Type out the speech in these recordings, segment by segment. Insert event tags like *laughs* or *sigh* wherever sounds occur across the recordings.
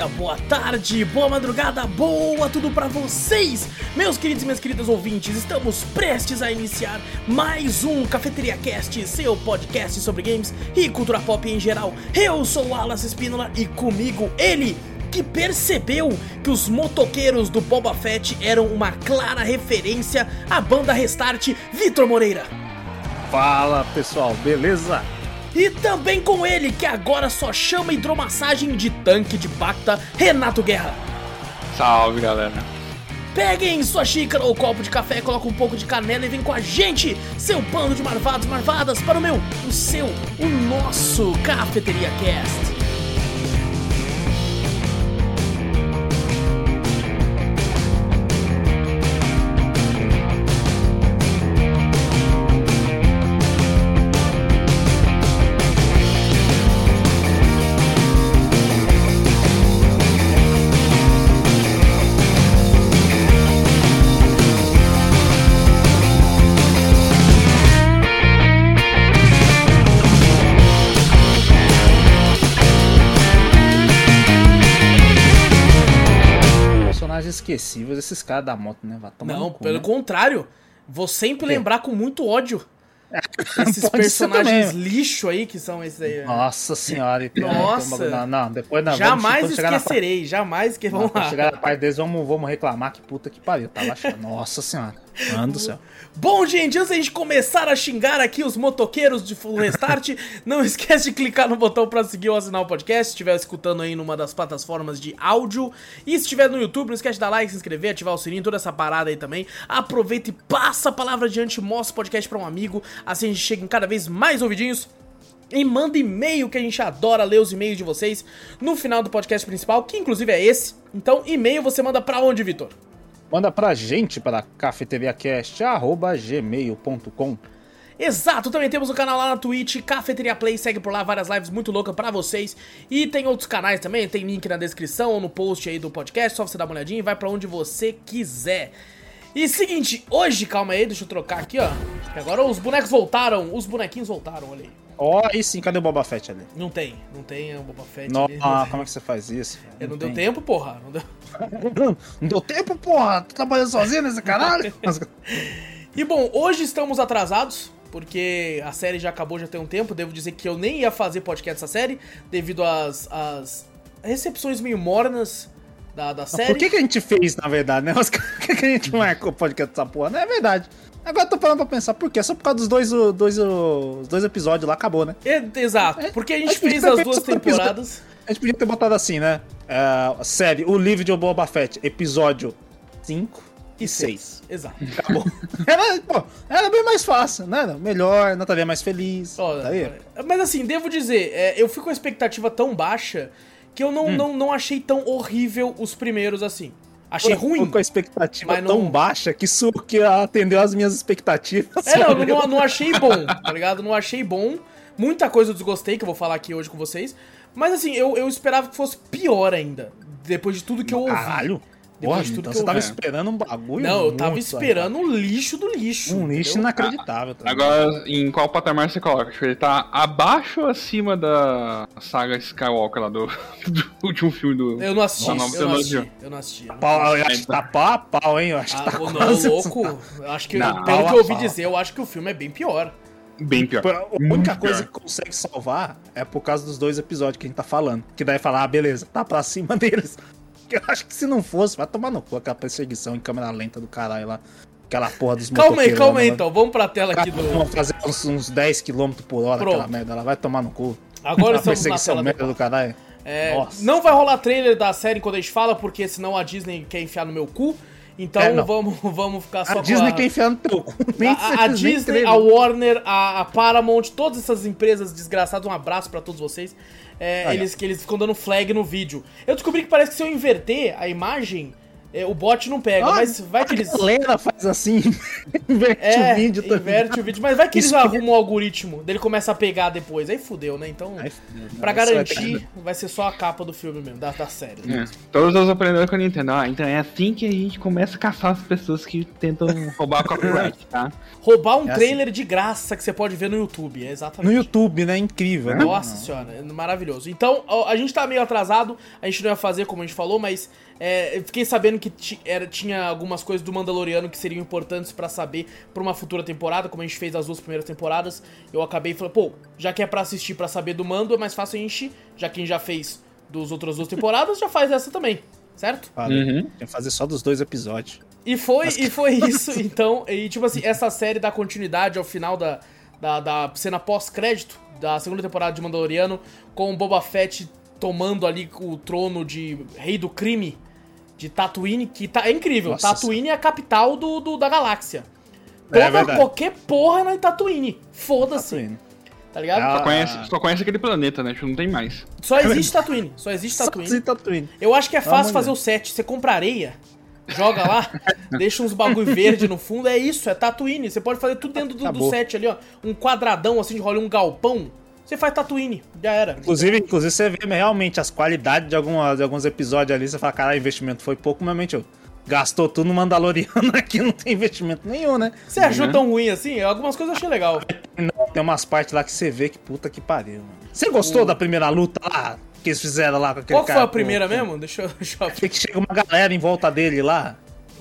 dia, boa tarde, boa madrugada, boa tudo pra vocês, meus queridos e minhas queridas ouvintes. Estamos prestes a iniciar mais um Cafeteria Cast, seu podcast sobre games e cultura pop em geral. Eu sou o Alas Espínola e comigo ele que percebeu que os motoqueiros do Boba Fett eram uma clara referência à banda Restart, Vitor Moreira. Fala pessoal, beleza? E também com ele, que agora só chama hidromassagem de tanque de Bacta, Renato Guerra. Salve galera. Peguem sua xícara ou copo de café, coloca um pouco de canela e vem com a gente, seu bando de marvados marvadas, para o meu, o seu, o nosso Cafeteria Cast. Esquecíveis, esses caras da moto, né? Vai tomar Não, cu, pelo né? contrário, vou sempre lembrar com muito ódio *laughs* esses Pode personagens lixo aí que são esses aí. Nossa senhora. e- Nossa. Não, não, depois não. jamais vamos, chegar na esquecerei, jamais que vamos lá. chegar na parte deles, vamos, vamos reclamar que puta que pariu. Tava achando. Nossa senhora. Mano do céu. Bom, gente, antes da gente começar a xingar aqui os motoqueiros de Full Restart, *laughs* não esquece de clicar no botão pra seguir ou assinar o podcast, se estiver escutando aí numa das plataformas de áudio. E se estiver no YouTube, não esquece de dar like, se inscrever, ativar o sininho, toda essa parada aí também. Aproveita e passa a palavra adiante, mostra o podcast pra um amigo, assim a gente chega em cada vez mais ouvidinhos. E manda e-mail, que a gente adora ler os e-mails de vocês no final do podcast principal, que inclusive é esse. Então, e-mail você manda pra onde, Vitor? Manda pra gente para cafeteriacast.gmail.com Exato, também temos o canal lá na Twitch, Cafeteria Play, segue por lá, várias lives muito loucas pra vocês. E tem outros canais também, tem link na descrição ou no post aí do podcast, só você dar uma olhadinha e vai pra onde você quiser. E seguinte, hoje, calma aí, deixa eu trocar aqui, ó. que Agora os bonecos voltaram, os bonequinhos voltaram, olha aí. Ó, aí sim, cadê o Boba Fett ali? Não tem, não tem o Boba Fett Não, ah, como é que você faz isso? É, não deu tem. tempo, porra. Não deu... Não deu tempo, porra? Tu trabalhando sozinho nesse caralho? *laughs* E bom, hoje estamos atrasados, porque a série já acabou já tem um tempo. Devo dizer que eu nem ia fazer podcast dessa série, devido às, às recepções meio mornas da, da série. Por que, que a gente fez, na verdade, né? *laughs* Por que, que a gente marcou o podcast dessa porra? Não é verdade. Agora eu tô falando pra pensar, por quê? Só por causa dos dois, dois, os dois episódios lá, acabou, né? É, exato, porque a gente fez a gente as fez duas outro episódio. temporadas. A gente podia ter botado assim, né? É, série, o livro de Boba Fett, episódio 5 e 6. Exato. Acabou. *laughs* era, pô, era bem mais fácil, né? Melhor, não estaria mais feliz. Ó, tá aí? Mas assim, devo dizer, é, eu fui com a expectativa tão baixa que eu não, Hum. não, não achei tão horrível os primeiros assim. Achei Foi- ruim. com a expectativa tão baixa que isso que atendeu as minhas expectativas. É, não, *laughs* não, não achei bom, tá ligado? Não achei bom. Muita coisa eu desgostei, que eu vou falar aqui hoje com vocês. Mas assim, eu, eu esperava que fosse pior ainda. Depois de tudo que eu ouvi. Caralho. Depois Porra, de tudo então que você eu tava esperando um bagulho Não, eu tava esperando um lixo do lixo. Um lixo entendeu? inacreditável. tá ligado? Agora, em qual patamar você coloca? Tipo, ele tá abaixo ou acima da saga Skywalker lá do, *laughs* do último filme do. Eu não assisti, não, eu não assisti, eu não assisti. eu não Pau, assisti. eu acho que tá pau a pau, hein? Eu acho que Ah, tá ô, não, quase- *laughs* louco. Eu acho que, Não, pelo que eu ouvi dizer, eu acho que o filme é bem pior. Bem pior. A única coisa pior. que consegue salvar é por causa dos dois episódios que a gente tá falando. Que daí falar, ah, beleza, tá pra cima *laughs* deles. Que Eu acho que se não fosse, vai tomar no cu aquela perseguição em câmera lenta do caralho lá. Aquela porra dos Calma aí, calma aí lá, então. Vamos pra tela aqui do. vão fazer uns, uns 10km por hora Pronto. aquela merda, ela vai tomar no cu. Agora a na perseguição tela merda do do caralho. É, Nossa. não vai rolar trailer da série quando a gente fala, porque senão a Disney quer enfiar no meu cu. Então É, vamos, *laughs* vamos ficar só A com Disney a... quer enfiar no teu cu. A, a- a Disney, a Warner, a, a Paramount, todas essas empresas desgraçadas, um abraço pra todos vocês. É, ó. eles, que eles ficam dando flag no vídeo. Eu descobri que parece que se eu inverter a imagem É, o bot não pega, Ah, mas vai que A eles. galera faz assim, *laughs* inverte É, o vídeo também. inverte o vídeo, mas vai que eles arrumam o algoritmo, dele começa a pegar depois, aí fudeu, né? Então, Aí fudeu, né? pra vai garantir, que- vai ser só a capa do filme mesmo, da, da série. né? É. Todos os aprendendo com a Nintendo. Ah, então é assim que a gente começa a caçar as pessoas que tentam *laughs* roubar copyright, tá? Roubar um É trailer de graça que você pode ver no YouTube, é exatamente. No YouTube, né? Incrível, né? Nossa senhora, é maravilhoso. Então, a gente tá meio atrasado, a gente não ia fazer como a gente falou, mas é, eu fiquei sabendo que era, tinha algumas coisas do Mandaloriano que seriam importantes pra saber pra uma futura temporada, como a gente fez as duas primeiras temporadas. Eu acabei falando, pô, já que é pra assistir pra saber do Mando, é mais fácil a gente, já quem já fez dos outras duas temporadas, já faz essa também, certo? Falei, Uhum. Tem que fazer só dos dois episódios. E foi, e foi *laughs* isso, então. E tipo assim, essa série dá continuidade ao final da, da, da cena pós-crédito da segunda temporada de Mandaloriano, com o Boba Fett tomando ali o trono de rei do crime de Tatooine, que tá, é incrível. Nossa Tatooine é a capital do, do- da galáxia. É Toda, verdade. qualquer porra é na Tatooine. Foda-se, Tatooine. tá ligado? Ah, Só conhece, só conhece aquele planeta, né? Tipo, não tem mais. Só existe Tatooine. Só existe Só Tatooine. assim, Tatooine. Eu acho que é fácil Vamos fazer o set. Você compra areia, joga lá, *laughs* deixa uns bagulho verde no fundo, é isso, é Tatooine. Você pode fazer tudo dentro do, do set ali, ó. Um quadradão assim de rolê, um galpão. Você faz Tatooine, já era. Inclusive, inclusive, você vê realmente as qualidades de, algumas, de alguns episódios ali. Você fala, caralho, investimento foi pouco, mas realmente, ó, gastou tudo no Mandaloriano *laughs* aqui, não tem investimento nenhum, né? Você achou tão ruim assim? Algumas coisas eu achei legal. Não, tem umas partes lá que você vê que puta que pariu, mano. Você gostou da primeira luta lá? Que eles fizeram lá com aquele Qual que foi cara, a primeira pô, mesmo? Deixa eu. Deixa eu... Tem que chega uma galera em volta dele lá,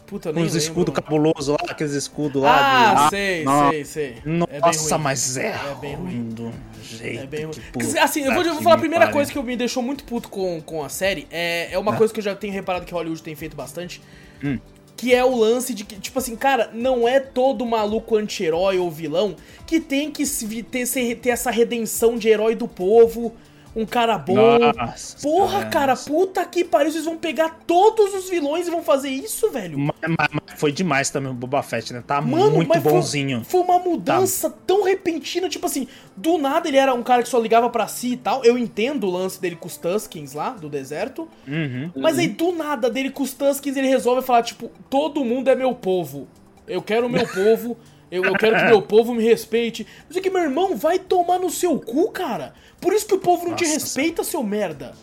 Puta, nem os escudos cabulosos lá, aqueles escudos lá. Ah, de... sei, não. sei, sei. é Nossa, ruim. mas é, É bem ruim. do jeito É bem ruim. puta assim, eu vou, eu vou falar a me primeira pariu. coisa que me deixou muito puto com, com a série. É, é uma coisa que eu já tenho reparado que Hollywood tem feito bastante. Hum. Que é o lance de que, tipo assim, cara, não é todo maluco anti-herói ou vilão que tem que ter, ter essa redenção de herói do povo, um cara bom. Nossa, Porra, é, cara, nossa. puta que pariu, vocês vão pegar todos os vilões e vão fazer isso, velho. Mas, mas- mas foi demais também o Boba Fett, né? Tá Mano, muito mas foi- bonzinho. Tá. Foi, uma mudança tão repentina, tipo assim, do nada ele era um cara que só ligava pra si e tal. Eu entendo o lance dele com os Tuskins lá, do deserto. Uhum. Mas aí, do nada, dele com os Tuskins, ele resolve falar, tipo, todo mundo é meu povo. Eu quero o meu *laughs* povo, eu, eu quero que meu *laughs* povo me respeite. Mas é que, meu irmão, vai tomar no seu cu, cara. Por isso que o povo não te Nossa respeita, seu merda.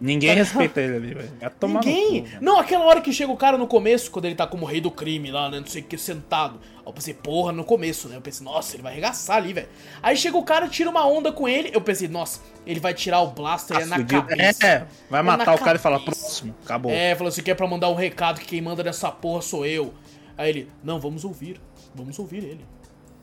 Ninguém Tá respeita ele ali, velho. Vai tomar no Ninguém. cu, não, aquela hora que chega o cara no começo, quando ele tá como rei do crime lá, né? Não sei o que, sentado. Aí eu pensei, porra, no começo, né? Eu pensei, nossa, ele vai arregaçar ali, velho. Aí chega o cara, tira uma onda com ele. Eu pensei, nossa, ele vai tirar o blaster Tá é na fudido. cabeça. É, vai É matar o cara e falar, cabeça. próximo, acabou. É, falou assim, que é pra mandar um recado que quem manda nessa porra sou eu. Aí ele, não, vamos ouvir. Vamos ouvir ele.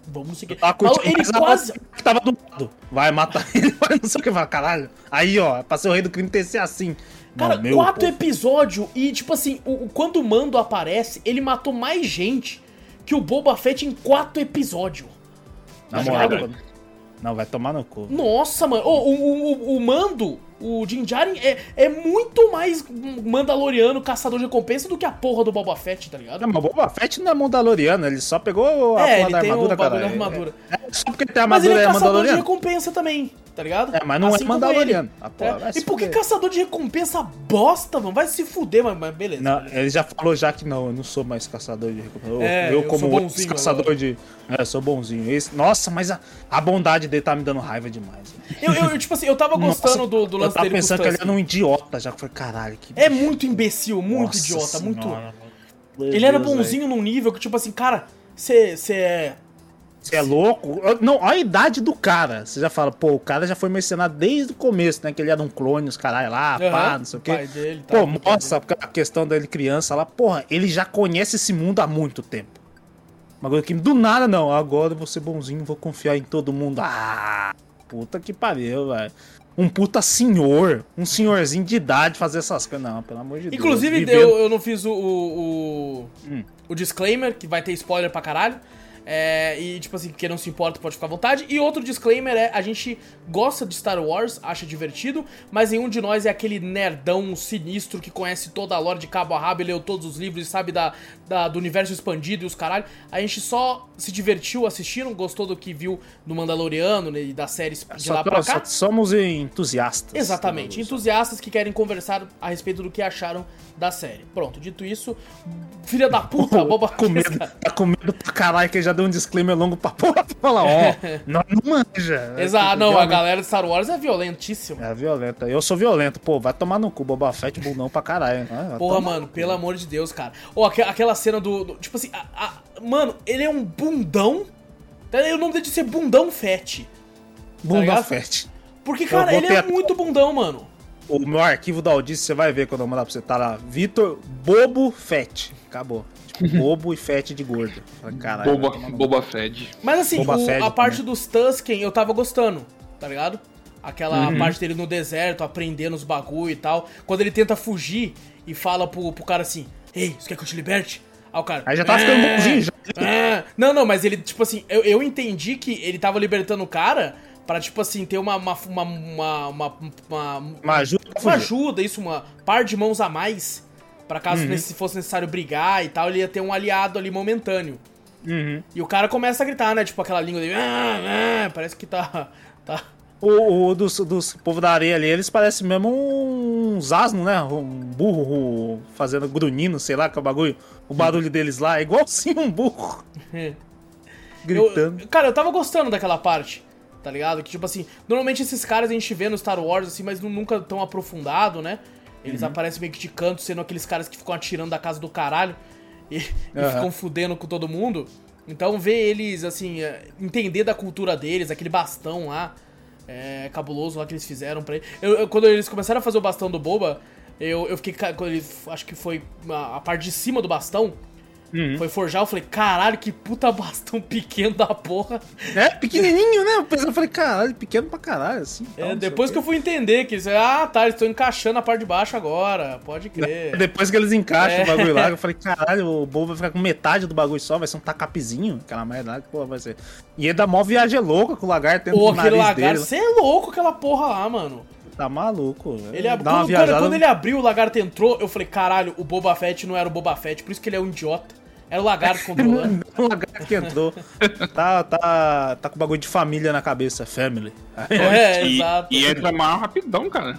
Vamos seguir. Tá ele quase. que tava do lado. Vai matar *laughs* ele, vai não sei o que, vai, caralho. Aí, ó, pra ser o rei do crime ter ser assim. Cara, meu quatro povo. episódios e, tipo assim, o, o- quando o Mando aparece, ele matou mais gente que o Boba Fett em quatro episódios. Na tá moral, mano. Não, vai tomar no cu. Nossa, mano. Ô, o, o, o, o Mando, o Din Djarin, é, é muito mais Mandaloriano, caçador de recompensa do que a porra do Boba Fett, tá ligado? Não, mas o Boba Fett não é Mandaloriano, ele só pegou a É, porra ele da armadura, cara. da armadura. É, é só porque ele tem a Mas ele armadura é é caçador de recompensa também, tá ligado? É, mas não é como Mandaloriano. Ah, porra, É. E por que caçador de recompensa bosta, mano? Vai se fuder, mas, mas beleza. Não, ele já falou já que não, eu não sou mais caçador de recompensa. Eu, É, eu eu como sou outros caçador agora. de. É, sou bonzinho. Esse- nossa, mas a, a bondade dele tá me dando raiva demais. Eu, eu, eu, tipo assim, eu tava gostando Nossa, do, do eu lance tava dele com os pensando que ele era um idiota já. que Foi caralho, que. É bicho. muito imbecil, muito Nossa idiota, muito. senhora, meu Ele era Deus, bonzinho num nível que, tipo assim, cara, você é. Você é louco? Eu- Não, olha a idade do cara. Você já fala, pô, o cara já foi mercenário desde o começo, né? Que ele era um clone, os caralho lá, pá, Aham, não sei o o quê. pai dele, tá, pô, mostra a questão dele criança lá. Porra, ele já conhece esse mundo há muito tempo. Mas que do nada, não. Agora eu vou ser bonzinho, vou confiar em todo mundo. Ah, puta que pariu, velho. Um puta senhor, um senhorzinho de idade fazer essas coisas. Não, pelo amor de Deus. Inclusive, eu, eu não fiz o, o, o, Hum. o disclaimer, que vai ter spoiler pra caralho. É, e, tipo assim, quem não se importa pode ficar à vontade. E outro disclaimer é: a gente gosta de Star Wars, acha divertido, mas nenhum de nós é aquele nerdão sinistro que conhece toda a lore de cabo a rabo e leu todos os livros e sabe da, da- do universo expandido e os caralho. A gente só se divertiu assistindo, gostou do que viu no Mandaloriano né, e das séries de Só, lá pra cá. somos entusiastas. Exatamente, entusiastas que querem conversar a respeito do que acharam da série. Pronto, dito isso, filha da puta, boba *laughs* com medo, tá com medo pra caralho que ele já deu um disclaimer longo pra porra. pra Falar, ó, *laughs* não, não manja. Exato, não, a galera de Star Wars é violentíssima. É violenta. Eu sou violento, pô, vai tomar no cu, Boba Fett, bundão pra caralho. né? Porra, mano, pelo amor de Deus, cara. Ou aque- aquela cena do. do- tipo assim, a- a- mano, ele é um bundão. Tá? O nome dele de ser bundão fett. Bunda ligado? Fett. Porque, cara, ele é a- muito bundão, mano. O meu arquivo da Audice, você vai ver quando eu mandar pra você. Tá lá, Vitor Bobo Fett. Acabou. Tipo, bobo e fett de gordo. Caralho. Boba. Boba Fed. Mas assim, Boba o- Fett a parte também. dos Tusken eu tava gostando, tá ligado? Aquela Uhum. parte dele no deserto, aprendendo os bagulho e tal. Quando ele tenta fugir e fala pro, pro cara assim: Ei, você quer que eu te liberte? Aí o cara. Aí já tava ficando "É, bonzinho já. é." Não, não, mas ele, tipo assim, eu, eu entendi que ele tava libertando o cara pra, tipo assim, ter uma. Uma, uma, uma, uma, uma- ajuda uma ajuda, isso, uma par de mãos a mais. Pra caso Uhum. nesse- fosse necessário brigar e tal, ele ia ter um aliado ali momentâneo. Uhum. E o cara começa a gritar, né? Tipo aquela língua dele. "Ah, ah", parece que tá. *laughs* tá... O, o dos, dos povo da areia ali, eles parecem mesmo uns asnos, né? Um burro fazendo grunhindo, sei lá, que é o bagulho. O barulho deles lá é igualzinho *laughs* um burro. Gritando. Eu- cara, eu tava gostando daquela parte, tá ligado? Que tipo assim, normalmente esses caras a gente vê no Star Wars, assim, mas nu- nunca tão aprofundado, né? Eles aparecem meio que de canto, sendo aqueles caras que ficam atirando da casa do caralho e, *laughs* e Aham. ficam fudendo com todo mundo. Então ver eles, assim, é, entender da cultura deles, aquele bastão lá, é, cabuloso lá que eles fizeram pra ele. Eu, eu- quando eles começaram a fazer o bastão do Boba, eu, eu fiquei. Quando ele, acho que foi a, a parte de cima do bastão. Uhum. Foi forjar, eu falei, caralho, que puta bastão pequeno da porra. É, pequenininho, né? Eu falei, caralho, pequeno pra caralho, assim. É, tal, depois que eu fui entender que eles, ah, tá, eles estão encaixando a parte de baixo agora, pode quê. crer. Depois que eles encaixam É. o bagulho lá, *laughs* eu falei, caralho, o Bobo vai ficar com metade do bagulho só, vai ser um tacapezinho, aquela merda lá, que porra vai ser. E ele dá mó viagem louca com o lagarto dentro Pô, do aquele nariz lagarto, dele. você é louco aquela porra lá, mano. Tá maluco, velho. Ele ab... Quando, viajada. quando ele abriu, o lagarto entrou, eu falei, caralho, o Boba Fett não era o Boba Fett, por isso que ele é um idiota. Era o lagarto controlando. *laughs* O lagarto que entrou. tá, tá, tá com bagulho de família na cabeça, family. é, E, *laughs* exato. e entra mais rapidão, cara.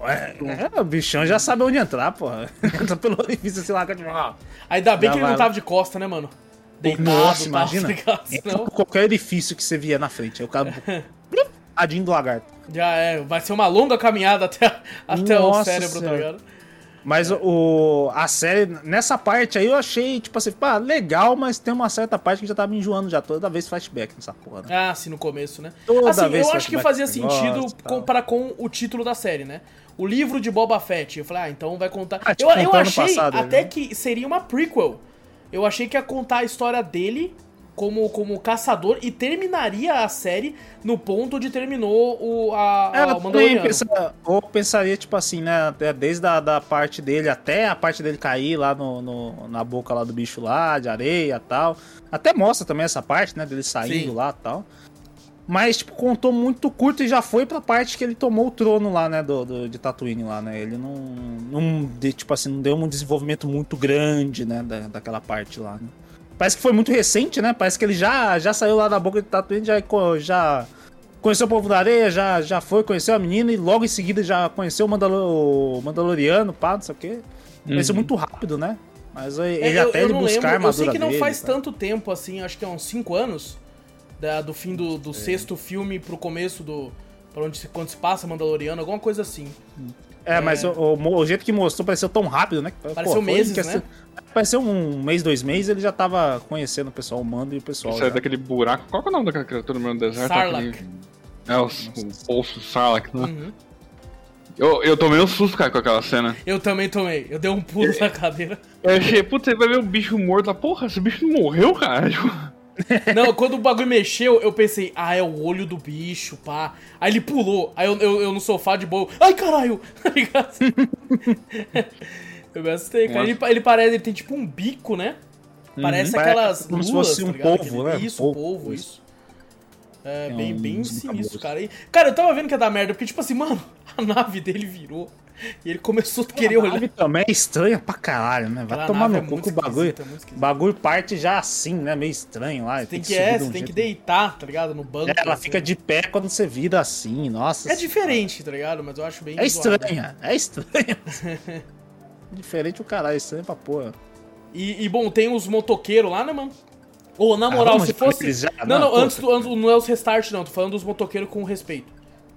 Ué, é, o bichão já sabe onde entrar, porra. *laughs* Entra pelo orifício assim, lagarto. Ainda bem Já que ele não tava de costa, né, mano? Deitado, Nossa, imagina. tá por qualquer orifício que você vier na frente. Aí o cara. Adinho do lagarto. já é, vai ser uma longa caminhada até, até o cérebro, tá ligado? Mas o, a série, nessa parte aí eu achei, tipo assim, pá, legal, mas tem uma certa parte que já tá me enjoando já. Toda vez flashback nessa porra, né? Ah, sim, no começo, né? Toda assim, vez eu acho que fazia sentido com, para com o título da série, né? O livro de Boba Fett. Eu falei, ah, então vai contar. Ah, tipo, eu, eu achei passado, até né? que seria uma prequel. Eu achei que ia contar a história dele como, como caçador e terminaria a série no ponto onde terminou o, a, É, a, o Mandaloriano. pensa- ou pensaria, tipo assim, né? até Desde a da parte dele até a parte dele cair lá no, no- na boca lá do bicho lá, de areia e tal. Até mostra também essa parte, né? Dele saindo Sim. lá e tal. Mas, tipo, contou muito curto e já foi pra parte que ele tomou o trono lá, né? Do, do- de Tatooine lá, né? Ele não. não de, tipo assim, não deu um desenvolvimento muito grande, né? Da, daquela parte lá, né? Parece que foi muito recente, né? Parece que ele já, já saiu lá da boca de Tatooine, já, já conheceu o povo da areia, já, já foi, conheceu a menina e logo em seguida já conheceu o, Mandalo- o Mandaloriano, pá, não sei o quê. Conheceu muito rápido, né? Mas aí, É, ele eu, até eu ele buscar a lembro, eu sei armadura que não dele, faz tá? tanto tempo assim, acho que é uns 5 anos da- do fim do, É. do sexto filme pro começo do. Pra onde se, quando se passa Mandaloriano, alguma coisa assim. É, mas o, o- o jeito que mostrou pareceu tão rápido, né? Pô, Pareceu foi meses, né? Pareceu um mês, dois meses, ele já tava conhecendo o pessoal, o mando e o pessoal. Sai já. daquele buraco. Qual que é o nome daquela criatura no meio do deserto? Sarlacc. Aquele- É, o, o poço Sarlacc, né? Uhum. Eu, eu tomei um susto, cara, com aquela cena. Eu também tomei. Eu dei um pulo na cadeira. Eu achei, putz, você vai ver o bicho morto lá. Porra, esse bicho não morreu, cara? *laughs* *laughs* Não, quando o bagulho mexeu, eu pensei, ah, é o olho do bicho, pá. Aí ele pulou. Aí eu, eu, eu no sofá de boa. Ai, caralho! *laughs* Tá ligado? *laughs* eu me assustei, cara. Ele, ele parece, ele tem tipo um bico, né? Parece Uhum. aquelas Como se lulas, fosse tá um polvo, Aquele- né? Isso, Polvo, polvo, isso. isso. É, É bem, um bem sinistro, cara. E, cara, eu tava vendo que ia dar merda, porque, tipo assim, mano, a nave dele virou e ele começou a querer a olhar. também é estranha pra caralho, né? Vai tomar no é cu que o bagulho. é bagulho parte já assim, né? Meio estranho lá. Tem que, é, um você tem que deitar, tá ligado? No banco. É, ela assim. fica de pé quando você vira assim, nossa. É diferente, tá ligado? Mas eu acho bem. É estranha, *laughs* é estranha. *laughs* Diferente o caralho, é estranho pra porra. E, e, bom, tem os motoqueiros lá, né, mano? Ou, na moral, Ah, se fosse. já? Não, não, Não, antes, do, antes não é os restart, não. Tô falando dos motoqueiros com respeito.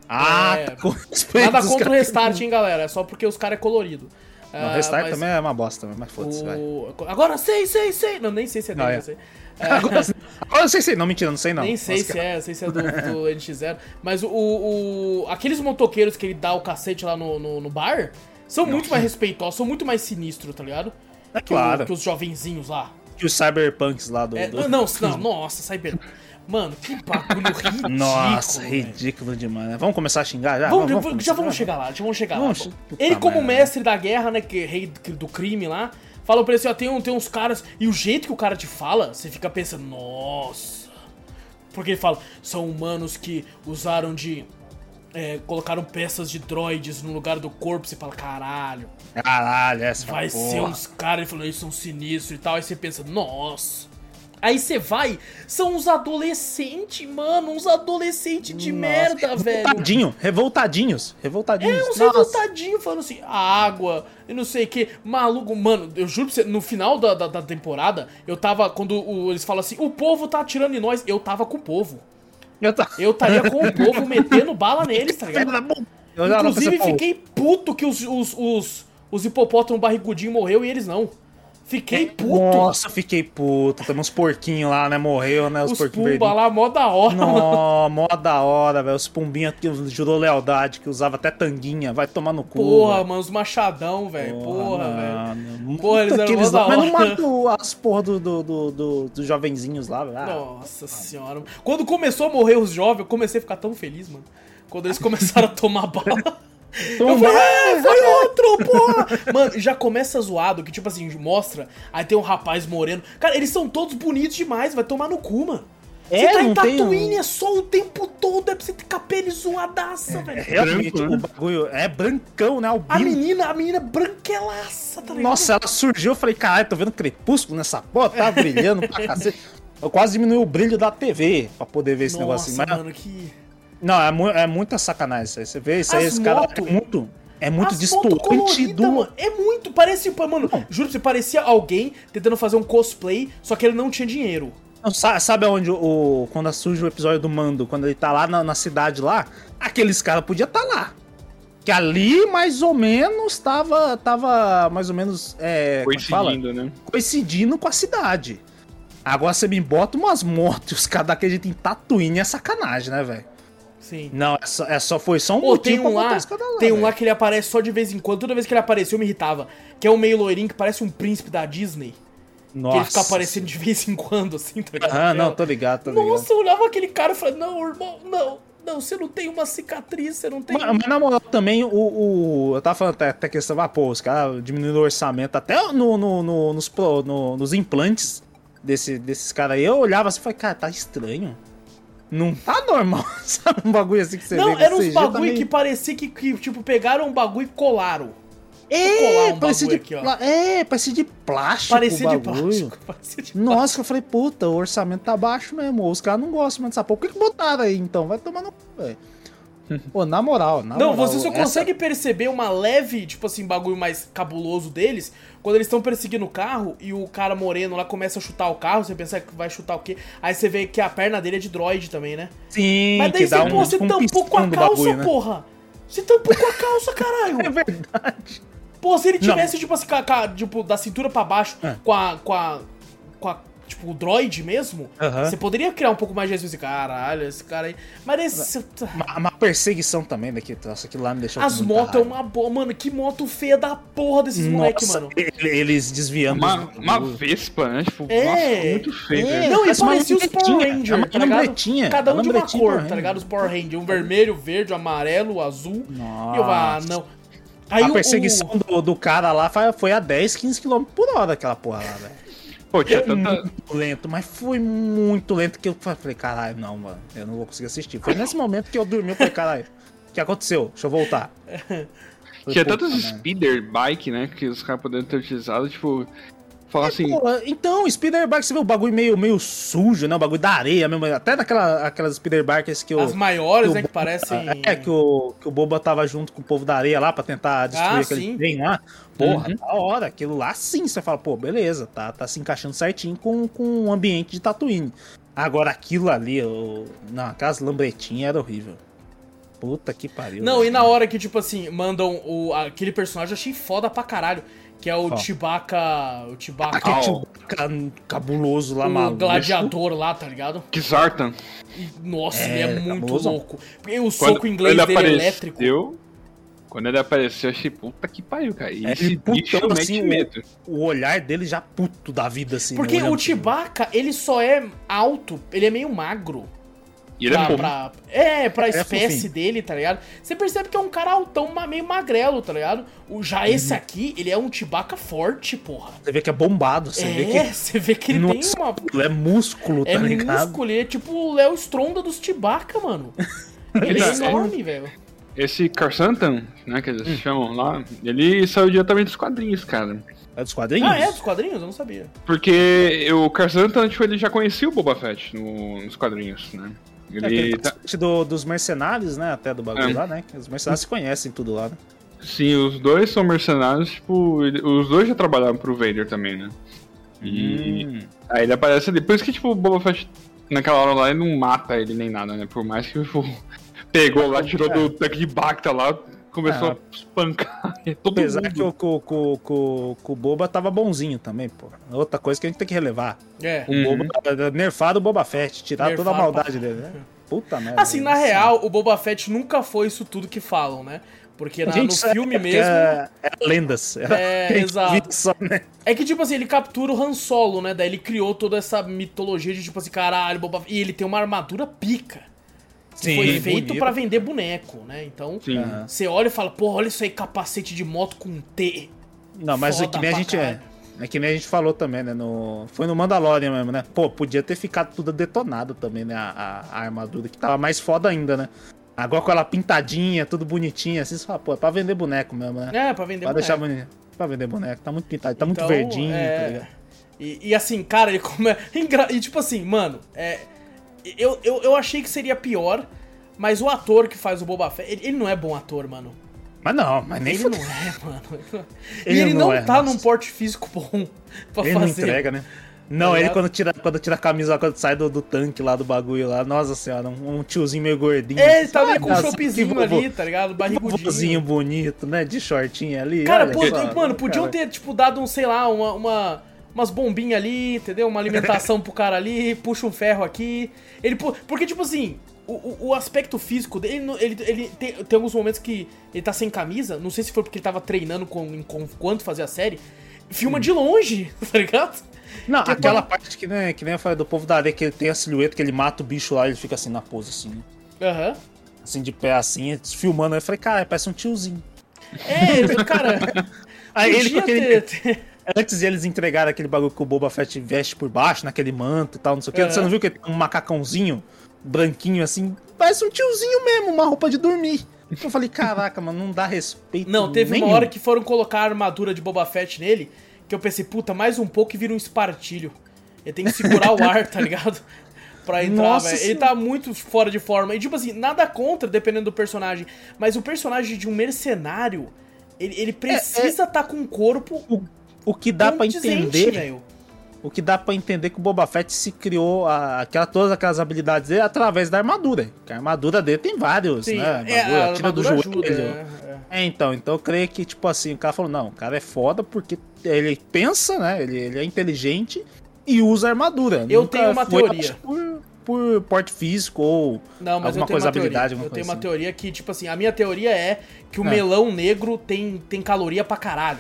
Ah, É, tá com. Nada contra o restart, hein, galera. É só porque os caras é colorido. Não, Ah, o restart mas também é uma bosta, mas foda-se, vai. o... Agora sei, sei, sei. Não, nem sei se é Não, dele, é. sei. Agora, agora eu sei *laughs* se. Não, mentira, não sei não. Nem sei Nossa, se é, sei se é do, do *laughs* NX0. Mas o, o- Aqueles motoqueiros que ele dá o cacete lá no, no, no bar são muito mais respeitosos, são muito mais sinistros, tá ligado? É Que, o- claro. que os jovenzinhos lá. Que os cyberpunks lá do. É, do- não, não, *laughs* nossa, Cyber. Mano, que bagulho *laughs* ridículo. Nossa, ridículo demais, né? Vamos começar a xingar já? Vamos, já começar? vamos chegar lá, já vamos chegar Vamos, lá. Ele, como merda. mestre da guerra, né, que rei do crime lá, fala pra ele assim, ó, tem, tem uns caras, e o jeito que o cara te fala, você fica pensando, nossa. Porque ele fala, são humanos que usaram de. é, colocaram peças de droids no lugar do corpo, você fala, caralho, Caralho, essa vai porra. ser uns caras, ele falou, eles são sinistros e tal, aí você pensa, nossa. Aí você vai, são uns adolescentes, mano, uns adolescentes de Nossa, merda, velho. Revoltadinho, revoltadinhos, revoltadinhos. É, uns Nossa. revoltadinhos falando assim, a água, e não sei o que. Maluco, mano, eu juro pra você, no final da, da, da temporada, eu tava, quando o- eles falam assim, o povo tá atirando em nós, eu tava com o povo. Eu, tá... Eu estaria com o povo *laughs* metendo bala neles, tá ligado? Inclusive, fiquei puto que os, os, os, os hipopótamos barrigudinhos morreu e eles não. Fiquei puto. Nossa, fiquei puto. Tem uns porquinhos lá, né? Morreu, né? Os, os porquinhos pumba lá, mó da hora. Nó, mó da hora, velho. Os pombinhos que jurou lealdade, que usava até tanguinha. Vai tomar no cu. Porra, velho. mano, os machadão, velho. Porra, velho. Porra, eles eram mó da Mas não hora. matou as porra do, do, do, do- dos jovenzinhos lá, velho. Ah, Nossa senhora. Quando começou a morrer os jovens, eu comecei a ficar tão feliz, mano. Quando eles começaram a tomar bala. *laughs* Eu Toma. falei, é, foi outro, *laughs* porra! Mano, já começa zoado, que tipo assim, mostra, aí tem um rapaz moreno. Cara, eles são todos bonitos demais, vai tomar no cu, mano. Você É, tá em tem Tatooine, um- é sol o tempo todo, é pra você ter cabelo zoadaça, velho. Realmente, branco, né? o bagulho é brancão, né? A Albino. menina, a menina branquelaça, tá ligado? Nossa, ela surgiu, eu falei, caralho, tô vendo crepúsculo nessa porra, tá brilhando pra *laughs* cacete. Eu quase diminui o brilho da TV pra poder ver esse Nossa, negocinho. Mas, mano, que... não, é, mu é muita sacanagem isso aí. Você vê isso aí, As esse cara moto- é muito, é muito coloridas, do... mano, É muito, parece, mano, juro pra você, parecia alguém tentando fazer um cosplay, só que ele não tinha dinheiro. Não, sa- Sabe onde o, quando surge o episódio do Mando, quando ele tá lá na, na cidade lá, aqueles caras podiam estar lá. Que ali, mais ou menos, tava, tava mais ou menos, é, é que? Coincidindo, né? coincidindo com a cidade. Agora você me bota umas motos e *laughs* os caras daquele jeito em Tatooine é sacanagem, né, velho? Sim. Não, é só, é só, foi só um Pô, tem um lá, lá, tem um lá que ele aparece só de vez em quando, toda vez que ele apareceu eu me irritava. Que é um meio loirinho que parece um príncipe da Disney. Nossa. Que ele fica aparecendo de vez em quando, assim, tá ligado? Ah, não, tô ligado, tô ligado. Nossa, eu olhava aquele cara e falei, não, irmão, não, não, você não tem uma cicatriz, você não tem. Mas, mas na moral, também o, o- Eu tava falando até, até questão, ah, pô, os caras diminuindo o orçamento até no, no- no- nos, pro- no- nos implantes desse, desses caras aí. Eu olhava assim e falei, cara, tá estranho. Não tá normal, *laughs* sabe? Um bagulho assim que você não, era uns bagulho que parecia que, que, tipo, pegaram um bagulho e colaram. É, um parecia de, aqui, é, parecia de plástico. Parecia de plástico. *laughs* Parecia de Nossa, que eu falei, puta, o orçamento tá baixo mesmo. Os caras não gostam mais dessa porra. Por que, que botaram aí então? Vai tomar no velho. *laughs* Pô, na moral, na Não, moral. você só essa- consegue perceber uma leve, tipo assim, bagulho mais cabuloso deles quando eles estão perseguindo o carro e o cara moreno lá começa a chutar o carro, você pensa que vai chutar o quê? Aí você vê que a perna dele é de droid também, né? Sim, Mas daí você, dá pô, um, você um tampou com a calça, bagulho, né? porra! Você tampou com a calça, caralho! *laughs* É verdade. Pô, se ele Não. tivesse, tipo assim, tipo, da cintura pra baixo, É. com a. com a. com a. Tipo, o droid mesmo, você poderia criar um pouco mais de respeito. Caralho, esse cara aí. Mas esse. Uma, uma perseguição também daqui. Nossa, aquilo lá me deixou As motos é uma boa. Mano, que moto feia da porra desses moleques, Nossa, mano. ele- Eles desviando. Uma, dos- uma do- Vespa, né? Tipo, É. nossa, muito feio, É. Não, e parece uma parecia os Power Rangers, é tá ligado? Cada um de uma cor, tá ligado? Os Power Rangers. Um vermelho, verde, amarelo, azul. E eu, ah, Nossa. não. Aí a perseguição o- do, do cara lá foi, foi a 10, 15 km por hora aquela porra lá, velho. Pô, tinha Foi tanta. muito lento, mas foi muito lento que eu falei, caralho, não, mano, eu não vou conseguir assistir. Foi nesse momento que eu dormi, eu falei, caralho, o que aconteceu? Deixa eu voltar. *laughs* Tinha tantos merda. speeder bike, né? Que os caras poderiam ter utilizado, tipo. Falar assim. Pô, então, speeder bike, você vê o bagulho meio, meio sujo, né? O bagulho da areia mesmo. Até daquela, aquelas speeder bikes que eu. As maiores, que o né, que parecem... É, que o, que o Boba tava junto com o povo da areia lá pra tentar destruir Ah, aquele sim. trem lá. Porra, Uhum. da hora. Aquilo lá sim, você fala, pô, beleza, tá, tá se encaixando certinho com, com o ambiente de Tatooine. Agora aquilo ali, o... não, aquelas lambretinhas era horrível. Puta que pariu. Não, e na hora que, tipo assim, mandam o, aquele personagem, eu achei foda pra caralho. Que é o. Chewbacca. O Chewbacca. Au. Chewbacca cabuloso lá, o maluco. gladiador lá, tá ligado? Kizartan. E, nossa, É, ele é muito cabuloso. louco. Porque o soco inglês ele dele é apareceu, elétrico. Quando ele apareceu, eu achei, puta que pariu, cara. E É, esse ele putão, assim, o- medo. O olhar dele já puto da vida, assim. Porque né, o. Chewbacca, ele só é alto, ele é meio magro. E ele é pra, fofo. pra- é, pra É espécie fofinho. dele, tá ligado? Você percebe que é um cara altão, meio magrelo, tá ligado? O, já esse Uhum. aqui, ele é um Chewbacca forte, porra. Você vê que é bombado, você vê é, que *laughs* você vê que ele é tem uma... músculo, é músculo, tá É ligado? músculo, ele é tipo o Léo Stronda dos Chewbacca, mano. *laughs* Ele é Ele é- enorme, velho. Esse Carsantan, né, que Hum. eles chamam lá, ele saiu diretamente dos quadrinhos, cara. É dos quadrinhos? Ah, é dos quadrinhos? Eu não sabia. Porque o Carsantan, tipo, ele já conhecia o Boba Fett no- nos quadrinhos, né? É, Ele aquele tá- parte do, dos mercenários, né? Até do bagulho É. lá, né? Os mercenários se conhecem tudo lá, né? Sim, os dois são mercenários, tipo, os dois já trabalharam pro Vader também, né? E Hum. aí ele aparece ali. Por isso que, tipo, o Boba Fett, naquela hora lá, ele não mata ele nem nada, né? Por mais que, tipo, *laughs* pegou lá, tirou do tanque de Bacta lá, começou É. a espancar *laughs* todo Apesar mundo. que o, o- o- o- Boba tava bonzinho também, pô. Outra coisa que a gente tem que relevar. É. O Uhum. Boba era nerfado o Boba Fett, tirar toda a maldade dele, né? Puta merda. Assim, na real, o Boba Fett nunca foi isso tudo que falam, né? Porque na- gente no sabe filme mesmo. É, é lendas. Era É, *laughs* quem exato. Só, né? É que, tipo assim, ele captura o Han Solo, né? Daí ele criou toda essa mitologia de, tipo assim, caralho, Boba E ele tem uma armadura pica. Sim, foi feito pra vender boneco, né? Então, Sim. Você olha e fala, pô, olha isso aí, capacete de moto com T. Não, mas é Foda que nem a gente é. É que nem a gente falou também, né? No, foi no Mandalorian mesmo, né? Pô, podia ter ficado tudo detonado também, né? A, a- a armadura, que tava mais foda ainda, né? Agora com ela pintadinha, tudo bonitinho, assim, você fala, pô, é pra vender boneco mesmo, né? É, pra vender pra boneco. deixar bonito. Pra vender boneco, tá muito pintado, tá muito Então, verdinho, é, tá ligado? E, e assim, cara, ele come... *laughs* engra- E tipo assim, mano, é... eu, eu, eu achei que seria pior, mas o ator que faz o Boba Fett, ele, ele não é bom ator, mano. Mas não, mas nem ele não é, mano. e Ele ele não não, é, tá nossa. num porte físico bom *laughs* pra Ele não fazer. entrega, né? Não, Tá ele ligado? quando tira, quando tira a camisa, quando sai do, do tanque lá, do bagulho lá, nossa senhora, um, um tiozinho meio gordinho. É, ele tá meio com um chopezinho ali, tá ligado? Barrigudinho. vovozinho bonito, né? De shortinho ali. Cara, pô, mano, podiam Cara, ter, tipo, dado um, sei lá, uma, uma- umas bombinhas ali, entendeu? Uma alimentação pro cara ali, puxa um ferro aqui. Ele, porque, tipo assim, o, o- aspecto físico dele, ele, ele, tem, tem alguns momentos que ele tá sem camisa, não sei se foi porque ele tava treinando com, enquanto fazia a série, filma de longe, *laughs* tá ligado? Não, Que aquela parte que nem, que nem eu falei do povo da areia, que ele tem a silhueta, que ele mata o bicho lá e ele fica assim na pose, assim, Aham. assim de pé, assim, filmando. Eu falei, cara, parece um tiozinho. É, cara, *laughs* Aí ele com aquele. ter- Antes de eles entregarem aquele bagulho que o Boba Fett veste por baixo, naquele manto e tal, não sei o que. Aham. Você não viu que ele tem um macacãozinho branquinho assim? Parece um tiozinho mesmo, uma roupa de dormir. Eu falei, caraca, mano, não dá respeito. Não, teve nenhum. uma hora que foram colocar a armadura de Boba Fett nele, que eu pensei, puta, mais um pouco e vira um espartilho. Ele tem que segurar o ar, tá ligado? *laughs* Pra entrar, velho. Ele tá muito fora de forma. E tipo assim, nada contra, dependendo do personagem. Mas o personagem de um mercenário, ele, ele precisa estar com um corpo O, o que dá pra condizente, entender. velho. O que dá pra entender que o Boba Fett se criou a, aquela, todas aquelas habilidades dele através da armadura. Que a armadura dele tem vários, Sim, né? é, Bagulho, a atira do armadura joelho. ajuda. é, é. É, então, então eu creio que, tipo assim, o cara falou, não, o cara é foda porque ele pensa, né? Ele, ele é inteligente e usa armadura. Eu Nunca tenho uma teoria. por, por porte físico ou Não, mas alguma coisa, habilidade, Eu tenho uma assim. teoria que, tipo assim, a minha teoria é que o É. melão negro tem, tem caloria pra caralho.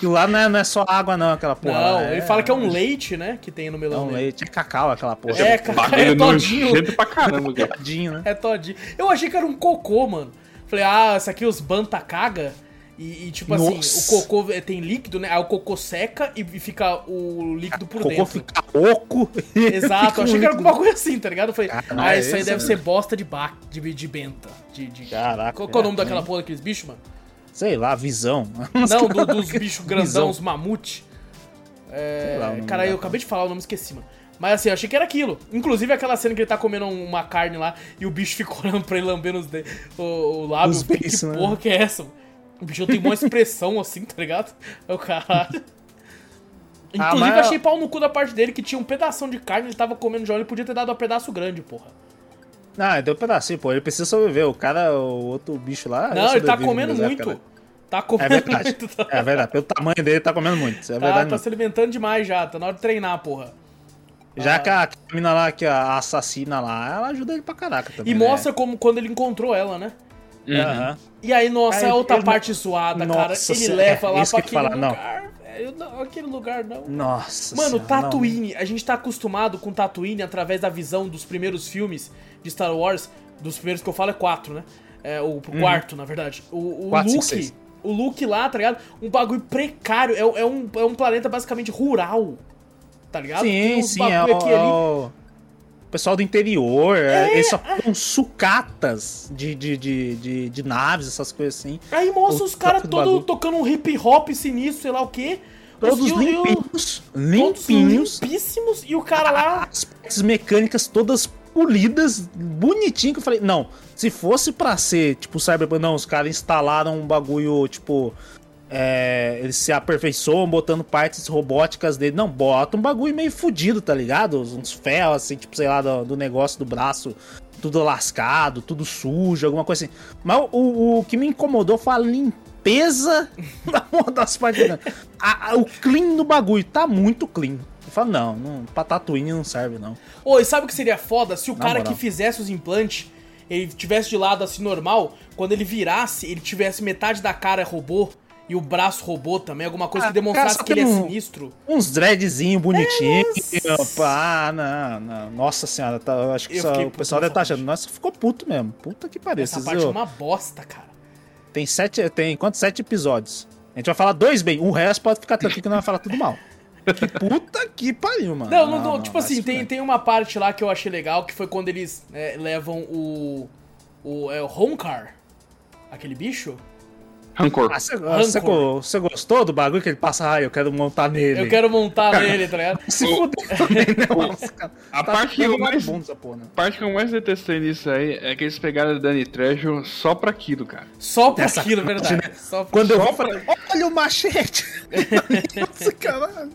E lá não é, não é só água, não, aquela porra. Não, lá, ele fala que é um leite, né? Que tem no É melão um negro. leite, é cacau aquela porra. É, é Bagulho todinho. nojento pra caramba, *laughs* cara. Tadinho, né? É todinho. Eu achei que era um cocô, mano. Falei, ah, isso aqui os Banta caga. E, e, tipo assim, Nossa. o cocô é, tem líquido, né? Aí o cocô seca e, fica o líquido por O cocô dentro. fica oco. *laughs* Exato, *laughs* eu achei que era alguma coisa assim, tá ligado? Eu falei, Caralho, ah, isso aí isso deve é- ser bosta de, ba de, de benta. De, de... Caraca, Qual é o nome é, daquela porra daqueles bichos, mano? Sei lá, visão. *laughs* Não, do- dos bichos grandão, os mamute. Lá É, nome cara, eu acabei de falar o nome, esqueci, mano. Mas assim, eu achei que era aquilo. Inclusive aquela cena que ele tá comendo uma carne lá e o bicho fica *laughs* olhando pra ele lambendo os de... o, o lábio. Os que né? porra que é essa? mano? O bicho tem uma expressão assim, tá ligado? É o caralho. *laughs* Ah, Inclusive, mas- achei pau no cu da parte dele que tinha um pedação de carne, ele tava comendo já, ele podia ter dado um pedaço grande, porra. Ah, deu um pedacinho, pô. Ele precisa sobreviver. O cara, o outro bicho lá. Não, ele tá comendo mesmo, é, muito. cara. Tá É comendo verdade. muito. Tá, É verdade. Pelo tamanho dele, ele tá comendo muito. Isso é tá, verdade. tá mesmo. se alimentando demais já, tá na hora de treinar, porra. Já que a, que a mina lá, que a assassina lá, ela ajuda ele pra caraca também. E né? mostra como quando ele encontrou ela, né? Aham. E aí, nossa, Aí, é outra ele- parte zoada, cara. Nossa Ele senhora, leva é lá isso pra aquele falar, não. lugar. velho, não, aquele lugar não. Nossa Mano, senhora, não. Tatooine, a gente tá acostumado com Tatooine através da visão dos primeiros filmes de Star Wars. Dos primeiros que eu falo é quatro, né? É, o quarto, na verdade. O, o Quatro, cinco, Luke. seis. O Luke lá, tá ligado? Um bagulho precário. É, é um, é um planeta basicamente rural. Tá ligado? Sim, sim, é bagulho o, aqui é ali. o pessoal do interior. é, eles só com sucatas de, de, de, de, de naves, essas coisas assim. Aí mostra os caras todos tocando um hip hop sinistro, sei lá o quê. Todos Os- e o- e o- limpinhos. Todos Limpinhos. limpíssimos. E o cara lá. As partes mecânicas todas polidas, bonitinho, que eu falei, não, se fosse pra ser, tipo, Cyberpunk, não, os caras instalaram um bagulho, tipo, é, eles se aperfeiçoam botando partes robóticas dele, não, bota um bagulho meio fudido, tá ligado? Uns ferros, assim, tipo, sei lá, do, do negócio do braço, tudo lascado, tudo sujo, alguma coisa assim. Mas o, o que me incomodou foi a limpeza *laughs* das partes. A- a- o clean do bagulho tá muito clean. Eu falo, não, não, pra Tatooine não serve, não. Ô, e sabe o que seria foda? Se o Na cara moral. que fizesse os implantes, ele tivesse de lado assim normal, quando ele virasse, ele tivesse metade da cara robô e o braço robô também, alguma coisa Ah, que demonstrasse cara, que ele é que não- sinistro. Uns dreadzinho bonitinho. nossa. pá, não, não. Nossa senhora, tá, eu acho que Eu só- o pessoal deve estar nessa achando. Nossa, ficou puto mesmo. Puta que pariu. Essa parte é uma bosta, cara. Tem sete. Tem quantos? Sete episódios. A gente vai falar dois bem. O resto pode ficar tranquilo que não vai falar tudo mal. Que puta que pariu, mano. Não, não, não, tipo vai assim, tem, tem uma parte lá que eu achei legal, que foi quando eles é, levam o. O. É o Honkar. Aquele bicho? Rancor. Ah, você, Rancor. você go- você gostou do bagulho que ele passa? Ah, eu quero montar nele. Eu quero montar nele, tá ligado? *laughs* Se fuder *laughs* né? A Tá parte que eu mais- porra, né? A parte que eu mais detestei nisso aí é que eles pegaram o Danny Trejo só pra aquilo, cara. Só por Essa aquilo, é parte, verdade. né? Só por... Quando eu eu falei, olha o machete! *laughs* Nossa, caralho.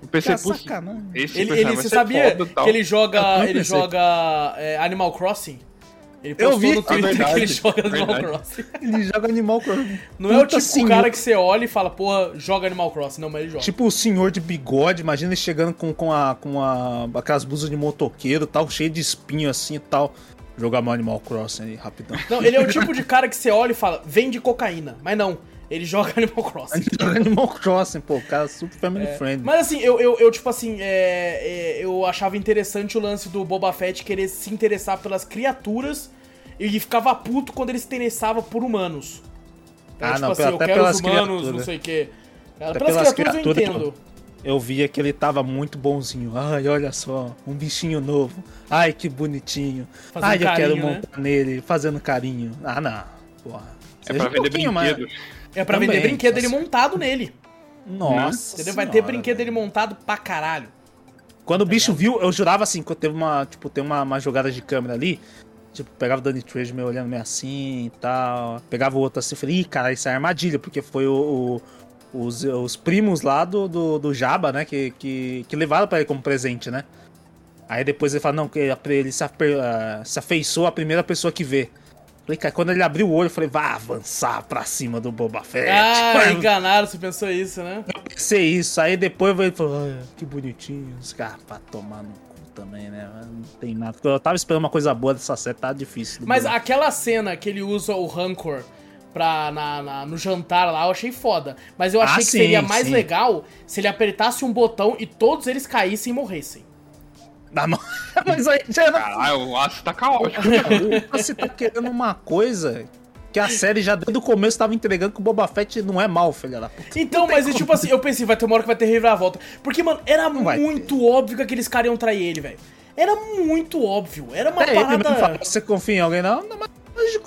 Eu pensei, Que putz, sacanagem. esse Ele, ele sabia foda que ele joga. Eu Ele joga é, Animal Crossing? Ele Eu vi. no Twitter É verdade, que ele joga Animal verdade. Crossing. *laughs* Ele joga Animal Crossing. Não é o Puta tipo senhor. cara que você olha e fala, porra, joga Animal Crossing. Não, mas ele joga. Tipo o senhor de bigode, imagina ele chegando com, com, a, com a, aquelas blusas de motoqueiro tal, cheio de espinho assim e tal. Jogar meu Animal Crossing aí, rapidão. Não, ele é o *laughs* tipo de cara que você olha e fala, vende cocaína. Mas não, ele joga *laughs* Animal Crossing. Animal Crossing, pô, o cara é super family friendly. Mas assim, eu, eu, eu, tipo assim, é, é, eu achava interessante o lance do Boba Fett querer se interessar pelas criaturas e ficava puto quando ele se interessava por humanos. Então, Ah, tipo não, assim, até eu quero pelas os humanos, criaturas. não sei o quê. Pelas, pelas criaturas, eu criaturas, entendo. Eu via que ele tava muito bonzinho. Ai, olha só, um bichinho novo. Ai, que bonitinho. Fazendo Ai, eu quero carinho, né? montar nele, fazendo carinho. Ah, não. Porra. É Seja pra um vender mais- brinquedo. É pra Também, vender brinquedo nossa. ele montado nele. Nossa. Entendeu? Vai ter brinquedo ele montado pra caralho. Quando o bicho viu, eu jurava assim, quando teve uma, tipo, tem uma, uma jogada de câmera ali, tipo, pegava o Danny Trejo meio olhando meio assim e tal, pegava o outro assim, falei, ih, cara, isso é armadilha, porque foi o, o- os, os primos lá do, do, do Jabba, né, que, que, que levaram pra ele como presente, né. Aí depois ele fala, não, que ele se, ape, ah, se afeiçoou a primeira pessoa que vê. Falei, cara, quando ele abriu o olho, eu falei, vai avançar pra cima do Boba Fett. Ah, enganaram, você pensou isso, né? Eu pensei isso, aí depois ele falou, "Ai, que bonitinho, os caras pra tomar no cu também, né? Não tem nada. Eu tava esperando uma coisa boa dessa série, tá difícil. Mas aquela cena que ele usa o Rancor pra, na, na- no jantar lá, eu achei foda. Mas eu achei Ah, que sim, seria mais sim. legal se ele apertasse um botão e todos eles caíssem e morressem. Na *laughs* mão. Mas aí já era. Caralho, o aço tá caótico. Você tá querendo uma coisa Que a série já desde o começo tava entregando que o Boba Fett não é mal, filha da puta. Então, mas é tipo assim, eu pensei, vai ter uma hora que vai ter reviravolta. Porque, mano, era Não muito óbvio que aqueles caras iam trair ele, velho. Era muito óbvio. Era uma É, ele mesmo parada. fala, você confia em alguém? Não, não mas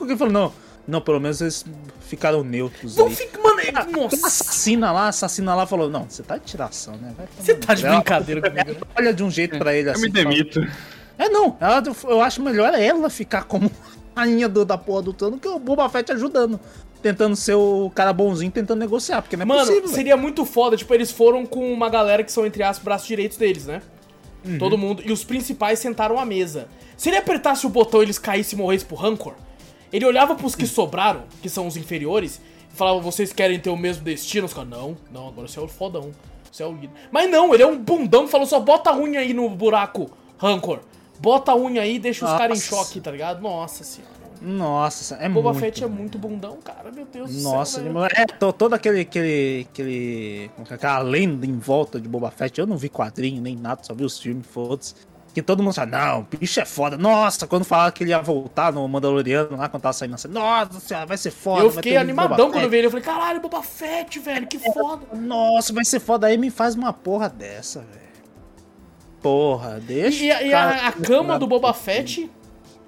ele falou, não. Não, pelo menos eles ficaram neutros Não aí. fica, mano, é- A nossa. assassina lá, assassina lá falou, não, você tá de tiração, né? Você tá de cu." Ela brincadeira *laughs* comigo, né? Olha de um jeito pra ele Eu assim. me fala, demito. É, não. Ela, eu acho melhor ela ficar como *laughs* rainha do, da porra do trono que o Boba Fett ajudando. Tentando ser o cara bonzinho, tentando negociar, porque não é Mano, possível. velho. seria muito foda. Tipo, eles foram com uma galera que são, entre aspas, braços direitos deles, né? Uhum. Todo mundo. E os principais sentaram à mesa. Se ele apertasse o botão e eles caíssem e morressem pro Rancor, ele olhava pros que sobraram, que são os inferiores, e falava: vocês querem ter o mesmo destino? Os caras, não, não, agora você é o fodão. Você é o líder. Mas não, ele é um bundão que falou: só bota a unha aí no buraco, Rancor. Bota a unha aí e deixa os caras em Nossa. choque, tá ligado? Nossa senhora. Nossa, é Boba muito. Fett é muito bundão, cara. Meu Deus do Nossa, céu. velho. demais. é, to- todo aquele, aquele, aquele, é, aquela lenda em volta de Boba Fett, eu não vi quadrinho nem nada, só vi os filmes, foda-se. Que todo mundo fala, não, o bicho é foda. Nossa, quando falaram que ele ia voltar no Mandaloriano lá, quando tava saindo série, nossa senhora, vai ser foda. Eu fiquei animadão quando eu vi ele. Eu falei, caralho, Boba Fett, velho, que foda. Nossa, vai ser foda. Aí me faz uma porra dessa, velho. Porra, deixa. E, e a, a cama do Boba Fett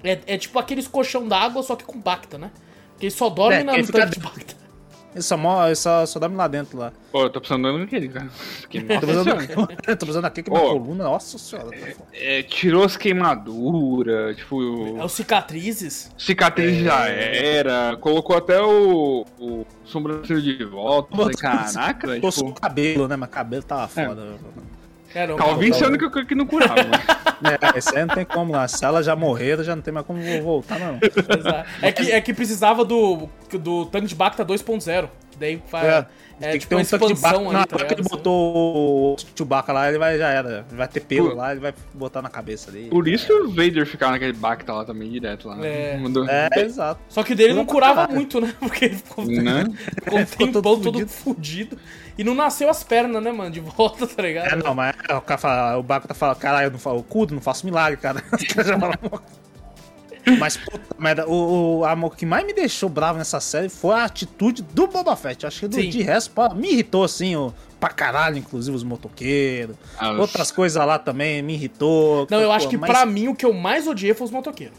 é, é tipo aqueles colchão d'água, só que com Bacta, né? Porque ele só dorme É, na no tanque de Bacta. Ele só, mo- ele só, só dorme lá dentro lá. Pô, eu tô precisando daquele, cara. Que Tô nossa precisando, senhora. *laughs* tô precisando aqui que minha coluna, nossa senhora. tá foda. É, tirou as queimaduras, tipo, É os cicatrizes. cicatriz já É. era, colocou até o, o sobrancelho de volta. *laughs* Caraca, Tô tipo, cabelo, né? Mas cabelo tava foda. É, não, Calvin é a única coisa que não curava. *laughs* É, esse aí não tem como lá. Se elas já morreram, já não tem mais como voltar, não. Exato. É que, é que precisava do, do tanque de Bacta 2.0. que Daí faz. É, É, tem que tipo ter uma um tanque de ali, Na tá hora que ele botou o Chewbacca lá, ele vai, já era. Vai ter pelo Por- lá, ele vai botar na cabeça dele. Por isso que o Vader ficava naquele Bacta lá também, direto lá. É. né? Mandou- É, exato. Só que o dele não curava muito, né? *laughs* Porque ele ficou, Né? ficou um Ficou todo tempão todo fudido. fudido. E não nasceu as pernas, né, mano? De volta, tá ligado? É, não, mas o cara fala, o Baco tá falando, caralho, eu não falo cudo, não faço milagre, cara. *laughs* mas, puta merda, o, o, a- o que mais me deixou bravo nessa série foi a atitude do Boba Fett. Acho que do, Sim. de resto, pô, me irritou, assim, o, pra caralho, inclusive os motoqueiros. Ah, Outras coisas lá também me irritou. Não, eu acho que mas- pra mim o que eu mais odiei foi os motoqueiros.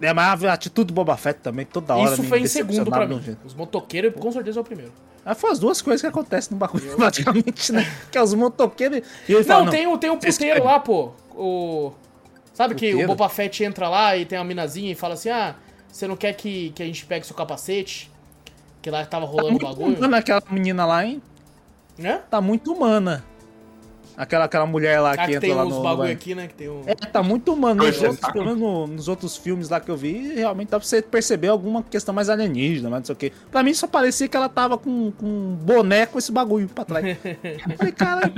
É, mas a atitude do Boba Fett também, toda hora. Isso foi em segundo pra mim. um. Os motoqueiros, com certeza, é o primeiro. Ah, foi as duas coisas que acontecem no bagulho, *laughs* praticamente, né? *laughs* Que é os motoqueiros. E ele Não, fala, tem, o, tem o vocês puteiro lá, pô. O. Sabe que o? Boba Fett entra lá e tem uma minazinha e fala assim: ah, você não quer que, que a gente pegue seu capacete? Que lá tava Tá rolando o muito bagulho. humana aquela menina lá, hein? Né? Tá muito humana. Aquela, aquela mulher lá Ah, que que entra tem lá uns no. bagulho no- aqui, né? Que tem um. É, tá muito humano. Nos é, outros, tá. pelo menos no- nos outros filmes lá que eu vi, realmente dá pra você perceber alguma questão mais alienígena, mas não sei o quê. Pra mim só parecia que ela tava com, com um boneco com esse bagulho pra trás. *laughs* Eu falei, cara.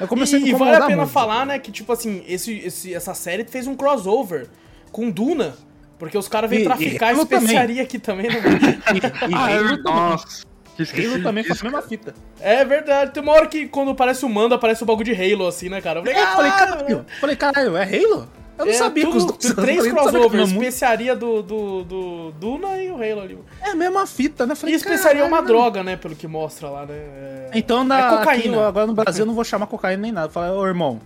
Eu comecei a me E, e vale a pena muito. falar, né, que, tipo assim, esse, esse, essa série fez um crossover com Duna. Porque os caras vêm E- e traficar Halo também. especiaria aqui também, né? *laughs* E, e Ah, é, nossa. Halo também foi a mesma fita. É verdade. Tem uma hora que quando aparece o Mando, aparece o bagulho de Halo, assim, né, cara? Eu falei, Eu falei, "Caralho, caralho. Falei, caralho, é Halo? Eu não É, sabia tudo, que os dois. *laughs* Três crossovers, especiaria do, do, do Duna e o Halo ali. É a mesma fita, né? E Falei, especiaria é uma caralho, droga, né, pelo que mostra lá, né? É... Então, na, É cocaína. aqui, agora no Brasil eu não vou chamar cocaína nem nada. Falar, ô irmão,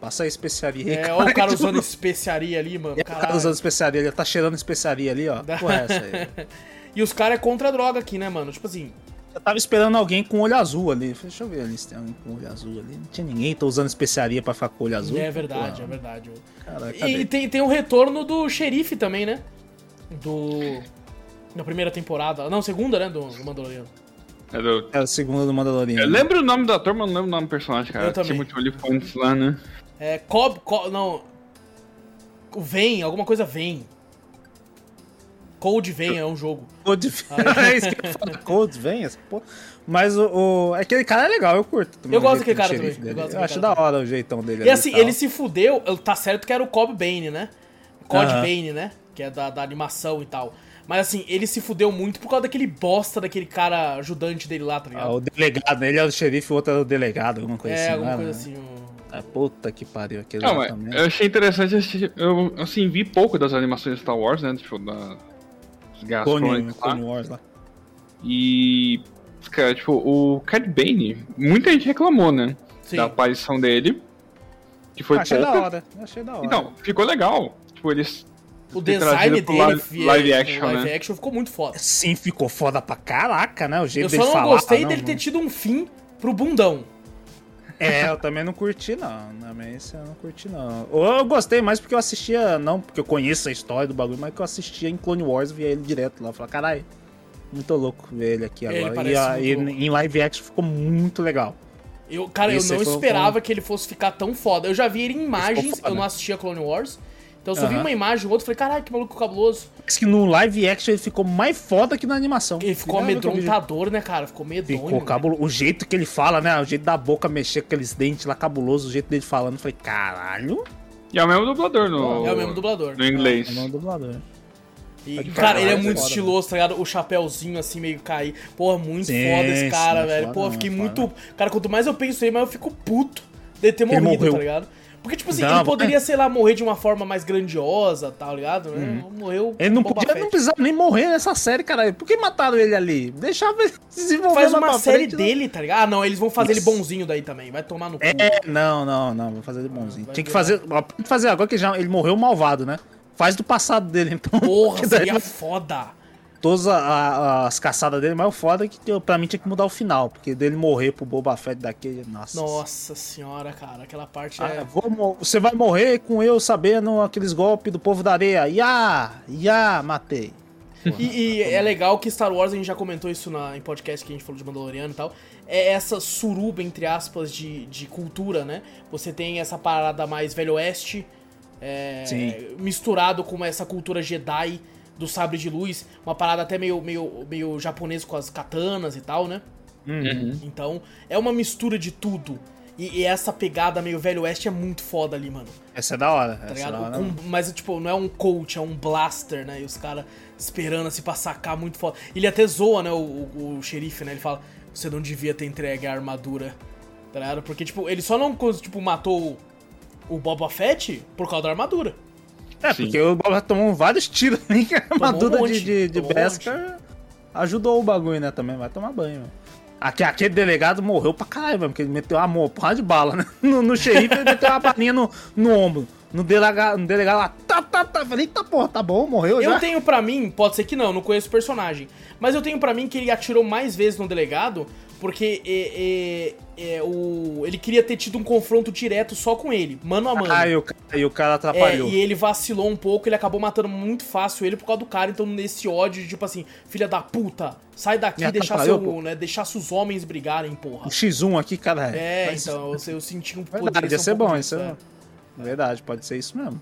passa aí especiaria. É, *laughs* ó, o cara usando especiaria ali, mano. é, o cara usando especiaria ali, tá cheirando especiaria ali, ó. *laughs* Porra, é essa aí. E os caras é contra a droga aqui, né, mano? Tipo assim, Eu tava esperando alguém com olho azul ali. Deixa eu ver ali se tem alguém com olho azul ali. Não tinha ninguém, tô usando especiaria pra ficar com olho azul. é verdade, Porra, é verdade. Caralho, E tem, tem o retorno do xerife também, né? Do. Da primeira temporada. Não, segunda, né? Do, do Mandaloriano. É do- É o segundo do Mandaloriano. Eu lembro o nome do ator, mas não lembro o nome do personagem, cara. Eu também. Timothy Olyphant lá, né? É. Cobb. Co- não. O Vem, alguma coisa vem. Cold Vem é um jogo. Code *laughs* é isso que eu falo. Code, vem, essa porra. Mas o, o- Aquele cara é legal, eu curto. também Eu gosto daquele cara também, eu dele. gosto Eu acho cara da hora o jeitão dele. E assim, ele se fudeu. Tá certo que era o Cobb Bane, né? Cod Aham. Bane, né? Que é da, da animação e tal. Mas assim, ele se fudeu muito por causa daquele bosta daquele cara ajudante dele lá, tá ligado? Ah, o delegado, ele é o xerife, o outro é o delegado, alguma coisa é, assim. alguma não coisa né? assim. um- É, puta que pariu, aquele Não, mas também. eu achei interessante, eu assim, vi pouco das animações de Star Wars, né? Tipo, da Guerras Clone. Clone Wars lá. E. Cara, tipo, o Cad Bane, muita gente reclamou, né? Sim. Da aparição dele. Que foi achei pouca. da hora, achei da hora. Então, ficou legal. Tipo, eles. O design dele, live, fi- live é, action, live né? action ficou muito foda. Sim, ficou foda pra caraca, né? O jeito Eu dele só não falar. gostei não, dele não. ter tido um fim pro bundão. É, eu também não curti, não. Também isso eu não curti, não. Ou eu gostei mais porque eu assistia, não porque eu conheço a história do bagulho, mas que eu assistia em Clone Wars, via ele direto lá. Falei, caralho, muito louco ver ele aqui Ele agora. E, a- e em live action ficou muito legal. Eu, cara, Esse eu não esperava que ele fosse ficar tão foda. Eu já vi ele em imagens, eu não assistia Clone Wars. Então eu só vi Aham. uma imagem ou outra e falei, caralho, que maluco cabuloso. Mas que no live action ele ficou mais foda que na animação. Ele ficou vi- amedrontador, né, cara? Ficou medonho. Ficou né? cabuloso. O jeito que ele fala, né? O jeito da boca mexer com aqueles dentes lá cabuloso, o jeito dele falando. Eu falei, caralho. E é o mesmo dublador no. É o mesmo dublador. No inglês. É o nome do dublador. E, cara, falar, ele é é muito foda, estiloso, tá ligado? O chapéuzinho assim meio cair. Porra, muito Sim, foda esse cara, sim, velho. foda, Porra, fiquei foda. muito. Cara, quanto mais eu penso nele, mais eu fico puto de ter morrido, tá ligado? Porque, tipo assim, Não, ele poderia, sei lá, morrer de uma forma mais grandiosa, tá ligado? Né? Morreu. Ele não podia, Fett. não precisava nem morrer nessa série, cara. Por que mataram ele ali? Deixava ele se *laughs* desenvolver Faz uma série frente, né? dele, tá ligado? Ah, não, eles vão fazer ele Isso. bonzinho daí também. Vai tomar no cu. É, não, não, não. Vou fazer ele bonzinho. vai Tinha que fazer. ó, Tem que fazer agora que já, ele morreu malvado, né? Faz do passado dele, então. Porra, *laughs* que daí seria foda. Todas a- a- as caçadas dele, mas o foda é que pra mim tinha que mudar o final. Porque dele morrer pro Boba Fett daquele. Nossa. Nossa senhora, cara. Aquela parte Ah, é. vou você vai morrer com eu sabendo aqueles golpes do povo da areia. Ya! Ya! Matei. E, e é legal que Star Wars, a gente já comentou isso na, em podcast que a gente falou de Mandaloriano e tal, é essa suruba, entre aspas, de, de cultura, né? Você tem essa parada mais velho oeste, é, misturado com essa cultura Jedi do sabre de luz, uma parada até meio, meio, meio japonesa com as katanas e tal, né? Uhum. Então, é uma mistura de tudo. E, e essa pegada meio velho oeste é muito foda ali, mano. Essa é da hora. Tá essa é da hora. Com- mas, tipo, não é um coach, é um blaster, né? E os caras esperando assim pra sacar muito foda. Ele até zoa, né? O, o, o xerife, né? Ele fala: Você não devia ter entregue a armadura. Tá ligado? Porque, tipo, ele só não, tipo, matou o Boba Fett por causa da armadura. É, Sim. porque o Boba tomou vários tiros ali que a armadura um monte, de, de, de tomou um ajudou o bagulho, né? Também vai tomar banho, mano. Aqui, aquele delegado morreu pra caralho, mano, porque ele meteu uma porra de bala, né? *laughs* No, no xerife ele meteu uma balinha no, no ombro. No delegado, no delegado lá, tá, tá, tá. Falei, eita porra, tá bom, morreu já. Eu tenho pra mim, pode ser que não, não conheço o personagem. Mas eu tenho pra mim que ele atirou mais vezes no delegado porque é, é, é, o, ele queria ter tido um confronto direto só com ele, mano a mano. Ah, e o, e o cara É, atrapalhou. e ele vacilou um pouco, ele acabou matando muito fácil ele por causa do cara, então nesse ódio, de, tipo assim, filha da puta, sai daqui e deixar, seu, né, deixar seus homens brigarem, porra. O X1 aqui, cara. É, Mas- então, eu, eu senti um poder Verdade, ia ser um pouco bom, isso é. é. Verdade, pode ser isso mesmo.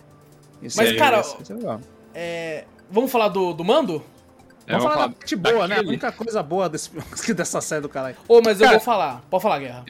Isso Mas, cara, é. É, vamos falar do, do mando? É, Vamos vou falar da parte boa, né? A daquele- única coisa boa desse, *laughs* dessa série do caralho. Ô, mas eu Cara- vou falar. Pode falar, Guerra.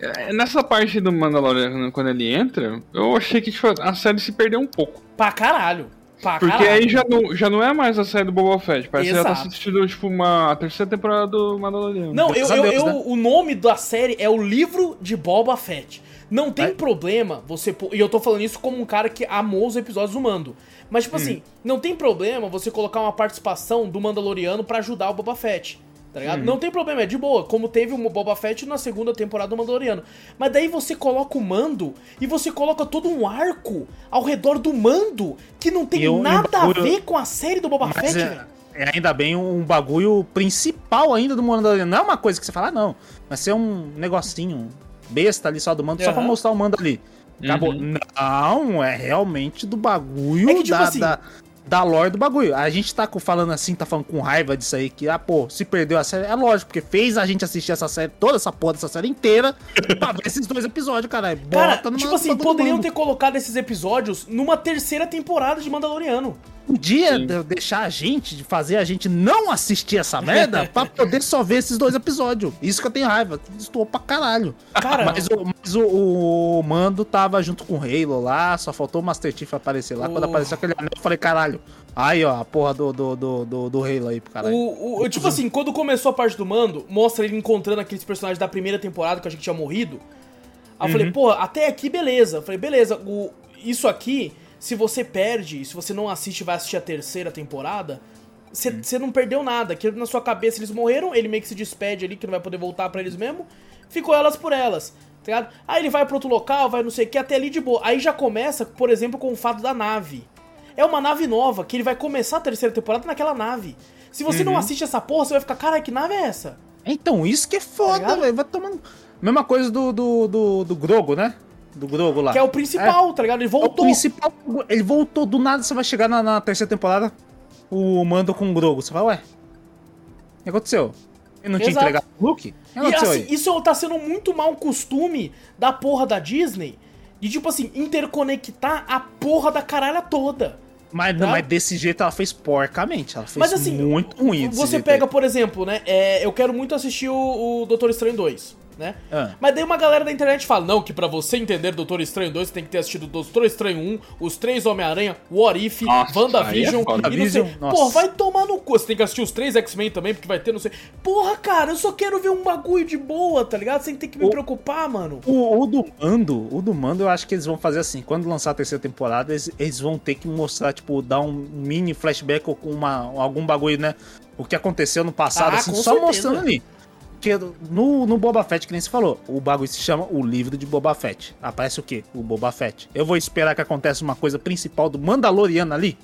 É, Nessa parte do Mandalorian, quando ele entra, eu achei que tipo, a série se perdeu um pouco. Pra caralho. Pra Porque caralho. aí já não, já não é mais a série do Boba Fett. Parece que já tá Exato. assistindo, tipo, uma a terceira temporada do Mandalorian. Não, eu, eu, Deus, eu- né? o nome da série é o livro de Boba Fett. Não tem Vai. problema você. E eu tô falando isso como um cara que amou os episódios do Mando. Mas, tipo assim, não tem problema você colocar uma participação do Mandaloriano pra ajudar o Boba Fett. Tá ligado? Não tem problema, é de boa. Como teve o Boba Fett na segunda temporada do Mandaloriano. Mas daí você coloca o Mando e você coloca todo um arco ao redor do Mando que não tem E um- nada bagulho- a ver com a série do Boba Mas Fett, é, velho. é ainda bem um bagulho principal ainda do Mandalorian. Não é uma coisa que você fala, ah, não. Vai ser um negocinho besta ali só do Mando, só pra mostrar o Mando ali. Acabou. Uhum. Não, é realmente do bagulho É que, tipo da, assim- da, da lore do bagulho. A gente tá com- falando assim, tá falando com raiva disso aí, que, ah, pô, se perdeu a série. É lógico, porque fez a gente assistir essa série, toda essa porra dessa série inteira, pra ver esses dois episódios, caralho. Cara, Bota numa- tipo assim, poderiam ter colocado esses episódios numa terceira temporada de Mandaloriano. Podia Sim. de- deixar a gente, de fazer a gente não assistir essa merda *laughs* pra poder só ver esses dois episódios. Isso que eu tenho raiva. Estou pra caralho. Cara, Mas, o, mas o, o Mando tava junto com o Halo lá, só faltou o Master Chief aparecer lá. Quando apareceu aquele anel, eu falei, caralho. Aí, ó, a porra do, do, do, do, do Halo aí pro caralho. o, o- tipo assim, quando começou a parte do Mando, mostra ele encontrando aqueles personagens da primeira temporada que eu achei que tinha morrido. Aí eu falei, pô, até aqui beleza. Eu falei, beleza, o, isso aqui, se você perde, se você não assiste e vai assistir a terceira temporada, você não perdeu nada. Que na sua cabeça eles morreram, ele meio que se despede ali, que não vai poder voltar pra eles mesmo. Ficou elas por elas, tá ligado? Aí ele vai pra outro local, vai não sei o que, até ali de boa. Aí já começa, por exemplo, com o fato da nave. É uma nave nova, que ele vai começar a terceira temporada naquela nave. Se você não assiste essa porra, você vai ficar, cara, que nave é essa? Então, isso que é foda, ligado? velho. Vai tomando. Mesma coisa do, do, do, do Grogo, né? Do Grogo lá. Que é o principal, tá ligado? Ele É o voltou. principal. Ele voltou do nada, você vai chegar na, na terceira temporada, o Mando com o Grogo. Você fala, ué, o que aconteceu? Ele não tinha Exato. entregado o Luke? E assim, isso tá sendo muito mau costume da porra da Disney. De tipo assim, interconectar a porra da caralha toda. Mas, não, tá? mas desse jeito ela fez porcamente. Ela fez Mas assim, muito ruim Você pega, aí. por exemplo, né? é, eu quero muito assistir o, o Doutor Estranho 2, né? Ah. Mas daí uma galera da internet fala, não, que pra você entender Doutor Estranho 2, você tem que ter assistido Doutor Estranho 1, os três Homem-Aranha, What If, Nossa, WandaVision aí é e não sei. WandaVision, nossa. Porra, vai tomar no cu. Você tem que assistir os três X-Men também, porque vai ter, não sei. Porra, cara, eu só quero ver um bagulho de boa, tá ligado? Sem ter que me O- preocupar, mano. O, o do Mando, o do Mando, eu acho que eles vão fazer assim. Quando lançar a terceira temporada, eles, eles vão ter que mostrar, tipo, dar um mini flashback ou com uma, algum bagulho, né? O que aconteceu no passado, Ah, assim, só certeza. mostrando ali. Porque no, no Boba Fett, que nem você falou, o bagulho se chama o livro de Boba Fett. Aparece o quê? O Boba Fett. Eu vou esperar que aconteça uma coisa principal do Mandaloriano ali?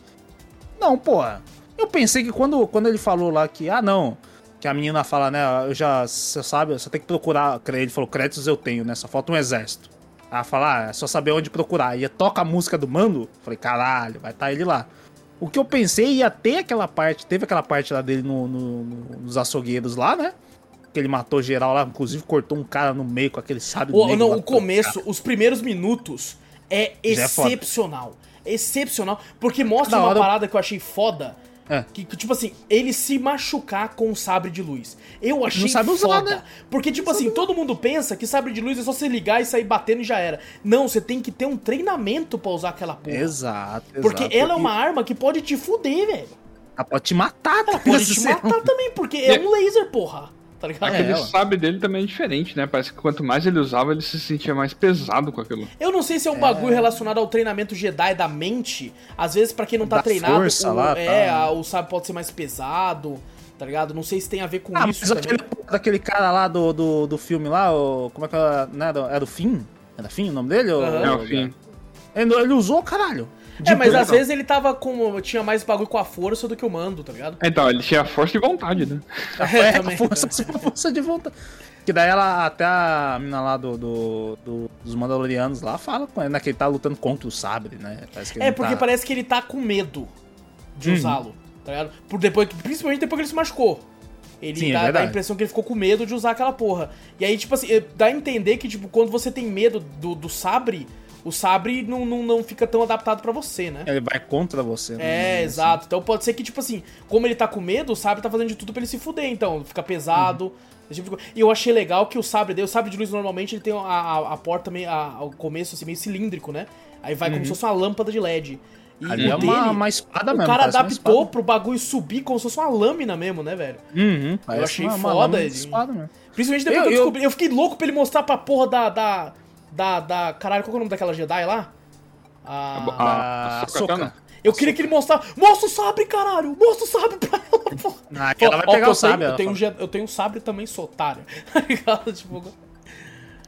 Não, porra. Eu pensei que quando, quando ele falou lá que, ah, não, que a menina fala, né, eu já, você sabe, você tem que procurar, ele falou, créditos eu tenho, né, só falta um exército. Ela fala, ah, é só saber onde procurar. E toca a música do Mando, falei, caralho, vai estar ele lá. O que eu pensei ia ter aquela parte, teve aquela parte lá dele no, no- no- nos açougueiros lá, né? Que ele matou geral lá, inclusive cortou um cara no meio com aquele sábio O, negro não, o começo, os primeiros minutos é é excepcional. excepcional, porque mostra uma parada que eu achei foda. É. Que, que, tipo assim, ele se machucar com o sabre de luz. Eu achei sabe usar, foda. né? Porque, tipo assim, todo mundo pensa que sabre de luz é só você ligar e sair batendo e já era. Não, você tem que ter um treinamento pra usar aquela porra. Exato, Porque exato. ela é uma arma que pode te fuder, velho. Ela pode te matar, tá Ela pode te matar também, porque é um laser, porra. Tá ligado? Aquele ela. sabre dele também é diferente, né? Parece que quanto mais ele usava, ele se sentia mais pesado com aquilo. Eu não sei se é um bagulho relacionado ao treinamento Jedi da mente. Às vezes, pra quem não tá Da treinado, força o, lá, é, tá. a- o sabre pode ser mais pesado, tá ligado? Não sei se tem a ver com Ah, isso mas aquele, daquele cara lá do, do, do filme lá, o, como é que era, né, era, era o Finn? Era Finn o nome dele? ou- Aham. É o fim. Ele, ele usou, caralho. De É, mas às vezes ele tava com. tinha mais bagulho com a força do que o mando, tá ligado? Então, ele tinha força e vontade, né? *laughs* É, também. a força, *laughs* a força de vontade. Que daí ela, até a mina lá do, do- do- dos Mandalorianos lá fala com ele, né? Que ele tá lutando contra o sabre, né? Parece que ele É, porque tá... parece que ele tá com medo de Uhum. usá-lo, tá ligado? Por depois, principalmente depois que ele se machucou. Ele Sim, é dá, dá a impressão que ele ficou com medo de usar aquela porra. E aí, tipo assim, dá a entender que, tipo, quando você tem medo do, do sabre, o sabre não, não, não fica tão adaptado pra você, né? Ele vai contra você. né? É, Assim. exato. Então pode ser que, tipo assim, como ele tá com medo, o sabre tá fazendo de tudo pra ele se fuder, então. Fica pesado. esse tipo de. E eu achei legal que o sabre dele, o sabre de luz normalmente ele tem a, a, a porta meio. A, o começo assim, meio cilíndrico, né? Aí vai como se fosse uma lâmpada de LED. E Ali o é dele, uma, uma espada o mesmo. cara parece uma adaptou pro bagulho subir como se fosse uma lâmina mesmo, né, velho? Uhum, parece achei uma, uma foda lâmina de ele. espada mesmo. Principalmente depois Eu- que eu eu- descobri. Eu fiquei louco pra ele mostrar pra porra da. da. Da. da caralho, qual que é o nome daquela Jedi lá? A. A Sokka, Soca. Eu queria que ele mostrasse. Mostra o sabre, caralho! Mostra o sabre pra ela, porra. Ah, que ela vai pegar o eu sabre. Tenho, eu, tenho um, eu tenho um sabre também, sou otário. *laughs* Tá ligado? Tipo,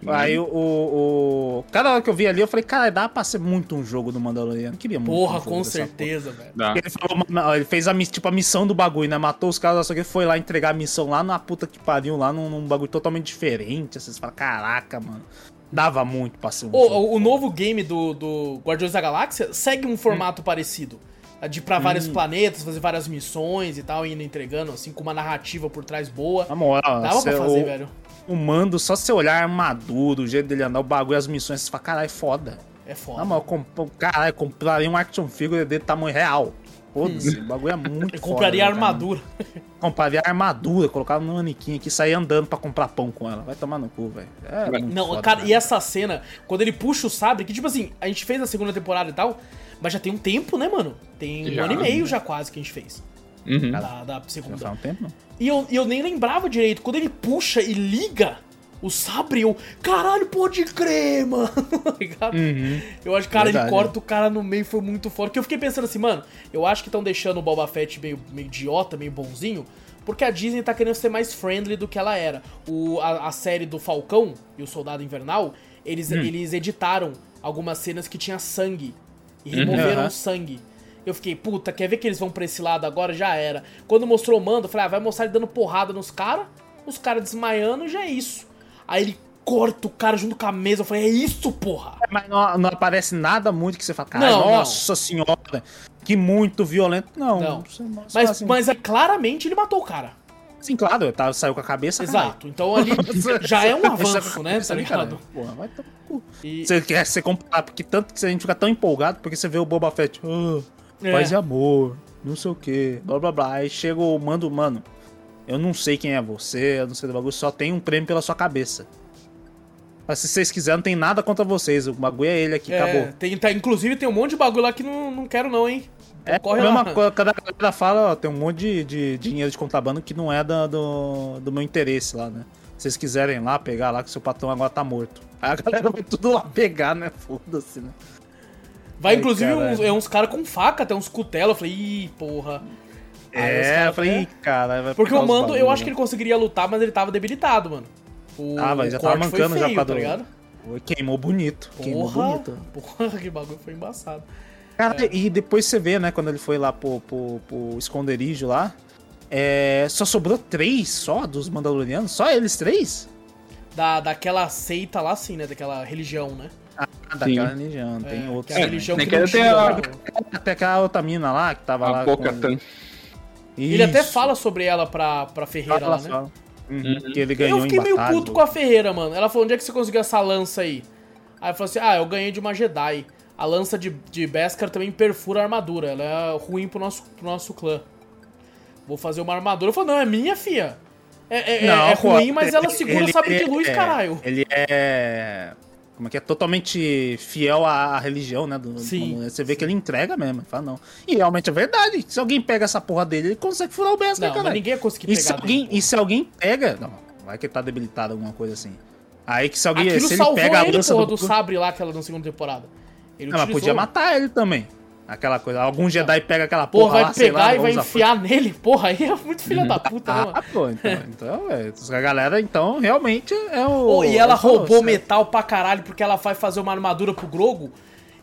Aí o, o, Cada hora que eu vi ali, eu falei, cara, dá pra ser muito um jogo do Mandaloriano. Queria muito. porra, um jogo com dessa certeza, velho. Ele, falou, "Não, ele fez a, tipo, a missão do bagulho, né? Matou os caras, só que ele foi lá entregar a missão lá na puta que pariu, lá num, num bagulho totalmente diferente. Assim, Você fala, caraca, mano. Dava muito pra ser um O, jogo. o, novo game do, do Guardiões da Galáxia segue um formato parecido. De ir pra vários planetas, fazer várias missões e tal, indo entregando, assim, com uma narrativa por trás boa. Na moral, Dava pra cê- fazer, o, velho. o mando, só você olhar a armadura, o jeito dele andar, o bagulho, as missões, você fala, caralho, foda. É foda. Na moral, comp... caralho, compraria um action figure dele tamanho real. Foda-se, o bagulho é muito Eu foda, compraria né, a cara? armadura. Compraria armadura, colocava no manequim aqui e saía andando pra comprar pão com ela. Vai tomar no cu, velho. É Não, foda, cara, velho. e essa cena, quando ele puxa o sabre, que tipo assim, a gente fez a segunda temporada e tal, mas já tem um tempo, né, mano? Tem um Já. ano e meio já quase que a gente fez. Uhum. Da, da Já segunda. faz um tempo, não? E eu, e eu nem lembrava direito. Quando ele puxa e liga o sabre, eu, caralho, pode crer, *laughs* mano. Tá ligado? Uhum. Eu acho que, cara, ele Verdade. corta o cara no meio, foi muito forte. Porque eu fiquei pensando assim, mano, eu acho que estão deixando o Boba Fett meio, meio idiota, meio bonzinho, porque a Disney tá querendo ser mais friendly do que ela era. O, a, a série do Falcão e o Soldado Invernal, eles, eles editaram algumas cenas que tinha sangue. E removeram o sangue. Eu fiquei, puta, quer ver que eles vão pra esse lado agora? Já era. Quando mostrou o Mando, eu falei, ah, vai mostrar ele dando porrada nos caras, os caras desmaiando já é isso. Aí ele corta o cara junto com a mesa. Eu falei, é isso, porra! Mas não, não aparece nada muito que você fala, cara, Não, não. nossa senhora, que muito violento. Não, Não. você- você Mas, assim, mas é, claramente ele matou o cara. Sim, claro, tá, saiu com a cabeça. Exato. Então ali *laughs* já é um avanço, né? Tá ligado? Porra, vai tomar cu. E- Você quer se comparar, porque tanto que a gente fica tão empolgado, porque você vê o Boba Fett, ah, É. paz e amor, não sei o que, blá blá blá. Aí chega o mando, mano, eu não sei quem é você, eu não sei do bagulho, só tem um prêmio pela sua cabeça. Mas se vocês quiserem, não tem nada contra vocês, o bagulho é ele aqui, É, acabou. tem, tá, inclusive tem um monte de bagulho lá que não, não quero não, hein? Então É corre a mesma lá. coisa, cada galera fala, ó, tem um monte de, de dinheiro de contrabando que não é da- do, do meu interesse lá, né? Se vocês quiserem lá pegar lá, que seu patrão agora tá morto. Aí a galera vai tudo lá pegar, né? Foda-se, né? Vai Ai, inclusive caralho. uns, é uns caras com faca, tem uns cutelos. Eu falei, ih, porra. É, eu falei, é. cara, Porque o Mando, eu acho que né? ele conseguiria lutar, mas ele tava debilitado, mano. O, Ah, mas já tava mancando já feio, pra tá do- ligado? Queimou bonito. Queimou Porra, bonito. porra, *laughs* que bagulho foi embaçado. Cara, e depois você vê, né, quando ele foi lá pro, pro, pro esconderijo lá, é, só sobrou três só dos Mandalorianos? Só eles três? Da, daquela seita lá, assim, né? Daquela religião, né? Ah, daquela religião, tem é, outros. que é a É, religião que que não tira, a-? Até aquela outra mina lá que tava lá. A boca com- tan. Ele até Isso. fala sobre ela pra, pra Ferreira Fala, lá, né? fala. Uhum, Que ele ganhou Eu fiquei em meio batalha. puto com a Ferreira, mano. Ela falou, onde é que você conseguiu essa lança aí? Aí eu falei assim, ah, eu ganhei de uma Jedi. A lança de, de Beskar também perfura a armadura. Ela é ruim pro nosso, pro nosso clã. Vou fazer uma armadura. Eu falei, não, é minha, fia. É, é- é- é pô, ruim, mas ela segura ele- sabre de ele luz, é- caralho. Ele é. Como é que é? Totalmente fiel à, à religião, né? Do, Sim, Mandaloriano. Você vê que ele entrega mesmo. Fala, não. E realmente é verdade. Se alguém pega essa porra dele, ele consegue furar o Não, mas cara. ninguém ia conseguir E pegar se, alguém, dele, e se alguém pega. Não, vai que ele tá debilitado, alguma coisa assim. Aí que se alguém. Aquilo se ele pega a ele, lança porra, do. do sabre lá, aquela na segunda temporada. Ele não, mas podia matar ele também. Aquela coisa. Algum Jedi pega aquela Porra, porra. vai lá, sei lá, pegar e vai enfiar nele. Porra, aí é muito filha da puta, né, Ah, mano? pô, então, então, é, a galera, então, realmente é o. Pô, e ela é roubou metal pra caralho porque ela vai fazer uma armadura pro Grogo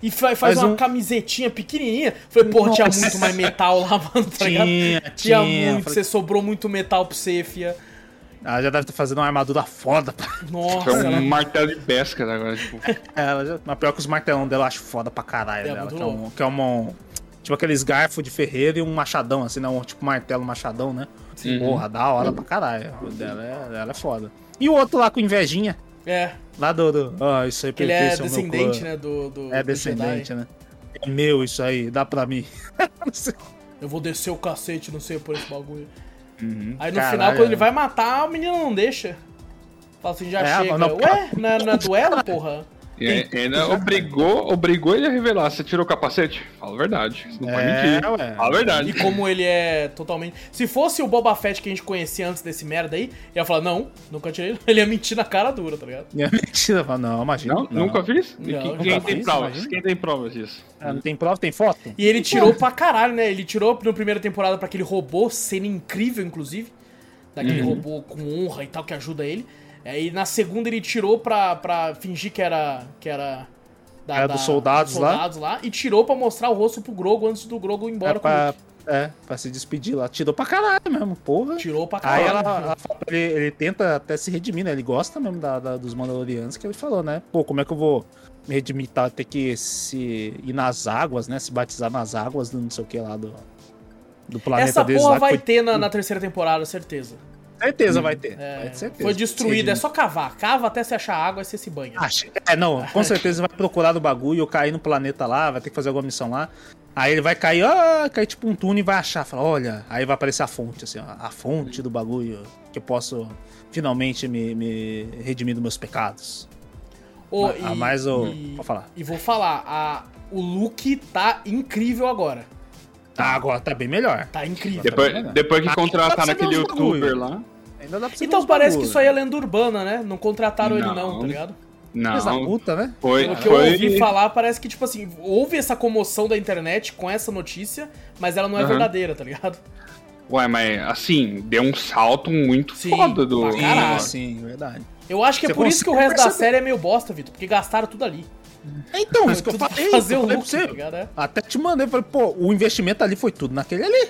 e fa- faz Faz uma um- camisetinha pequenininha. Falei, pô, tinha muito mais metal lá, *laughs* mano, tá ligado? Tinha, Tinha tinha. muito, Falei, você sobrou muito metal pra você, fia. Ela já deve estar fazendo uma armadura foda. pra Nossa, É um ela... martelo de Beskar agora, tipo. ela. Já, mas pior que os martelão dela eu acho foda pra caralho. É, dela, muito que, é um, que é uma. Tipo aqueles garfos de ferreiro e um machadão, assim, não, tipo martelo, machadão, né? Sim. Porra, da hora pra caralho. O Dela é, ela é foda. E o outro lá com invejinha. É, Lá do. do ah, isso aí ele é descendente, né, do, do É do descendente, Jedi. né? É meu isso aí, dá pra mim. *laughs* Eu vou descer o cacete, não sei, por esse bagulho. Uhum, Aí no caralho, final, quando ele é. vai matar, o menino não deixa. Fala assim, já É, chega. não, Ué, não, não é duelo, porra? E ainda obrigou, obrigou ele a revelar. Você tirou o capacete? Fala a verdade. Você não pode É, mentir. ué. Fala a verdade. E como ele é totalmente. Se fosse o Boba Fett que a gente conhecia antes desse merda aí, ia falar, não, nunca tirei. Ele *laughs* ia mentir na cara dura, tá ligado? Mentira, fala, não, imagina. Não, nunca fiz? Não, quem, nunca quem tem fiz, provas? imagina. Quem tem provas disso? Ah, não tem prova, tem foto? E ele tirou pra caralho, né? Ele tirou na primeira temporada pra aquele robô, cena incrível, inclusive. Daquele Uhum. robô com honra e tal, que ajuda ele. Aí na segunda ele tirou pra, pra fingir que era. que era. Da, Era dos soldados lá. soldados lá. E tirou pra mostrar o rosto pro Grogo antes do Grogo ir embora É com o pra, é, pra se despedir lá. Tirou pra caralho mesmo, porra. Tirou pra Aí caralho. ela, ela pra ele, ele tenta até se redimir, né? Ele gosta mesmo da, da- dos Mandalorianos, que ele falou, né? Pô, como é que eu vou me redimir? Tá, ter que se ir nas águas, né? Se batizar nas águas do não sei o que lá do, do planeta Essa deles porra lá. que vai ter na, na terceira temporada, certeza. Certeza vai ter. É, vai ter certeza. foi destruída, é só cavar. Cava até se achar água e você se banha. Acho. É, não, com *laughs* certeza vai procurar no bagulho, cair no planeta lá, vai ter que fazer alguma missão lá. Aí ele vai cair, ah, cair tipo um túnel e vai achar, fala, olha, aí vai aparecer a fonte, assim, ó, a fonte do bagulho, que eu posso finalmente me, me redimir dos meus pecados. Ô, a mais o. e- Pode falar. E vou falar, a, o look tá incrível agora. Ah, agora tá bem melhor. Tá incrível. Depois, vendo? depois que Aí contratar pode ser naquele uns bagulho. youtuber lá. Ainda dá pra você ver Então parece que isso aí é lenda urbana, né? Não contrataram ele não, Não. tá ligado? Da Não, puta, né? foi, Pelo que eu foi... ouvi falar, parece que, tipo assim, houve essa comoção da internet com essa notícia, mas ela não é Aham. verdadeira, tá ligado? Ué, mas assim, deu um salto muito Sim, foda do... caralho. Sim, sim, verdade. Eu acho que é Você por isso que o resto da perceber. série é meio bosta, Vitor, porque gastaram tudo ali. Então, isso que eu falei, fazer eu o falei look, pra você. tá? É. Até te mandei, falei, pô, o investimento ali foi tudo naquele ali.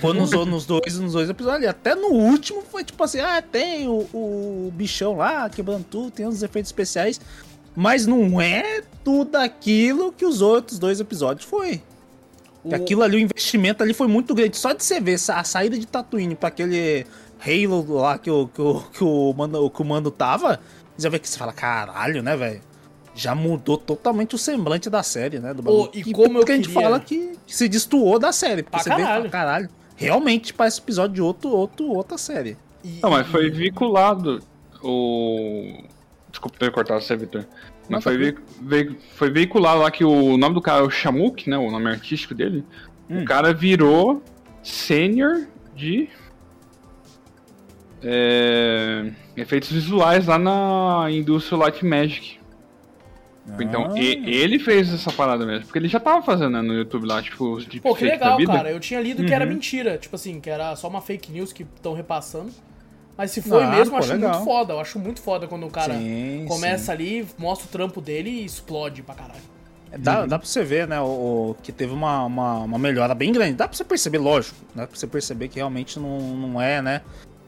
Foi nos, nos dois, nos dois episódios ali. Até no último foi tipo assim, ah, tem o, o bichão lá quebrando tudo, tem uns efeitos especiais. Mas não é tudo aquilo que os outros dois episódios foi. O- Aquilo ali, o investimento ali foi muito grande. Só de você ver a saída de Tatooine pra aquele Halo lá que o, que o, que o, mando, que o mando tava, você já vê que você fala, caralho, né, velho? Já mudou totalmente o semblante da série, né? Do bagulho. e como eu que a gente queria- fala que se destoou da série. Porque Pra você vê e caralho. caralho. Realmente parece episódio de outro, outro, outra série. e- Não, mas foi vinculado o... Desculpa ter cortado você, Victor. Não, Mas tá foi, vei- foi veiculado lá que o nome do cara é o Shamuk, né? O nome artístico dele. Hum. O cara virou sênior de é, efeitos visuais lá na Industrial Light Magic. Então, Ah. e- ele fez essa parada mesmo. Porque ele já tava fazendo né, no YouTube lá, tipo, os Pô, que legal, vida. cara. Eu tinha lido que era Uhum. mentira. Tipo assim, que era só uma fake news que estão repassando. Mas se foi Ah, mesmo, eu acho legal. muito foda. Eu acho muito foda quando o cara Sim, começa ali, mostra o trampo dele e explode pra caralho. Dá, dá pra você ver, né, o, o- que teve uma, uma, uma melhora bem grande. Dá pra você perceber, lógico, dá pra você perceber que realmente não, não é, né,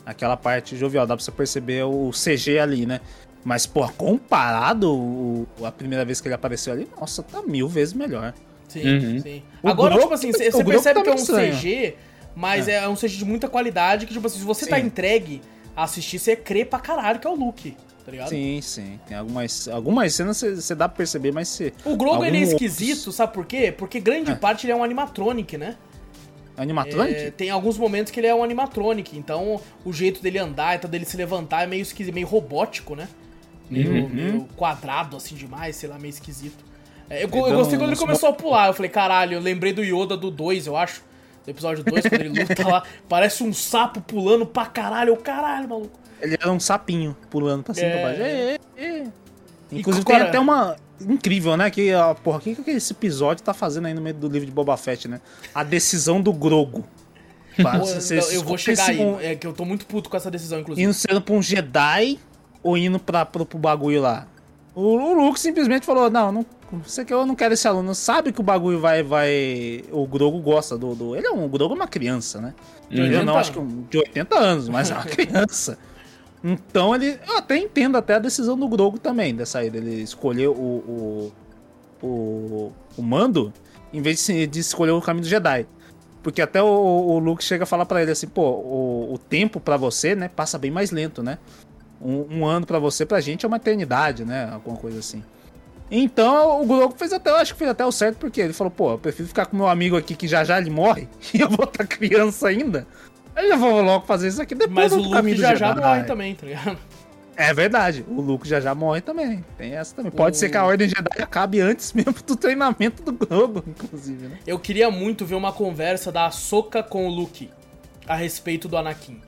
aquela parte jovial. Dá pra você perceber o CG ali, né. Mas, pô, comparado o- a primeira vez que ele apareceu ali, nossa, tá mil vezes melhor. Sim, Uhum. sim. O Agora, Grogu- tipo assim, você percebe tá que é um estranho. CG, mas é. um CG de muita qualidade, que, tipo assim, se você tá Sim. entregue a assistir, você crê pra caralho que é o Luke, tá ligado? Sim, sim. Tem algumas, algumas cenas você dá pra perceber, mas você... O Grogu, ele é esquisito, sabe por quê? Porque grande É. parte ele é um animatronic, né? Animatronic? É, tem alguns momentos que ele é um animatronic, então o jeito dele andar, então dele se levantar é meio esquisito, meio robótico, né? Meio, Uhum. meio quadrado assim demais, sei lá, meio esquisito. É, eu, eu dá gostei quando ele começou a pular, eu falei, caralho, eu lembrei do Yoda do 2, eu acho. Do episódio 2, quando ele *laughs* luta lá, parece um sapo pulando pra caralho, eu, caralho, maluco. Ele era um sapinho pulando pra cima e É. pra baixo. É, é, é. E, Inclusive cara- tem até uma. Incrível, né? Que, ó, porra, o que, que esse episódio tá fazendo aí no meio do livro de Boba Fett, né? A decisão do Grogo. Pô, eu, eu vou chegar aí, um- é que eu tô muito puto com essa decisão, inclusive. Indo sendo pra um Jedi ou indo pra, pro, pro bagulho lá. O, o Luke simplesmente falou: Não, não você que eu não quero esse aluno. Sabe que o bagulho vai. vai o Grogo gosta do. do ele é um. O Grogo é uma criança, né? De Eu 80 não, acho que um, de 80 anos, mas é uma *laughs* criança. Então ele. Eu até entendo até a decisão do Grogo também, dessa aí, dele escolher o. o, o, o mando, em vez de, de escolher o caminho do Jedi. Porque até o, o Luke chega a falar pra ele assim, pô, o, o tempo pra você, né, passa bem mais lento, né? Um, um ano pra você, pra gente é uma eternidade, né? Alguma coisa assim. Então o Grogu fez até, eu acho que fez até o certo, porque ele falou, pô, eu prefiro ficar com meu amigo aqui que já já ele morre, *laughs* e eu vou estar criança ainda. Eu já vou logo fazer isso aqui depois Mas o Luke já já morre também, tá ligado? É verdade, o Luke já já morre também. Tem essa também. Pode O- ser que a Ordem Jedi acabe antes *laughs* mesmo do treinamento do Grogu, inclusive, né? Eu queria muito ver uma conversa da Ahsoka com o Luke a respeito do Anakin.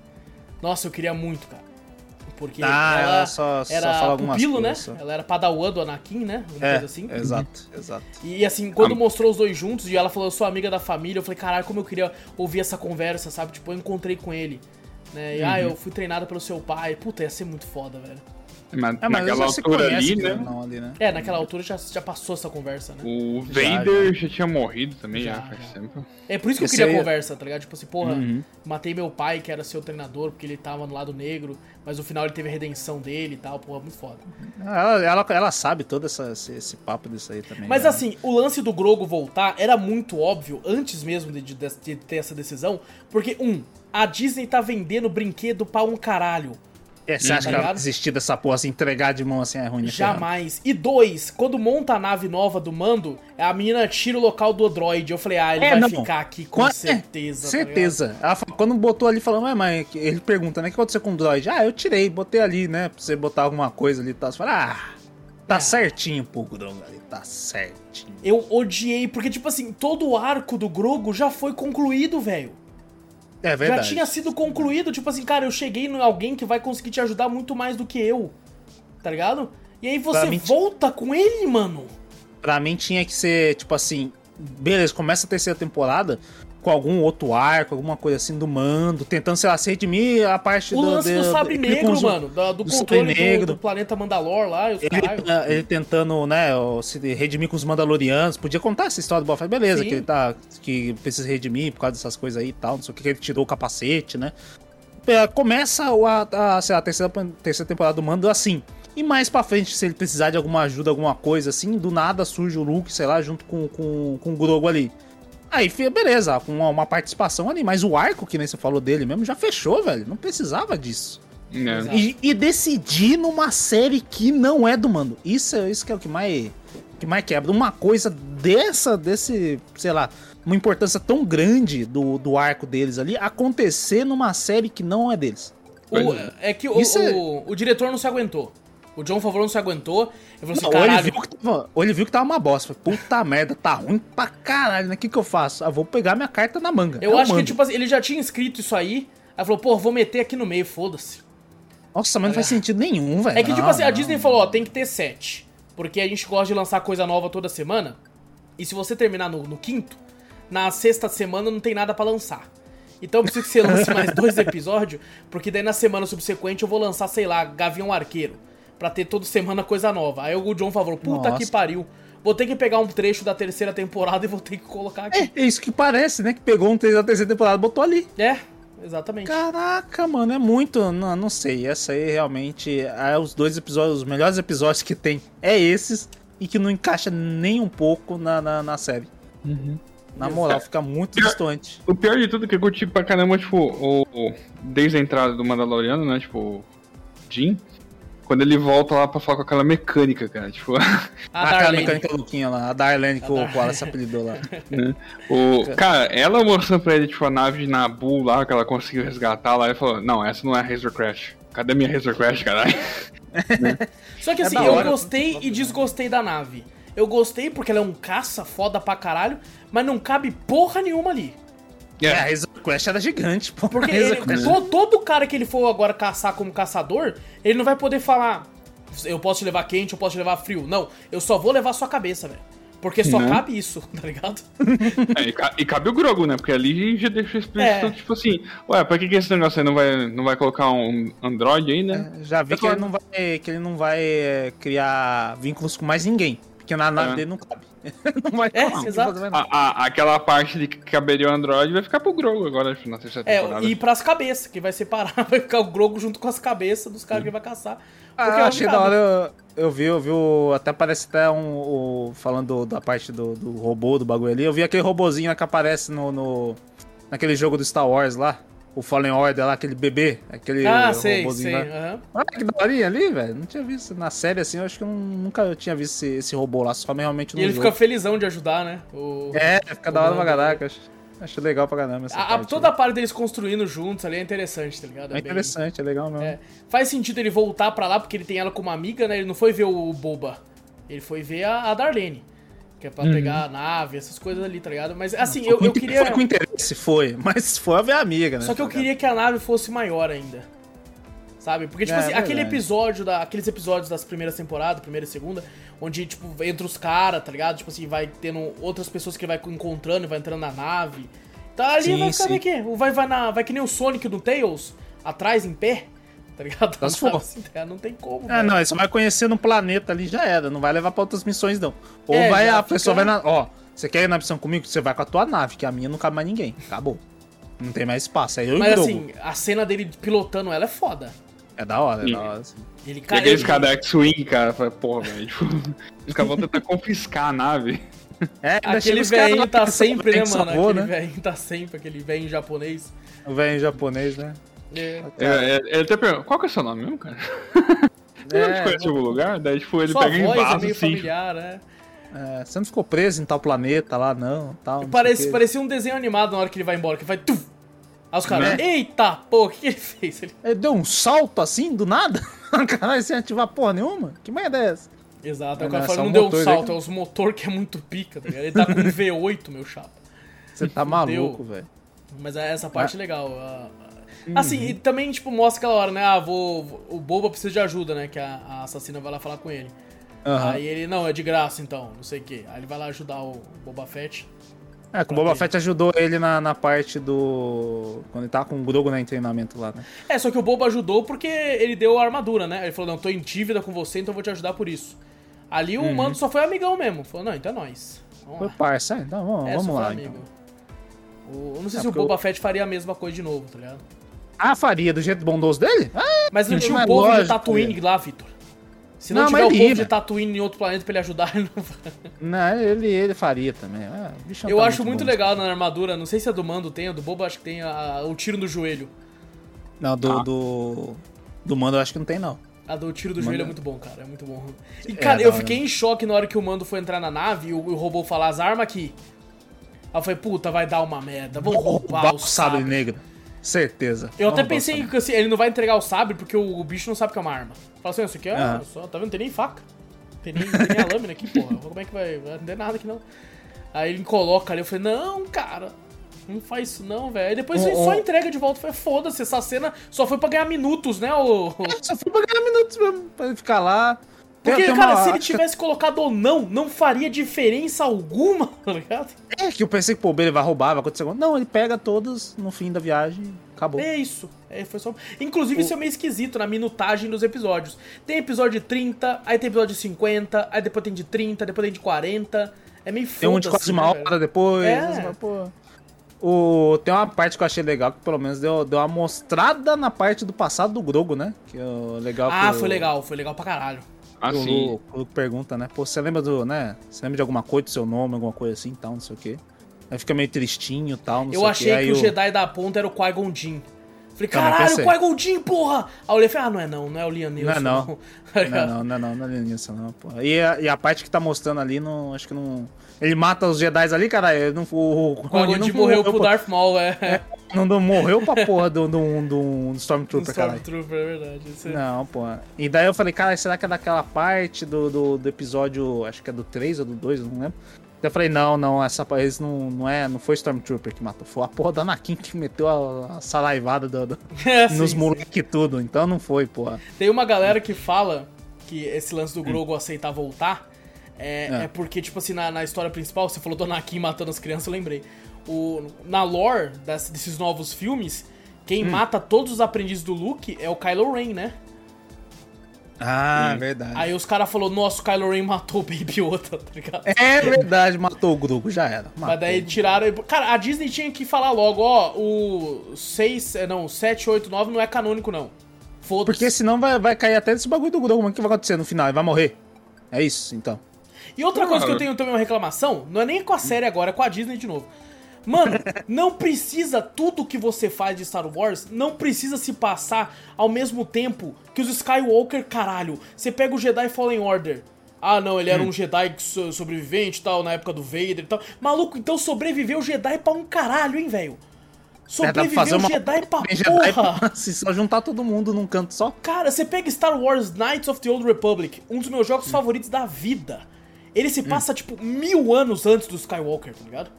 Nossa, eu queria muito, cara. Porque Ah, ela, ela só- só era fala algumas pupilo, né? coisas só. Ela era padawan do Anakin, né? Uma É, coisa assim. exato, exato. E assim, quando Ah. mostrou os dois juntos e ela falou, eu sou amiga da família, eu falei, caralho, como eu queria ouvir essa conversa, sabe? Tipo, eu encontrei com ele. Né? E, ah, Uhum. eu fui treinada pelo seu pai. Puta, ia ser muito foda, velho. É, mas naquela já se altura conhece, ali, né? não, ali, né? É, naquela altura já, já passou essa conversa, né? O Já, Vader já, tinha morrido também, já, Já, faz já. tempo. É por isso que eu queria aí- conversa, tá ligado? Tipo assim, porra, Uhum. matei meu pai, que era seu treinador, porque ele tava no lado negro, mas no final ele teve a redenção dele e tal, porra, muito foda. Ela, ela, ela sabe todo essa, esse, esse papo disso aí também. Mas né? assim, o lance do Grogo voltar era muito óbvio, antes mesmo de, de- de ter essa decisão, porque, um, a Disney tá vendendo brinquedo pra um caralho. É, você acha tá que ela desistir dessa porra, assim, entregar de mão assim é ruim? né, Jamais. E dois, quando monta a nave nova do mando, a menina tira o local do droid. Eu falei, ah, ele É, vai não. ficar aqui com Qua- é, certeza. tá certeza. Ela quando botou ali, falando, ué, mãe, ele pergunta, né? O que aconteceu com o droid? Ah, eu tirei, botei ali, né? Pra você botar alguma coisa ali e tal. Você fala, ah, tá É. certinho, pô, Grogu ali, tá certinho. Eu odiei, porque, tipo assim, todo o arco do Grogo já foi concluído, velho. É Já verdade. tinha sido concluído, tipo assim, cara, eu cheguei em alguém que vai conseguir te ajudar muito mais do que eu. Tá ligado? E aí você Pra volta com ele, mano. Pra mim tinha que ser, tipo assim, beleza, começa a terceira temporada com algum outro arco, alguma coisa assim do mando, tentando, sei lá, se redimir a parte O do. lance do de- sabre ele negro, mano. do do controle do- negro. Do, planeta Mandalor lá os Ele, caralho. ele tentando, né, se redimir com os Mandalorianos. Podia contar essa história do Boba Fett, beleza, Sim. que ele tá. que precisa redimir por causa dessas coisas aí e tal. Não sei o que, que ele tirou o capacete, né? É, Começa o- a, a, sei lá, a terceira, terceira temporada do Mando assim. E mais pra frente, se ele precisar de alguma ajuda, alguma coisa assim, do nada surge o Luke, sei lá, junto com, com, com o Grogu ali. Aí, beleza, com uma, uma participação ali, mas o arco, que nem você falou dele mesmo, já fechou, velho. Não precisava disso. É. E, e decidir numa série que não é do mando. Isso, é- isso que é o que mais, que mais quebra. Uma coisa dessa, desse, sei lá, uma importância tão grande do, do arco deles ali acontecer numa série que não é deles. O- é. é que o, Isso é- o, o diretor não se aguentou. O John Favreau não se aguentou. Ele falou assim, Não, ele caralho, viu que tava, ou ele viu que tava uma bosta. Falei, Puta merda, tá ruim pra caralho, né? O que, que eu faço? Ah, vou pegar minha carta na manga. eu o acho que mando. tipo assim, ele já tinha escrito isso aí. Aí falou, pô, vou meter aqui no meio, foda-se. Nossa, mas não faz sentido nenhum, velho. É que, tipo Não, assim, a não. Disney falou, ó, tem que ter sete. Porque a gente gosta de lançar coisa nova toda semana. E se você terminar no, no quinto, na sexta semana não tem nada pra lançar. Então eu preciso que você lance mais *laughs* dois episódios, porque daí na semana subsequente eu vou lançar, sei lá, Gavião Arqueiro. Pra ter toda semana coisa nova. Aí o John falou, puta Nossa. que pariu. Vou ter que pegar um trecho da terceira temporada e vou ter que colocar aqui. É, é isso que parece, né? Que pegou um 3 da terceira temporada e botou ali. É, exatamente. Caraca, mano, é muito. Não, não sei. Essa aí realmente é os dois episódios, os melhores episódios que tem é esses e que não encaixa nem um pouco na, na, na série. Na moral, fica muito distante. O pior de tudo é que eu curti pra caramba, tipo, o, o- desde a entrada do Mandaloriano, né? Tipo, Jim. Quando ele volta lá pra falar com aquela mecânica, cara. Tipo, A *laughs* Aquela mecânica louquinha lá, a Darlene que A o se apelidou lá. *laughs* o, cara, ela mostrando pra ele, tipo, a nave de Nabu lá, que ela conseguiu resgatar lá, e falou: Não, essa não é a Razor Crash. Cadê minha Razor Crash, caralho? *laughs* Só que É assim, da eu gostei e desgostei da nave. Eu gostei porque ela é um caça foda pra caralho, mas não cabe porra nenhuma ali. É, a Razor Quest era gigante, pô. Porque ele- Quest- to- todo cara que ele for agora caçar como caçador, ele não vai poder falar. Eu posso te levar quente, eu posso te levar frio. Não, eu só vou levar sua cabeça, velho. Porque só Né? cabe isso, *laughs* tá ligado? É, e, ca- e cabe o Grogu, né? Porque ali já deixou explícito, É. tipo assim, ué, pra que, que esse negócio aí não vai, não vai colocar um Android aí, né? Já vi que tô- ele não vai, que ele não vai é, criar vínculos com mais ninguém. Porque na nave É. dele não cabe. *laughs* não vai É, conseguir exato. A- a- aquela parte de que caberia o Android vai ficar pro Grogu agora, na terceira É, temporada. e pras cabeças, que vai separar, *laughs* vai ficar o Grogo junto com as cabeças dos caras que ele vai caçar. Ah, é achei da cabe. hora. Eu, eu vi, eu vi. o- Até parece até um. o- falando da parte do, do robô, do bagulho ali. Eu vi aquele robozinho que aparece no, no- naquele jogo do Star Wars lá. O Fallen Order lá, aquele bebê. Aquele Ah, sei, robozinho sei. lá. aham. Olha que daorinha ali, velho. Não tinha visto. Na série assim, eu acho que eu nunca tinha visto esse, esse robô lá, só realmente no E ele jogo. fica felizão de ajudar, né? O... É, fica da hora pra caraca. Acho, acho legal pra caramba essa A- a- parte toda a aí. parte deles construindo juntos ali é interessante, tá ligado? É bem- interessante, é legal mesmo. É. Faz sentido ele voltar pra lá porque ele tem ela como amiga, né? Ele não foi ver o Boba. Ele foi ver a, a Darlene. Que é pra pegar a nave, essas coisas ali, tá ligado? Mas assim, eu, eu Foi queria. com interesse, foi. Mas foi a ver a amiga, né? Só que eu tá queria que a nave fosse maior ainda. Sabe? Porque, tipo É, assim, é aquele episódio, da, aqueles episódios das primeiras temporadas, primeira e segunda, onde, tipo, entra os caras, tá ligado? Tipo assim, vai tendo outras pessoas que ele vai encontrando e vai entrando na nave. Tá ali Sim, vai ficar meio que. Vai, vai, na, vai que nem o Sonic do Tails, atrás em pé, tá ligado? Assim, tá ligado? não tem como. Ah, velho. não, só vai conhecer no planeta ali já era. Não vai levar pra outras missões, não. Ou É, vai a pessoa fica- vai na. Ó, você quer ir na missão comigo? Você vai com a tua nave, que a minha não cabe mais ninguém. Acabou. Não tem mais espaço. Aí eu Mas e assim, a cena dele pilotando ela é foda. É da hora, é Sim. da hora. assim. Ele E cai. aqueles ele- caras da X-Wing, cara, fala, porra, velho, tipo, os caras vão tentar confiscar a nave. É, Aquele velhinho tá sempre, né, mano? avô, Aquele né? velhinho tá sempre, aquele velhinho japonês. O velho japonês, né? É. É, é, ele até pergunta, qual que é o seu nome mesmo, cara? *laughs* Você não te conhece em algum lugar? Daí, tipo, ele Sua pega em voz é vaso, meio assim. familiar, né? É, você não ficou preso em tal planeta lá, não. Tal, não Parece, parecia um desenho animado na hora que ele vai embora, que vai. Tuf! Aí os caras, Né? eita, pô, o que que ele fez? Ele... Ele deu um salto assim, do nada? *laughs* Caralho, sem ativar porra nenhuma? Que merda é essa? Exato, aí o cara é fala, não deu um motor salto, dele. é os motor que é muito pica, tá ligado? Ele tá com um V8, meu chapa. Você tá maluco, velho. Mas é essa parte é legal. ah, Assim, e também, tipo, mostra aquela hora, né? Ah, vou. O Boba precisa de ajuda, né? Que a, a assassina vai lá falar com ele. Aham. Aí ele, não, é de graça então, não sei o quê. Aí ele vai lá ajudar o Boba Fett. É, que o Boba Fett ajudou ele na, na parte do. Quando ele tava com o Grogu né, em treinamento lá, né? É, só que o Boba ajudou porque ele deu a armadura, né? Ele falou, não, tô em dívida com você, então eu vou te ajudar por isso. Ali o Mando só foi amigão mesmo. Falou, não, então é nóis. Vamos Foi lá. parça, é, então vamos, É, vamos lá. amigo. Então. O- eu não sei É, se o Boba Fett faria a mesma coisa de novo, tá ligado? Ah, faria do jeito bondoso dele? Ah, Mas não tinha um povo de Tatooine lá, Vitor. Se não, Não, tiver o povo ia, de. Tatooine em outro planeta pra ele ajudar, *laughs* ele não vai. não, ele, ele faria também. Ah, Eu tá acho muito bom. legal na armadura, não sei se a do Mando tem, a do Boba acho que tem a- o tiro no joelho. Não, do, Ah. do. Do mando eu acho que não tem, não. A do tiro do Manda- joelho é muito bom, cara, é muito bom. E, É, cara, da eu fiquei em choque na hora que o Mando foi entrar na nave e o, o robô falar as armas aqui. Aí eu falei, puta, vai dar uma merda, vão roubar o sabre sabre. negro. Certeza. Eu até pensei que assim, ele não vai entregar o sabre porque o, o bicho não sabe que é uma arma. Fala assim, isso aqui é Ah. só, tá vendo? Não tem nem faca. Tem nem, tem nem a lâmina aqui, porra. Como é que vai? Não tem nada aqui não. Aí ele coloca ali, eu falei, não, cara. Não faz isso não, velho. Aí depois Ô, ele só entrega de volta. Falei, foda-se, essa cena só foi pra ganhar minutos, né? O... sabre. Só fui pra ganhar minutos mesmo, pra ele ficar lá. Tem- Porque, tem uma- cara, se ele tivesse colocado ou não, não faria diferença alguma, *laughs* tá ligado? É, que eu pensei que, pô, ele vai roubar, vai acontecer alguma Não, ele pega todas no fim da viagem acabou. É isso. É, foi só... Inclusive, isso é meio esquisito na minutagem dos episódios. Tem episódio de 30, aí tem episódio de 50, aí depois tem de 30, depois tem de 40. É meio foda Tem um de quase uma hora depois. É. mas, pô, O, tem uma parte que eu achei legal, que pelo menos deu, deu uma mostrada na parte do passado do Grogo, né? Que é o legal Ah, que o- foi legal, foi legal pra caralho. Que o Assim, o Luke pergunta, né? Pô, você lembra do, né? Você lembra de alguma coisa do seu nome, alguma coisa assim, tal, não sei o quê. Aí fica meio tristinho e tal, não sei Eu o achei que Aí o o- Jedi da ponta era o Qui-Gon Jinn. Falei, caralho, pensei. Qui-Gon Jinn, porra! Aí eu olhei e falei, ah, não é não, não é o Liam Não Neeson. é não. Tá Não, ligado? não, não, *laughs* não, não é nisso, não, pô. E a, e a parte que tá mostrando ali, não, acho que não. Ele mata os Jedi ali, cara. Ele não, o, o, O Qui-Gon Jinn morreu pro Darth Maul, é. Não, não morreu pra porra do, do, do, do Stormtrooper, caralho. Stormtrooper, é verdade. Isso é- Não, pô. E daí eu falei, cara, será que é daquela parte do, do, do episódio, acho que é do 3 ou do 2, eu não lembro. Daí eu falei, não, não, essa vez não, não é, não foi Stormtrooper que matou, foi a porra da Anakin que meteu a, a saraivada do, do- *laughs* É, nos sim, moleque e tudo, então não foi, porra. Tem uma galera que fala que esse lance do Grogu aceitar voltar é, É. é porque, tipo assim, na, na história principal, você falou do Anakin matando as crianças, eu lembrei. O, na lore das- desses novos filmes, quem mata todos os aprendizes do Luke é o Kylo Ren, né? Ah, verdade. Aí os caras falaram, nossa, o Kylo Ren matou o Baby Yoda, *laughs* tá ligado? É verdade, matou o Grogu, já era. Mas matou. daí tiraram. Cara, a Disney tinha que falar logo, ó, o 6, é, não, 7, 8, 9 não é canônico, não. Foda-se. Porque senão vai, vai cair até esse bagulho do Grogu, mas o que vai acontecer no final? Ele vai morrer. É isso, então. E outra coisa que eu Claro. tenho também uma reclamação, não é nem com a série agora, é com a Disney de novo. Mano, não precisa tudo que você faz de Star Wars, não precisa se passar ao mesmo tempo que os Skywalker, caralho. Você pega o Jedi Fallen Order. Ah, não, ele era Hum. um Jedi so- sobrevivente e tal, na época do Vader e tal. Maluco, então sobreviveu o Jedi pra um caralho, hein, velho? É, dá pra Sobreviveu o Jedi pra *laughs* Jedi porra! pra- *laughs* se só juntar todo mundo num canto só. Cara, você pega Star Wars Knights of the Old Republic, um dos meus jogos favoritos da vida. Ele se passa, tipo, mil anos antes do Skywalker, tá ligado?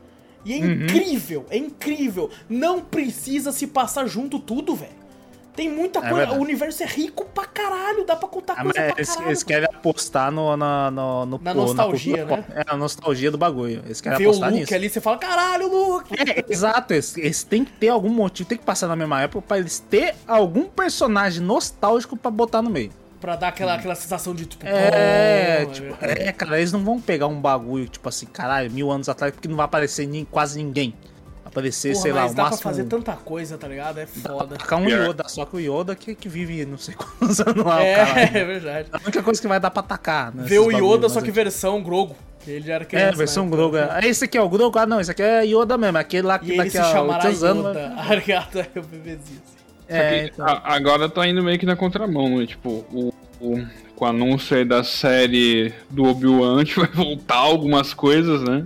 E é incrível, é incrível. Não precisa se passar junto tudo, velho. Tem muita coisa. verdade. O universo é rico pra caralho, dá pra contar Ah, coisa pra eles, caralho. eles querem apostar no, na, no, no- Na pô, nostalgia, cultura né? É, a nostalgia do bagulho. Eles querem o apostar Luke nisso. ali, você fala, caralho, Luke! É, exato, eles, eles têm que ter algum motivo, tem que passar na mesma época pra eles ter algum personagem nostálgico pra botar no meio. Pra dar aquela, aquela sensação de, tipo, É, pô, tipo, é, cara, eles não vão pegar um bagulho, tipo assim, caralho, mil anos atrás, porque não vai aparecer nem, quase ninguém. Aparecer, Porra, sei lá, mas o dá máximo. pra fazer tanta coisa, tá ligado? É foda. Tacar um Pior. Yoda, só que o Yoda que, que vive não sei *laughs* quantos anos lá, É, o cara. é verdade. A única coisa que vai dar pra atacar, né? Ver o Yoda, bagulho, só mas que é- versão Grogu. Que ele já era criança. É, na versão época. Grogu. é. Esse aqui é o Grogu? Ah, não, esse aqui é Yoda mesmo. Aquele lá que E ele daqui se a chamará 800 anos. Yoda. *laughs* vai- Arigato é o bebezinho. É, então. a- agora tá indo meio que na contramão, né? Tipo, o, o- com o anúncio aí da série do Obi-Wan, *laughs* vai voltar algumas coisas, né?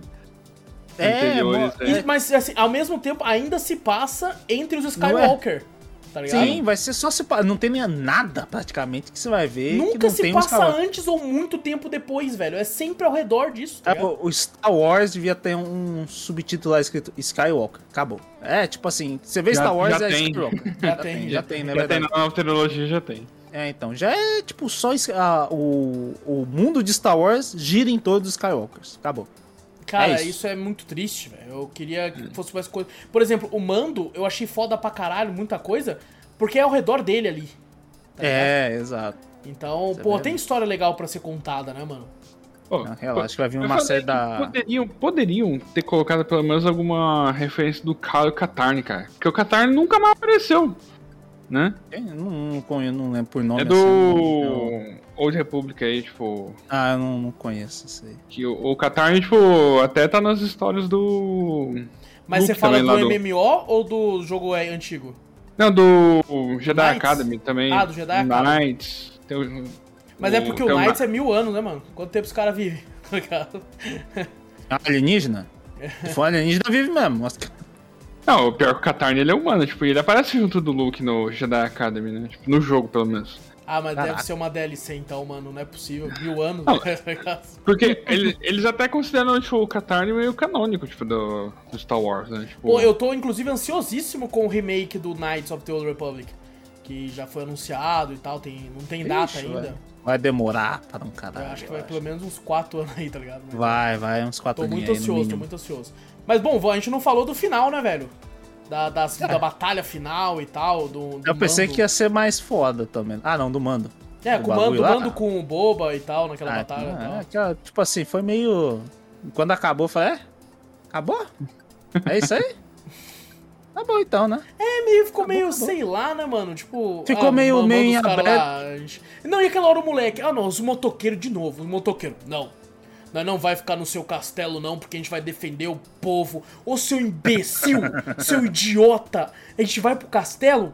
É, Anteriores, né? E- Mas, assim, ao mesmo tempo, ainda se passa entre os Skywalker. Tá ligado? Sim, vai ser só se. Não tem nem nada praticamente que você vai ver. que Nunca não se tem passa antes ou muito tempo depois, velho. É sempre ao redor disso, tá É, ligado? o Star Wars devia ter um subtítulo lá escrito Skywalker. Acabou. É, tipo assim, você vê Já- Star Wars já é tem. Skywalker. *laughs* Já tem. Já tem, né? Já tem na nova trilogia, já tem. É, então. Já é tipo só a- o, o mundo de Star Wars gira em torno dos Skywalkers. Acabou. Cara, É isso. isso. é muito triste, velho. Eu queria que fosse mais coisa. Por exemplo, o Mando, eu achei foda pra caralho, muita coisa, porque é ao redor dele ali. tá ligado? É, exato. Então, Isso é pô, tem história legal pra ser contada, né, mano? Pô, Não, relaxa que vai vir eu uma série da. Poderiam, poderiam ter colocado pelo menos alguma referência do Caio Katarn, cara. Porque o Katarn nunca mais apareceu. Né? Eu Não, não, conheço, não lembro por nome É assim, do eu- Old Republic aí, tipo. Ah, eu não, não conheço isso aí. Que o, o Katarn, tipo, até tá nas histórias do. Mas Luke você fala também do lá do- MMO ou do jogo é antigo? Não, do Jedi Knights? Academy também. Ah, do Jedi Academy. Knights. Tem o- Mas é porque o Knights é mil anos, né, mano? Quanto tempo os caras vivem? *laughs* alienígena? Se for alienígena, vive mesmo. Mas- Não, o pior que o Katarn ele é humano, tipo, ele aparece junto do Luke no Jedi Academy, né? Tipo, no jogo, pelo menos. Ah, mas Caraca. deve ser uma DLC então, mano. Não é possível. Mil anos, Não. *laughs* tá? Porque ele- eles até consideram tipo, o Katarn meio canônico, tipo, do, do Star Wars, né? Tipo, Pô, eu tô inclusive ansiosíssimo com o remake do Knights of the Old Republic. Que já foi anunciado e tal, tem, não tem data Ixi, ainda. vai- Vai demorar para um Eu caralho. acho que vai eu pelo menos uns 4 anos aí, tá ligado? Mas Vai, vai, uns quatro Tô muito ansioso, tô muito ansioso. Mas bom, a gente não falou do final, né, velho? Da, das- É. da batalha final e tal. Do, do Eu pensei Mando. que ia ser mais foda também. Ah, não, do mando. É, do com o mando, mando com o Boba e tal, naquela Ah, batalha. é, aquela- tipo assim, foi meio. Quando acabou, eu falei, é? Acabou? É isso aí? *laughs* Tá bom então, né? É, meio, ficou meio, acabou. sei lá, né, mano? Tipo. Ficou meio- manda meio os em aberto. lá, Não, e aquela hora o moleque. Ah, não, os motoqueiros de novo, os motoqueiros. Não. Nós não vai ficar no seu castelo, não, porque a gente vai defender o povo. Ô, seu imbecil, *laughs* seu idiota. A gente vai pro castelo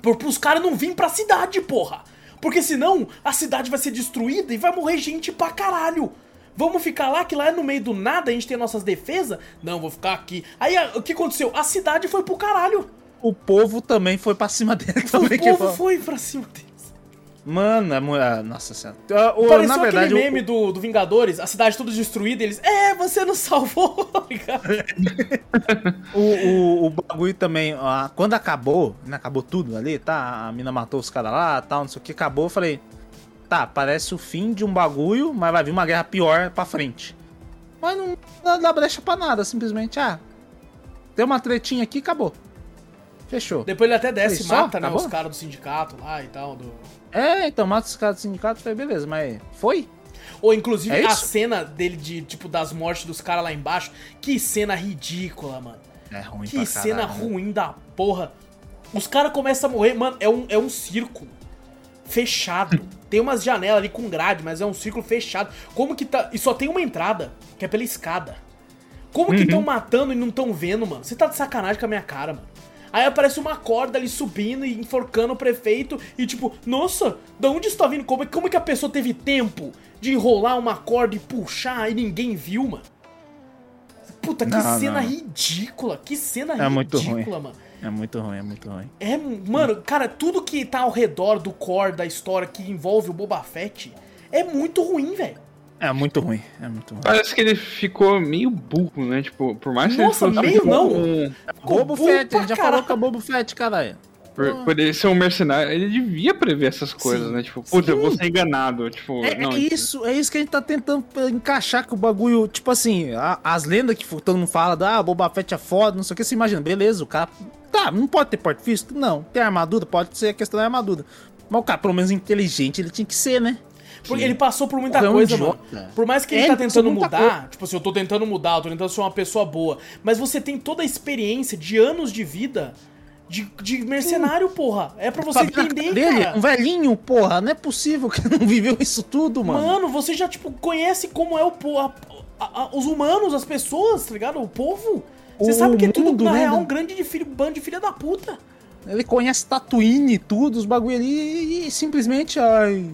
por, pros caras não virem pra cidade, porra. Porque senão a cidade vai ser destruída e vai morrer gente pra caralho. Vamos ficar lá, que lá é no meio do nada, a gente tem nossas defesas? Não, vou ficar aqui. Aí o que aconteceu? A cidade foi pro caralho. O povo também foi pra cima dele. O povo foi- pra cima deles. Mano, é mu- ah, nossa senhora. Ah, o- Pareceu na verdade, aquele o- meme do, do Vingadores, a cidade toda destruída, eles. É, você nos salvou, *laughs* tá? *laughs* O, o, o bagulho também, ah, quando acabou, né, acabou tudo ali, tá? A mina matou os caras lá, tal, não sei o que, acabou, eu falei, tá, parece o fim de um bagulho, mas vai vir uma guerra pior pra frente. Mas não dá, dá brecha pra nada, simplesmente, ah, tem uma tretinha aqui, acabou. Fechou. Depois ele até desce e mata, né, Acabou? os caras do sindicato lá e tal. Do... É, então mata os caras do sindicato, falei, beleza, mas foi? Ou inclusive É a cena dele de, tipo, das mortes dos caras lá embaixo. Que cena ridícula, mano. É ruim Que cena né? ruim da porra. Os caras começam a morrer, mano, é um, é um círculo. Fechado. *laughs* tem umas janelas ali com grade, mas é um círculo fechado. Como que tá. E só tem uma entrada, que é pela escada. Como que Uhum. estão matando e não estão vendo, mano? Você tá de sacanagem com a minha cara, mano. Aí aparece uma corda ali subindo e enforcando o prefeito e tipo, nossa, da onde está vindo? Como, é- como é que a pessoa teve tempo de enrolar uma corda e puxar e ninguém viu, mano? Puta, que Não, cena não. ridícula, que cena É muito ridícula, ruim. mano. É muito ruim, é muito ruim. É, mano, cara, tudo que tá ao redor do core da história que envolve o Boba Fett é muito ruim, velho. É muito ruim, é muito ruim. Parece que ele ficou meio burro, né? Tipo, por mais que Nossa, ele fosse meio tipo, não. um- Bobo burro Fett, a gente já falou que é Bobo Fett, caralho. por, por ele ser um mercenário, ele devia prever essas coisas, Sim, né? Tipo, putz, eu vou ser enganado. Tipo, É, não, é isso, é isso que a gente tá tentando encaixar com o bagulho. Tipo assim, a- as lendas que todo mundo fala, da ah, Boba Fett é foda, não sei o que, você imagina, beleza, o cara. Tá, não pode ter porte físico? Não. Tem armadura? Pode ser a questão da armadura. Mas o cara, pelo menos inteligente, ele tinha que ser, né? Porque ele passou por muita Porra, é um coisa, mano. Por mais que ele É, tá ele passou tentando mudar, tipo assim, eu tô tentando mudar, eu tô tentando ser uma pessoa boa. Mas você tem toda a experiência de anos de vida de, de mercenário, porra. É pra você Pra entender, dele, cara. um velhinho, porra, não é possível que *laughs* não viveu isso tudo, mano. Mano, você já, tipo, conhece como é o po- a- a- a- os humanos, as pessoas, tá ligado? O povo. Você O sabe que é tudo, mundo, na né, real, um grande de filho, bando de filha da puta. Ele conhece Tatooine e tudo, os bagulho ali, e, simplesmente, ai,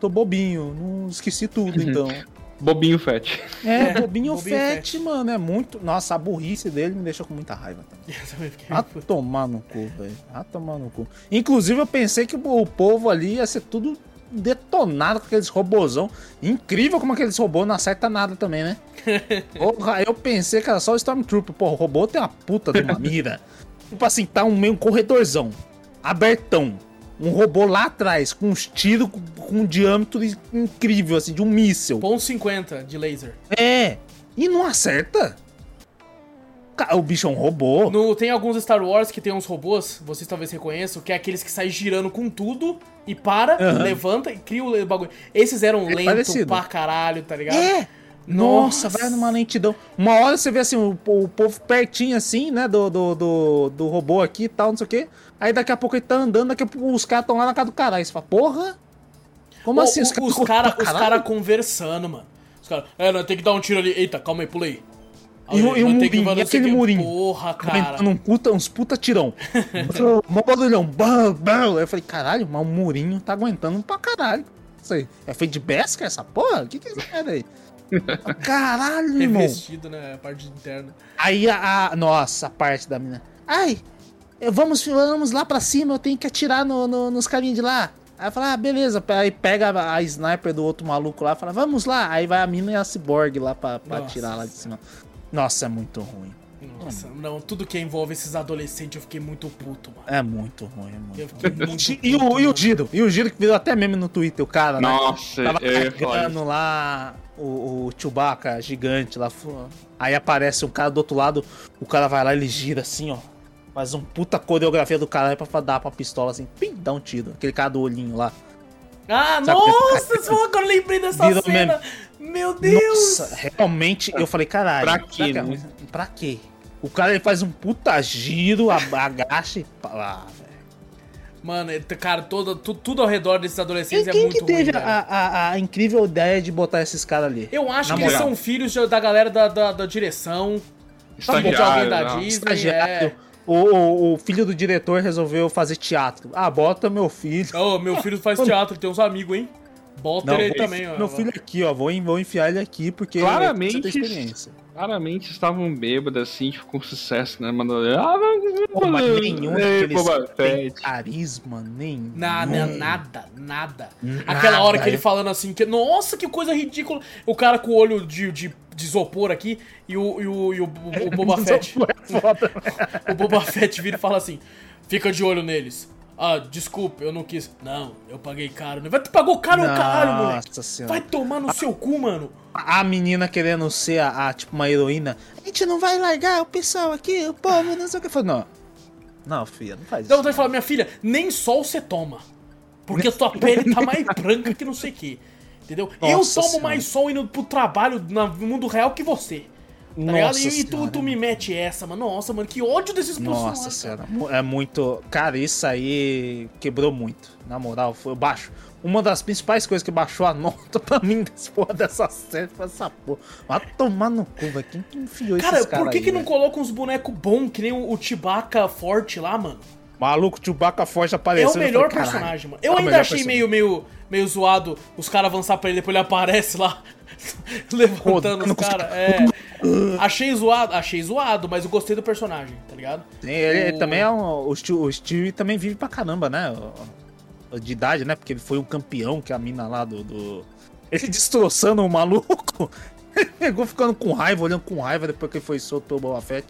tô bobinho, não esqueci tudo, então. *laughs* Bobinho Fett. É, *laughs* bobinho, Bobinho fett, Fett. mano. É muito. Nossa, a burrice dele me deixou com muita raiva também. *laughs* Eu também fiquei. A tomar no cu, velho. A tomar no cu. Inclusive, eu pensei que o povo ali ia ser tudo detonado com aqueles robôzão. Incrível como aqueles robôs não acertam nada também, né? Porra, eu pensei que era só o Stormtrooper. Pô, o robô tem uma puta de uma mira. tipo assim, tá um meio um corredorzão. Abertão. Um robô lá atrás, com uns tiros com, com um diâmetro incrível, assim, de um míssil. Ponto 50 de laser. É. E não acerta. O bicho é um robô. No, tem alguns Star Wars que tem uns robôs, vocês talvez reconheçam, que é aqueles que saem girando com tudo e para, Aham. levanta e cria o bagulho. Esses eram É lentos parecido. pra caralho, tá ligado? É! Nossa, vai numa lentidão. Uma hora você vê assim, o, o povo pertinho assim, né, do, do, do, do robô aqui e tal, não sei o quê. Aí daqui a pouco ele tá andando, daqui a pouco os caras estão lá na casa do caralho. Você fala, porra? Como Ô, assim? os correm caras os caralho? cara conversando, mano. Os caras, é, nós tem que dar um tiro ali. Eita, calma aí, pulei. E e tem que murinho, e aquele aqui. murinho? Porra, cara. Um puta, uns puta tirão. *laughs* Mó barulhão. Bam, bam. Aí eu falei, caralho, mas o murinho tá aguentando pra caralho. Isso aí. É feito de Besker essa porra? O que que é isso aí? *laughs* Caralho, irmão. Revestido, né? A parte interna. Aí a, a- Nossa, a parte da mina. Ai, vamos, vamos lá pra cima, eu tenho que atirar no, no- nos carinhos de lá. Aí fala, ah, beleza. Aí pega a, a sniper do outro maluco lá e fala, vamos lá. Aí vai a mina e a cyborg lá pra, pra Nossa. atirar lá de cima. Nossa, é muito ruim. Nossa, não, tudo que envolve esses adolescentes eu fiquei muito puto, mano. É muito ruim, é muito muito E o, e o mano. Giro, e o Giro que virou até meme no Twitter, o cara, né? Nossa, Tava ia falar carregando lá o, o Chewbacca gigante lá. Aí aparece um cara do outro lado, o cara vai lá, ele gira assim, ó. Faz um puta coreografia do caralho pra dar pra pistola assim, pim, dá um tiro. Aquele cara do olhinho lá. Ah, Sabe nossa, só agora eu lembrei dessa Virou cena. Meu Deus. Nossa, realmente, eu falei, caralho. Pra quê, que é- né? Pra quê? O cara ele faz um puta giro, a- agacha e. pá, Ah, velho. Mano, é- cara, todo, tu- tudo ao redor desses Quem, adolescentes é quem muito que teve ruim, a, a- a incrível ideia de botar esses caras ali? Eu acho Na que eles são filhos da galera da, da, da direção. de alguém da não. Disney. estagiário. É. O, o- o filho do diretor resolveu fazer teatro. Ah, bota meu filho. Ô, meu filho faz teatro, tem uns amigos, hein? Bota ele também, ó. Meu filho aqui, ó. Vou, vou enfiar ele aqui porque Claramente, você tem experiência. claramente estavam bêbados, assim, tipo, com sucesso, né? Mandando. Ah, vamos. Pô, mas nenhum Ei, daqueles tem carisma, nem. Nada, nada, nada. Aquela hora que ele falando assim, que, nossa, que coisa ridícula. O cara com o olho de, de, de isopor aqui e o, e o, e o, o- o *laughs* Boba Fett. Foda. *laughs* O Boba Fett vira e fala assim: fica de olho neles. Ah, desculpa, eu não quis. Não, eu paguei caro. Vai, tu pagou caro o caralho, moleque. Nossa senhora. Vai tomar no seu cu, mano. A menina querendo ser a, a, tipo uma heroína. A gente não vai largar o pessoal aqui, o povo, não sei o que. Falei, não. Não, filha, não faz Então isso. vontade de falar, minha filha, nem sol você toma. Porque a tua pele tá mais branca que não sei o que. Entendeu? eu Nossa tomo Senhora. mais sol indo pro trabalho no mundo real que você. Tá? Nossa E, e tu, tu me mete essa, mano. Nossa, mano, que ódio desses personagens. Nossa senhora, é muito. Cara, isso aí quebrou muito. Na moral, foi baixo. Uma das principais coisas que baixou a *laughs* nota pra mim desse porra dessa série foi essa porra. Vai tomar no cu, velho. Quem que enfiou Cara, esses caras por que, aí, que não coloca uns bonecos bons, que nem o, o Chewbacca forte lá, mano? Maluco, Chewbacca Forte É apareceu. o eu melhor falei, personagem, mano. é Eu o ainda achei personagem. meio, meio, meio zoado os caras avançar pra ele, depois ele aparece lá, *laughs* levantando os caras. É. Achei zoado, achei zoado, mas eu gostei do personagem, tá ligado? Sim, ele, O- também é um. O Steve, o Steve também vive pra caramba, né? O- De idade, né? Porque ele foi um campeão que a mina lá do. do- Ele destroçando o maluco. *laughs* Ele pegou ficando com raiva, olhando com raiva depois que ele foi solto pelo Boba Fett.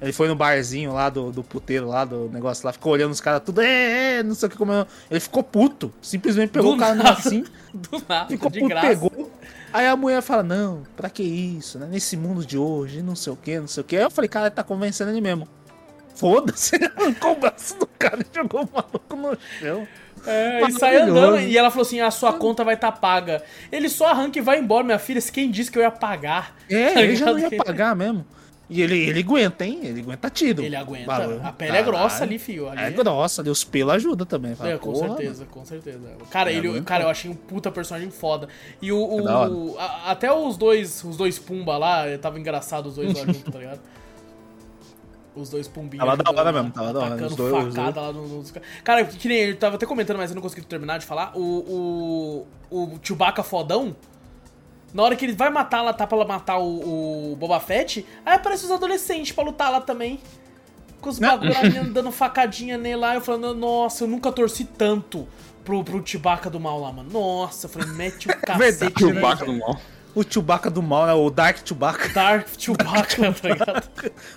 Ele foi no barzinho lá do, do puteiro lá, do negócio lá, ficou olhando os caras tudo, é, é, não sei o que comendo. Ele ficou puto. Simplesmente pegou Do o cara nada. assim, *laughs* Do nada, ficou de puto, graça. pegou. Aí a mulher fala, não, pra que isso, né? Nesse mundo de hoje, não sei o que, não sei o que. Aí eu falei, cara, ele tá convencendo ele mesmo. Foda-se, *laughs* ele arrancou o braço do cara e jogou o maluco no chão. É, e sai andando. E ela falou assim: a sua conta vai estar paga. Ele só arranca e vai embora, minha filha. Quem disse que eu ia pagar? É, Tá ele já não ia pagar mesmo. E ele, ele aguenta, hein? Ele aguenta tiro. Ele aguenta. Bagulho. A pele é Caralho. grossa ali, fio. Ali É grossa, ali, os pelos ajudam também. Fala, É, com certeza, com certeza. Cara, É ele, cara, eu achei um puta personagem foda. E o. o- É hora. a- até os dois, os dois Pumba lá, tava engraçado os dois lá junto, tá ligado? Os dois pumbinhos. Tava da hora mesmo, tava da hora. Os dois- os facada lá no- nos. Cara, que nem eu tava até comentando, mas eu não consegui terminar de falar. O. O, o Chewbacca fodão. Na hora que ele vai matar, ela tá pra matar o, o Boba Fett, aí aparece os adolescentes pra lutar lá também. Com os bagulho *laughs* dando facadinha nele lá, eu falando, nossa, eu nunca torci tanto pro, pro Chewbacca do mal lá, mano. Nossa, eu falei, mete o *laughs* cacete. O né, do mal. O Chewbacca do mal, né? O Dark Chewbacca. *laughs* Dark Chewbacca, tá ligado?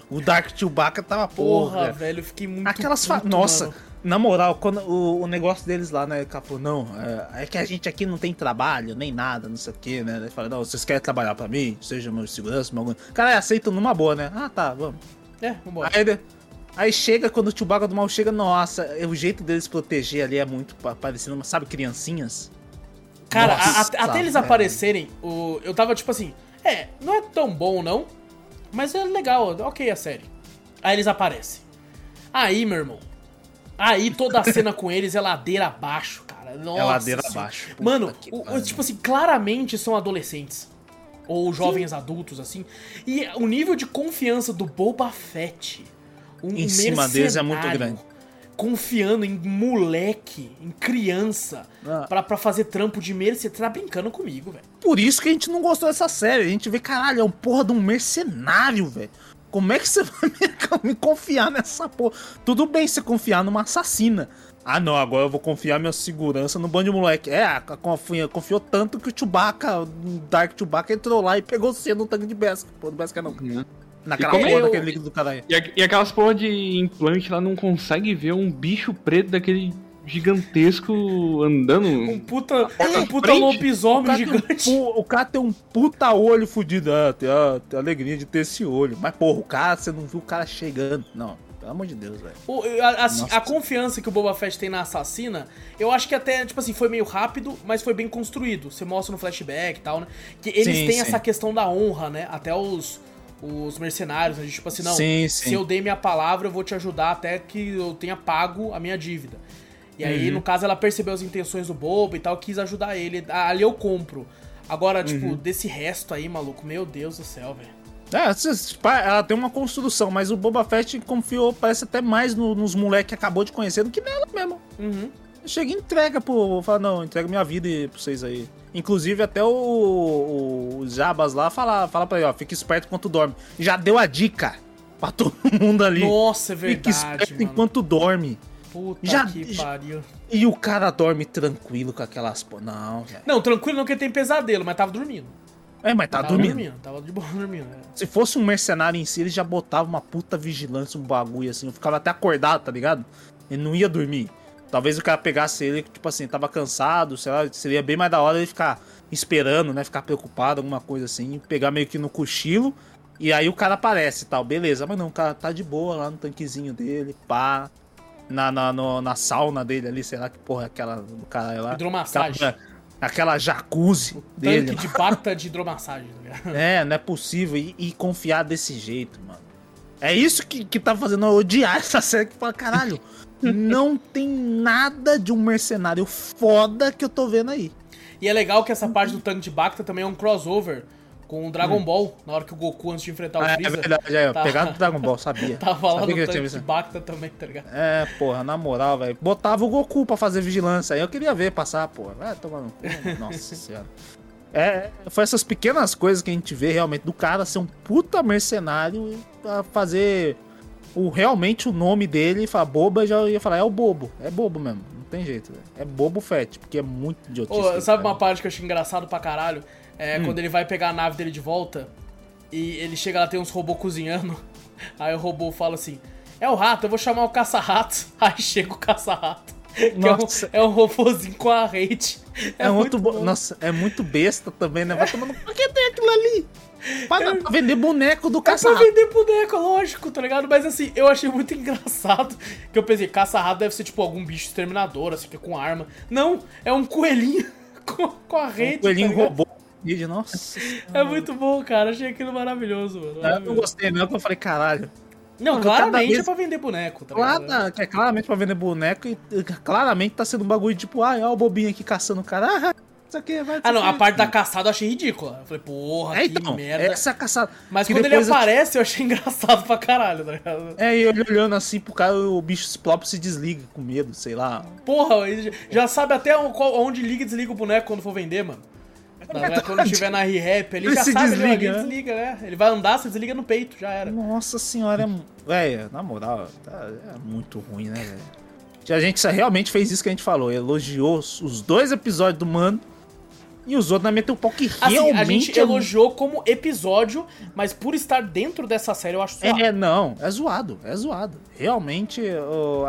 O Dark Chewbacca tava porra. Porra, velho. eu fiquei muito Aquelas fa... puto, Nossa, mano. Na moral, quando o, o negócio deles lá, né, Capô, não, é, é que a gente aqui não tem trabalho, nem nada, não sei o que, né? Ele fala, não, vocês querem trabalhar pra mim? Seja meu segurança, meu... Cara, aceitam numa boa, né? Ah, tá, vamos. É, vambora. Aí, aí chega, quando o Chewbacca do mal chega, nossa, é, o jeito deles proteger ali é muito pa- parecendo, sabe, criancinhas? Cara, a- Nossa, a- até eles velho. aparecerem, o, eu tava tipo assim, é, não é tão bom não, mas é legal, ok a série. Aí eles aparecem. Aí, meu irmão, aí toda a cena com eles é ladeira abaixo, cara. Nossa é ladeira senhora. abaixo. Puta Mano, o- tipo assim, claramente são adolescentes. Ou jovens adultos, assim. E o nível de confiança do Boba Fett. Um Em cima deles é muito grande. Confiando em moleque, em criança, Ah. pra, pra fazer trampo de mercenário. Você tá brincando comigo, velho. Por isso que a gente não gostou dessa série. A gente vê, caralho, é um porra de um mercenário, velho. Como é que você vai *laughs* me, confiar nessa porra? Tudo bem você confiar numa assassina. Ah, não, agora eu vou confiar minha segurança no bando de moleque. É, confiou, confiou tanto que o Chewbacca, o Dark Chewbacca, entrou lá e pegou você no tanque de Beskar. Pô, do Beskar não. Né? Naquela porra eu- daquele líquido do caralho. E, e aquelas porra de implante lá não consegue ver um bicho preto daquele gigantesco andando. Um puta, porta um puta lobisomem um, gigante. pu- o cara tem um puta olho fudido. Ah, tem a, tem a alegria de ter esse olho. Mas, porra, o cara, você não viu o cara chegando. Não, pelo amor de Deus, velho. A, Nossa. a confiança que o Boba Fett tem na assassina, eu acho que até, tipo assim, foi meio rápido, mas foi bem construído. Você mostra no flashback e tal, né? Que eles Sim, têm sim. essa questão da honra, né? Até os, os mercenários, né? Tipo assim, não, Sim, se eu dei minha palavra, eu vou te ajudar até que eu tenha pago a minha dívida. E aí, Uhum. no caso, ela percebeu as intenções do Boba e tal, quis ajudar ele. Ali eu compro. Agora, tipo, Uhum. desse resto aí, maluco, meu Deus do céu, velho. É, ela tem uma construção, mas o Boba Fett confiou, parece até mais no- nos moleques que acabou de conhecer do que nela mesmo. Uhum. Chega e entrega pro. Fala, não, entrega minha vida e- pra vocês aí. Inclusive, até o, o, o Jabas lá fala, fala pra ele, ó, fica esperto enquanto dorme. Já deu a dica pra *laughs* todo mundo ali. Nossa, é fica verdade, esperto mano. enquanto dorme. Puta Já- que pariu. E o cara dorme tranquilo com aquelas. Não, velho. Não, tranquilo não que ele tem pesadelo, mas tava dormindo. É, mas tá tava dormindo. Tava de boa *laughs* dormindo. é. Se fosse um mercenário em si, ele já botava uma puta vigilância, um bagulho assim. Eu ficava até acordado, tá ligado? Ele não ia dormir. Talvez o cara pegasse ele, tipo assim, tava cansado, sei lá, seria bem mais da hora ele ficar esperando, né? Ficar preocupado, alguma coisa assim, pegar meio que no cochilo. E aí o cara aparece e tal, beleza. Mas não, o cara tá de boa lá no tanquezinho dele, pá. Na, na, no- na sauna dele ali, sei lá que porra aquela do caralho lá. Hidromassagem. Aquela, aquela jacuzzi dele. Tanque de bacta de hidromassagem, tá ligado? *laughs* É, não é possível. E, e confiar desse jeito, mano. É isso que, que tá fazendo eu odiar essa série. Que fala, caralho, não tem nada de um mercenário foda que eu tô vendo aí. E é legal que essa parte do tanque de bacta também é um crossover com o Dragon Ball, na hora que o Goku, antes de enfrentar o Hum. É, é Freeza, verdade, é. Tá. Pegado do Dragon Ball, sabia. *laughs* tava lá sabia no tanque de bacta também, tá ligado? É, porra, na moral, velho. Botava o Goku pra fazer vigilância. Aí eu queria ver passar, porra. Vai tomar no cu. Nossa *laughs* senhora. É, foi essas pequenas coisas que a gente vê realmente do cara ser um puta mercenário e pra fazer o, realmente o nome dele e falar boba, já ia falar, é o bobo. É bobo mesmo. Não tem jeito, velho. É bobo fett, porque é muito idiotice. Que sabe ele uma parte que eu achei engraçado pra caralho? É Hum. quando ele vai pegar a nave dele de volta e ele chega lá, tem uns robôs cozinhando. *laughs* Aí o robô fala assim: É o rato, eu vou chamar o caça-rato. *laughs* Aí chega o caça-rato. que É Nossa. um, é um robôzinho com a rede. É, muito muito bo... bom. Nossa, é muito besta também, né? Vai tomando. Por que tem aquilo ali? Pra, pra vender boneco do É pra vender boneco, lógico, tá ligado? Mas assim, eu achei muito *laughs* engraçado. Que eu pensei, caça-rato deve ser tipo algum bicho exterminador, assim, que é com arma. Não, é um coelhinho com, com a rede. Um coelhinho tá robô. Nossa. É muito bom, cara. Achei aquilo maravilhoso, mano. Eu não gostei, não, que eu falei, caralho. Não, Mano, claramente vez- é pra vender boneco, tá que é claramente pra vender boneco e claramente tá sendo um bagulho tipo, ah, olha o bobinho aqui caçando o cara. Ah, isso aqui vai. Ah, não, a parte da caçada eu achei ridícula. Eu falei, porra, É, que então, merda. essa caçada. Mas que quando ele depois eu- aparece, eu achei *laughs* engraçado pra caralho, tá ligado? É, e ele olhando assim pro cara, o bicho próprio se desliga com medo, sei lá. Porra, ele já sabe até onde liga e desliga o boneco quando for vender, mano. É quando tiver na re-rap, ele, Ele já se sabe, desliga, ele né? desliga, né? Ele vai andar, você desliga no peito, já era. Nossa senhora, é. na moral, tá- é muito ruim, né, velho? A gente realmente fez isso que a gente falou. Elogiou os dois episódios do Mano e os outros na meteu um pau que Assim, realmente. a gente é elogiou como episódio, mas por estar dentro dessa série eu acho suave. É, não, é zoado, é zoado. Realmente,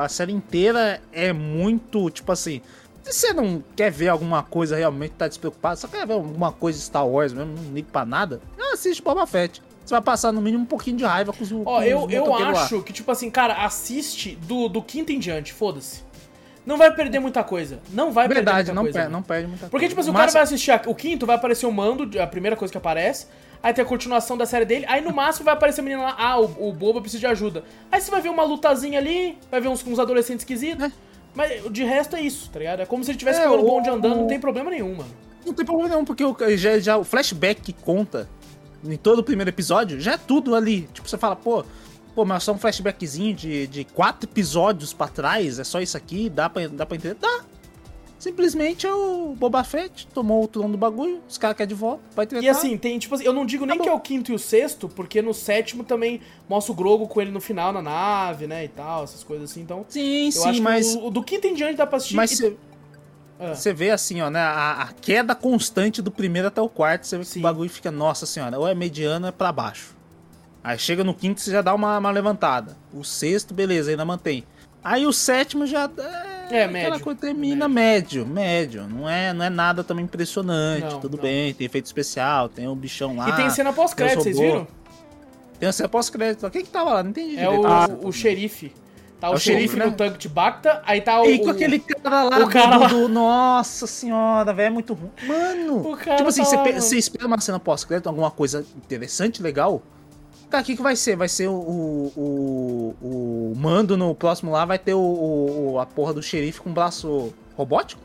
a série inteira é muito, tipo assim. Se você não quer ver alguma coisa realmente, tá despreocupado, só quer ver alguma coisa Star Wars mesmo, não liga pra nada, assiste Boba Fett. Você vai passar no mínimo um pouquinho de raiva com os Ó, os eu, eu acho que, tipo assim, cara, assiste do, do quinto em diante, foda-se. Não vai perder muita coisa. Não vai Verdade, perder muita não, coisa. mano. não perde muita Porque, tipo coisa. assim, o cara vai assistir a- o quinto, vai aparecer o Mando, a primeira coisa que aparece. Aí tem a continuação da série dele. Aí no máximo vai aparecer a menina lá, ah, o, o Boba precisa de ajuda. Aí você vai ver uma lutazinha ali, vai ver uns, uns adolescentes esquisitos. Mas de resto é isso, tá ligado? É como se ele tivesse É, pegando o o- bonde andando, não tem problema nenhum, mano. Não tem problema nenhum, porque o, já, já, o flashback que conta em todo o primeiro episódio já é tudo ali. Tipo, você fala, pô, pô, mas só um flashbackzinho de, de quatro episódios pra trás, é só isso aqui, dá pra, dá pra entender? Dá. Simplesmente é o Boba Fett tomou o trono do bagulho, os caras querem de volta, vai tretar. E assim, tem, tipo assim, eu não digo nem que é o quinto e o sexto, porque no sétimo também mostra o Grogo com ele no final na nave, né, e tal, essas coisas assim. Então, Sim, sim, mas, que o, do quinto em diante dá pra assistir. mas e- você, Ah. você vê assim, ó, né, a, a queda constante do primeiro até o quarto, você vê que Sim. o bagulho fica, nossa senhora, ou é mediano ou é pra baixo. Aí chega no quinto, você já dá uma, uma levantada. O sexto, beleza, ainda mantém. Aí o sétimo já. É, É, aquela médio. coisa termina médio. médio, Não é, não é nada também impressionante. Não, tudo não. bem, tem efeito especial, tem o bichão lá. E tem cena pós-crédito, vocês viram? Tem cena pós-crédito. Quem que tava lá? Não entendi É direito. o, Ah, o xerife. Tá o, É o xerife xerife, no né? tanque de Bacta, aí tá o. E com o- aquele cara lá, o cara do, lá. do- Nossa senhora, velho, é muito ruim. Mano, O cara tipo assim, tá você, lá, mano. você espera uma cena pós-crédito, alguma coisa interessante, legal. Cara, o que, que vai ser? Vai ser o, o, o, o mando no próximo lá, vai ter o, o- a porra do xerife com braço robótico?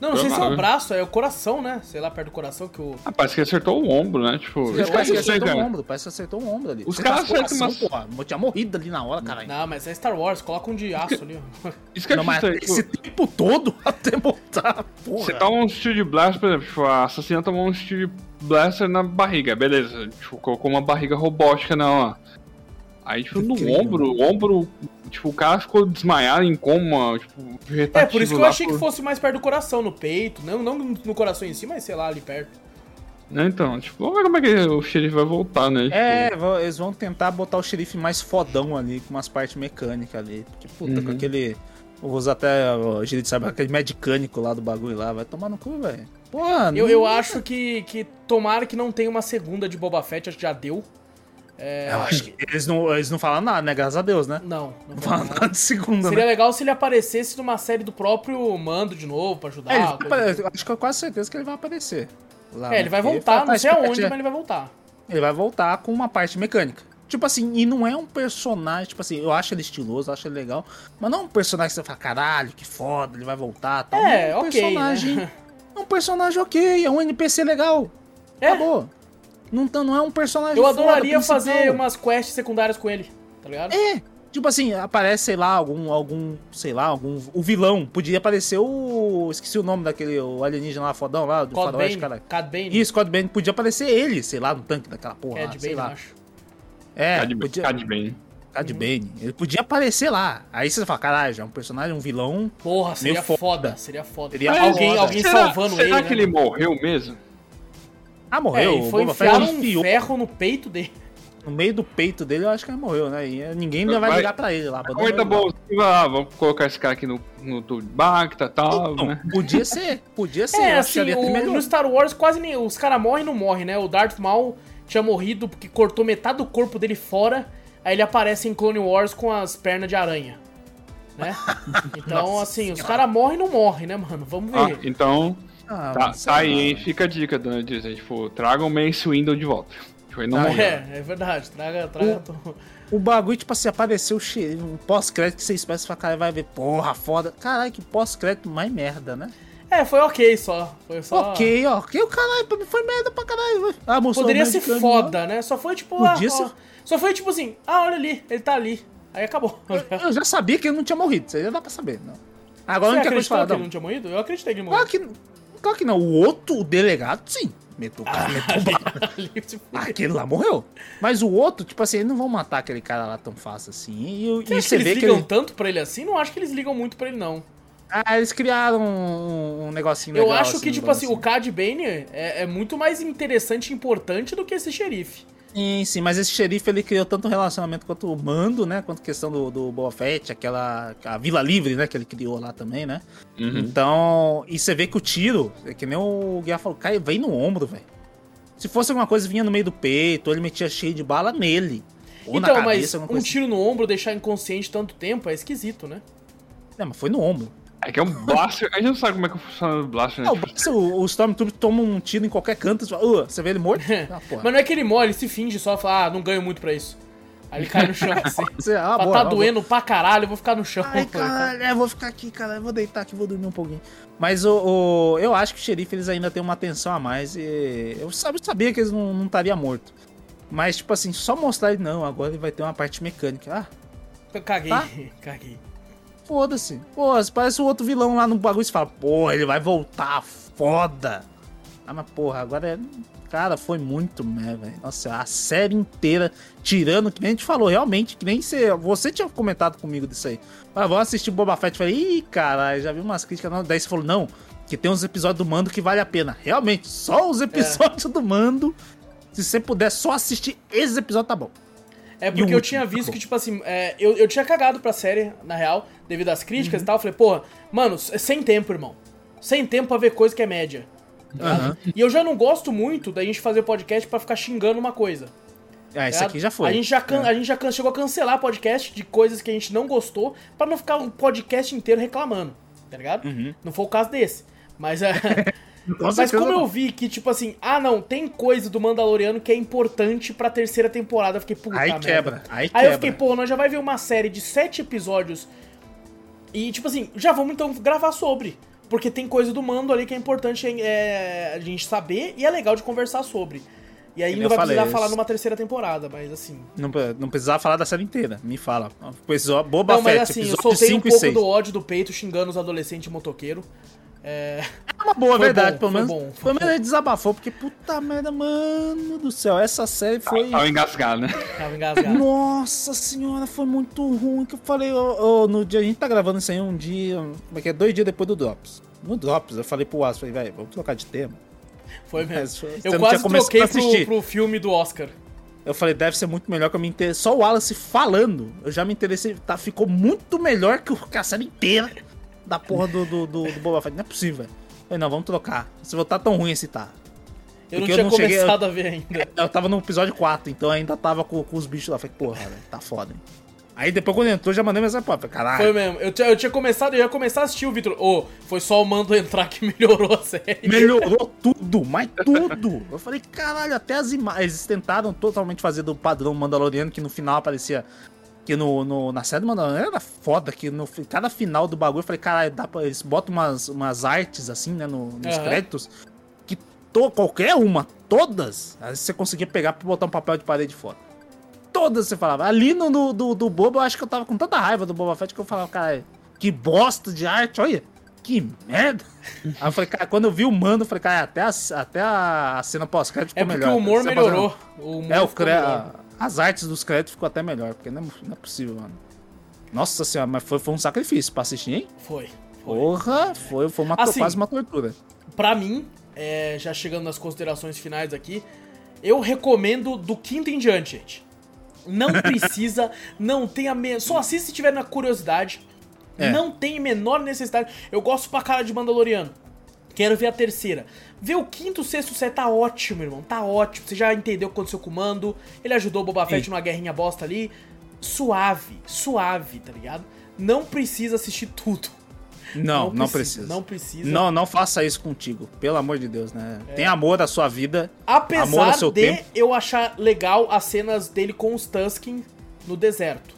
Não, não sei se é o braço, é o coração, né? Sei lá, perto do coração que o. Ah, parece que acertou o ombro, né? Tipo, Parece que eu não sei, acertou o ombro, parece que acertou o ombro ali. Os caras tá acertam coração, porra. Eu tinha morrido ali na hora, caralho. Não, mas é Star Wars, coloca um de aço ali. ó. Isso que é Não, mas estranho, esse tipo, tempo todo *laughs* até montar, porra. Você toma um Steel Blaster, por exemplo, tipo, a assassina tomou um Steel Blaster na barriga, beleza. Tipo, colocou uma barriga robótica nela. Aí, tipo, no Incrível. ombro, o ombro, tipo, o cara ficou desmaiado em coma, tipo, É, por isso que eu achei que por- fosse mais perto do coração, no peito. Não, não no coração em si, mas sei lá, ali perto. Né, Então, tipo, vamos ver como é que o xerife vai voltar, né? Tipo, É, vão- eles vão tentar botar o xerife mais fodão ali, com umas partes mecânicas ali. Porque, puta, com Uhum. aquele. Eu vou usar até o jeito de saber, aquele medicânico lá do bagulho lá. Vai tomar no cu, velho. Porra, Eu, eu acho que, que tomara que não tenha uma segunda de Boba Fett, acho que já deu. Eu acho que eles não, eles não falam nada, né? Graças a Deus, né? Não, não Não vai falam nada. nada de segunda, Seria né? legal se ele aparecesse numa série do próprio Mando de novo, pra ajudar. É, vai apare- assim. eu acho que eu quase certeza que ele vai aparecer. Lá, É, ele vai porque voltar, não tá sei aonde, mas ele vai voltar. Ele vai voltar com uma parte mecânica. Tipo assim, e não é um personagem, tipo assim, eu acho ele estiloso, eu acho ele legal, mas não é um personagem que você fala, caralho, que foda, ele vai voltar tal. É, Não, um ok, personagem. né? *laughs* É um personagem ok, é um NPC legal. É. Acabou. Não, tá- não é um personagem Eu foda adoraria principal. fazer umas quests secundárias com ele, tá ligado? É. Tipo assim, aparece, sei lá, algum, algum, sei lá, algum, o vilão. Podia aparecer o, esqueci o nome daquele, o alienígena lá, fodão lá, do Cod faroeste, Bane, cara. Cad Bane, Isso, Cod Bane, podia aparecer ele, sei lá, no tanque daquela porra Cad Bane, lá. acho. É, Cad, podia... Cad Bane. Cad Bane. Ele podia aparecer lá. Aí você fala, caralho, já é um personagem, um vilão. Porra, seria foda. foda. seria foda. Seria alguém foda. alguém será, salvando será ele, que né? ele morreu mesmo? Ah, É, morreu. e foi o Boba Fett enfiar um enfiou ferro no peito dele. no meio do peito dele, eu acho que ele morreu, né? E ninguém ainda vai Vai- ligar pra ele lá. ele tá ele lá. bom, ah, vamos colocar esse cara aqui no, no tubo de Bacta e tal, Então, né? podia ser, podia ser. É, acho que assim, o- no Star Wars quase nem. Os caras morrem e não morrem, né? O Darth Maul tinha morrido porque cortou metade do corpo dele fora. Aí ele aparece em Clone Wars com as pernas de aranha. Né? *laughs* Então, Nossa assim, os Senhora. caras morrem e não morrem, né, mano? Vamos Ah, ver. então, Ah, tá, tá aí, hein? Fica a dica, dona Disney. Tipo, traga o Mace Window de volta. Tipo, ele não morreu. é, é verdade. Traga, traga. O bagulho, tipo assim, apareceu o um pós-crédito que você espera, você fala, cara, vai ver, porra, foda. Caralho, que pós-crédito mais merda, né? É, foi ok só. Foi só. Ok, ok, o caralho, foi merda pra caralho. Ah, Poderia o ser foda, né? Só foi tipo. Podia ah, ser- ó, Só foi tipo assim, ah, olha ali, ele tá ali. Aí acabou. lá. Eu já sabia que ele não tinha morrido, isso aí já dá pra saber. Não. Agora Você a única coisa acreditou que falar, que ele não. não tinha morrido? Eu acreditei que ele morreu. Ah, que... Claro que não. O outro, o delegado, sim. Meteu o Ah, cara, meteu bala. *laughs* Ali, tipo, Aquele lá morreu. Mas o outro, tipo assim, eles não vão matar aquele cara lá tão fácil assim. E, Você e acha você que vê eles que. ligam ele- tanto pra ele assim? Não acho que eles ligam muito pra ele, não. Ah, eles criaram um, um negocinho Eu legal, acho que, no tipo bagulho, assim, o Cad Bane é, é muito mais interessante e importante do que esse xerife. Sim, sim, mas esse xerife ele criou tanto relacionamento quanto o mando, né? Quanto questão do, do Boba Fett, aquela. A Vila Livre, né? Que ele criou lá também, né? Uhum. Então. E você vê que o tiro, é que nem o Guia falou, cai, vem no ombro, velho. Se fosse alguma coisa vinha no meio do peito, ou ele metia cheio de bala nele. Ou na então, cabeça, mas um assim. tiro no ombro, deixar inconsciente tanto tempo, é esquisito, né? Não, mas foi no ombro. É que é um blaster. A gente não sabe como é que funciona o blaster, né? Não, Tipo, se o, o Stormtrooper toma um tiro em qualquer canto, você, fala, "Uh, você vê ele morto? *laughs* Ah. Mas não é que ele morre, ele se finge só, fala, ah, não ganho muito pra isso. Aí ele cai no chão *laughs* assim. Você, ah, Pra boa, tá boa. doendo pra caralho, eu vou ficar no chão. Ai, caralho, é, vou ficar aqui, cara. Eu vou deitar aqui, vou dormir um pouquinho. Mas o, o- eu acho que o xerife eles ainda têm uma atenção a mais. E eu sabia que eles não não estariam morto. Mas, tipo assim, só mostrar ele, não, agora ele vai ter uma parte mecânica. Ah, Eu caguei, Tá. *laughs* caguei. Foda-se. Pô, parece o outro vilão lá no bagulho. Você fala, porra, ele vai voltar, foda. Ah, mas porra, agora é. Cara, foi muito, né, velho? Nossa, a série inteira, tirando, que nem a gente falou, realmente, que nem você. Você tinha comentado comigo disso aí. Ah, vamos assistir Boba Fett. Eu Falei, ih, caralho, já vi umas críticas. Não. Daí você falou, não, que tem uns episódios do Mando que vale a pena. Realmente, só os episódios do Mando. Se você puder só assistir esses episódios, tá bom. É porque eu tinha visto que, tipo assim, é, eu, eu tinha cagado pra série, na real, devido às Uhum. críticas e tal. Eu falei, porra, mano, s- sem tempo, irmão. Sem tempo pra ver coisa que é média. tá Aham. E eu já não gosto muito da gente fazer podcast pra ficar xingando uma coisa. Ah, esse tá aqui já foi. A gente já, can- É. a gente já chegou a cancelar podcast de coisas que a gente não gostou pra não ficar um podcast inteiro reclamando, tá ligado? Uhum. Não foi o caso desse. Mas, é, *laughs* Com mas certeza como eu vi que, tipo assim, ah não, tem coisa do Mandaloriano que é importante pra terceira temporada, eu fiquei, puta Aí merda. quebra, aí Aí quebra. eu fiquei, pô, nós já vai ver uma série de sete episódios e, tipo assim, já vamos então gravar sobre. Porque tem coisa do mando ali que é importante é, a gente saber e é legal de conversar sobre. E aí não vai falei, precisar falar numa terceira temporada, mas assim. Não, não precisava falar da série inteira. Me fala. Boba não, mas Fett, assim, eu soltei um 5 pouco 6. do ódio do peito xingando os adolescentes motoqueiros. É. É uma boa, Foi verdade, bom, pelo foi menos. bom, foi Pelo menos ele desabafou, porque puta merda, mano do céu. Essa série foi. Tava engasgado, né? Tava engasgado. Nossa senhora, foi muito ruim. Que eu falei, ô, ô, no dia. A gente tá gravando isso aí um dia. Como é que é? Dois dias depois do Drops. No Drops, eu falei pro Aço, falei, velho, vamos trocar de tema. Foi mesmo. Mas Eu quase troquei pro, pro filme do Oscar. Eu falei, deve ser muito melhor que eu me interessei. Só o Wallace falando, eu já me interessei. Tá, ficou muito melhor que, o- que a série inteira da porra do, do, do, do Boba Fett. Não é possível, velho. Falei, não, vamos trocar. Se for tá tão ruim esse tá. Eu não Porque eu tinha não cheguei- começado a ver ainda. *laughs* Eu tava no episódio 4, então ainda tava com, com os bichos lá. Falei, porra, velho, tá foda, hein. Aí depois quando entrou, já mandei mensagem, falei, caralho. Foi mesmo. Eu tinha, eu tinha começado, eu ia começar a assistir o Victor. Ô, foi só o mando entrar que *laughs* melhorou a série. Melhorou tudo, mas tudo. Eu falei, caralho, até as imagens. Eles tentaram totalmente fazer do padrão Mandaloriano, que no final aparecia. Que no, no- na série do Mandaloriano era foda, que no cada final do bagulho eu falei, caralho, dá pra, eles botam umas, umas artes assim, né, no- nos Aham. créditos, que to, qualquer uma, todas, você conseguia pegar pra botar um papel de parede fora. Todas você falava. Ali no do, do, do Boba, eu acho que eu tava com tanta raiva do Boba Fett que eu falava, cara, que bosta de arte, olha. Que merda! Aí eu falei, cara, quando eu vi o mando, eu falei, cara, até a, até a cena pós-crédito É ficou porque melhor. o humor tá melhorou. O humor É, o cre... as artes dos créditos ficou até melhor, porque não é, não é possível, mano. Nossa senhora, mas foi, foi um sacrifício pra assistir, hein? Foi. foi. Porra, foi, foi uma, Assim, quase uma tortura. Pra mim, é, já chegando nas considerações finais aqui, eu recomendo do quinto em diante, gente. Não *laughs* precisa, não tem a me... Só assiste se tiver na curiosidade. É. Não tem menor necessidade. Eu gosto pra cara de Mandaloriano. Quero ver a terceira. Ver o quinto, sexto, sétimo tá ótimo, irmão. Tá ótimo. Você já entendeu o que aconteceu com o Mando. Ele ajudou o Boba Fett Sim. numa guerrinha bosta ali. Suave, suave, tá ligado? Não precisa assistir tudo. Não, não, precisa. Não precisa. Não, não faça isso contigo, pelo amor de Deus, né? Tem amor à sua vida. Amor Apesar ao de seu tempo. eu achar legal as cenas dele com os Tusken no deserto.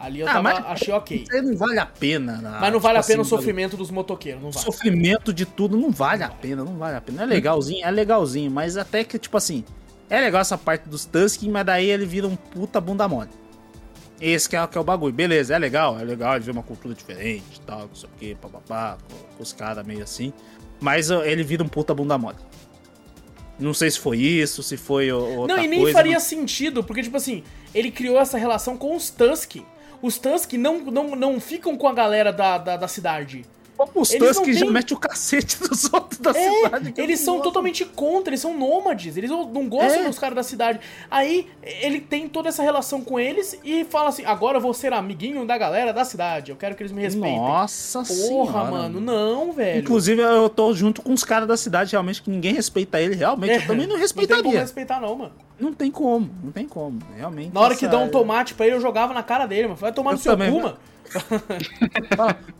Ali eu Ah, tava, achei ok. Isso aí não vale a pena. né? Mas não vale a Tipo pena o assim, sofrimento dos motoqueiros, não O vale. sofrimento de tudo não vale a pena, não vale a pena. É legalzinho, é legalzinho, mas até que, tipo assim, é legal essa parte dos Tusken, mas daí ele vira um puta bunda mole. Esse que é, que é o bagulho. Beleza, é legal, é legal ele ver uma cultura diferente e tal, não sei o que, papapá, com, com os caras meio assim. Mas ele vira um puta bunda mole. Não sei se foi isso, se foi o- outra Não, e nem coisa, faria mas- sentido, porque, tipo assim, ele criou essa relação com os Tusk. Os Tusk não, não, não ficam com a galera da, da, da cidade. Os eles Tusk não já metem o cacete *laughs* dos outros da É, cidade. que eles são totalmente contra, eles são nômades, eles não gostam É. dos caras da cidade. Aí ele tem toda essa relação com eles e fala assim: agora eu vou ser amiguinho da galera da cidade, eu quero que eles me respeitem. Nossa Porra, senhora. mano, não, velho. Inclusive, eu tô junto com os caras da cidade, realmente, que ninguém respeita ele. Realmente, eu também não É, *laughs* Não tem como respeitaria. respeitar, não, mano. Não tem como, não tem como. Realmente. Na hora que dá um tomate pra ele, eu jogava na cara dele, mano. Vai tomar Eu no seu também, cu, mano.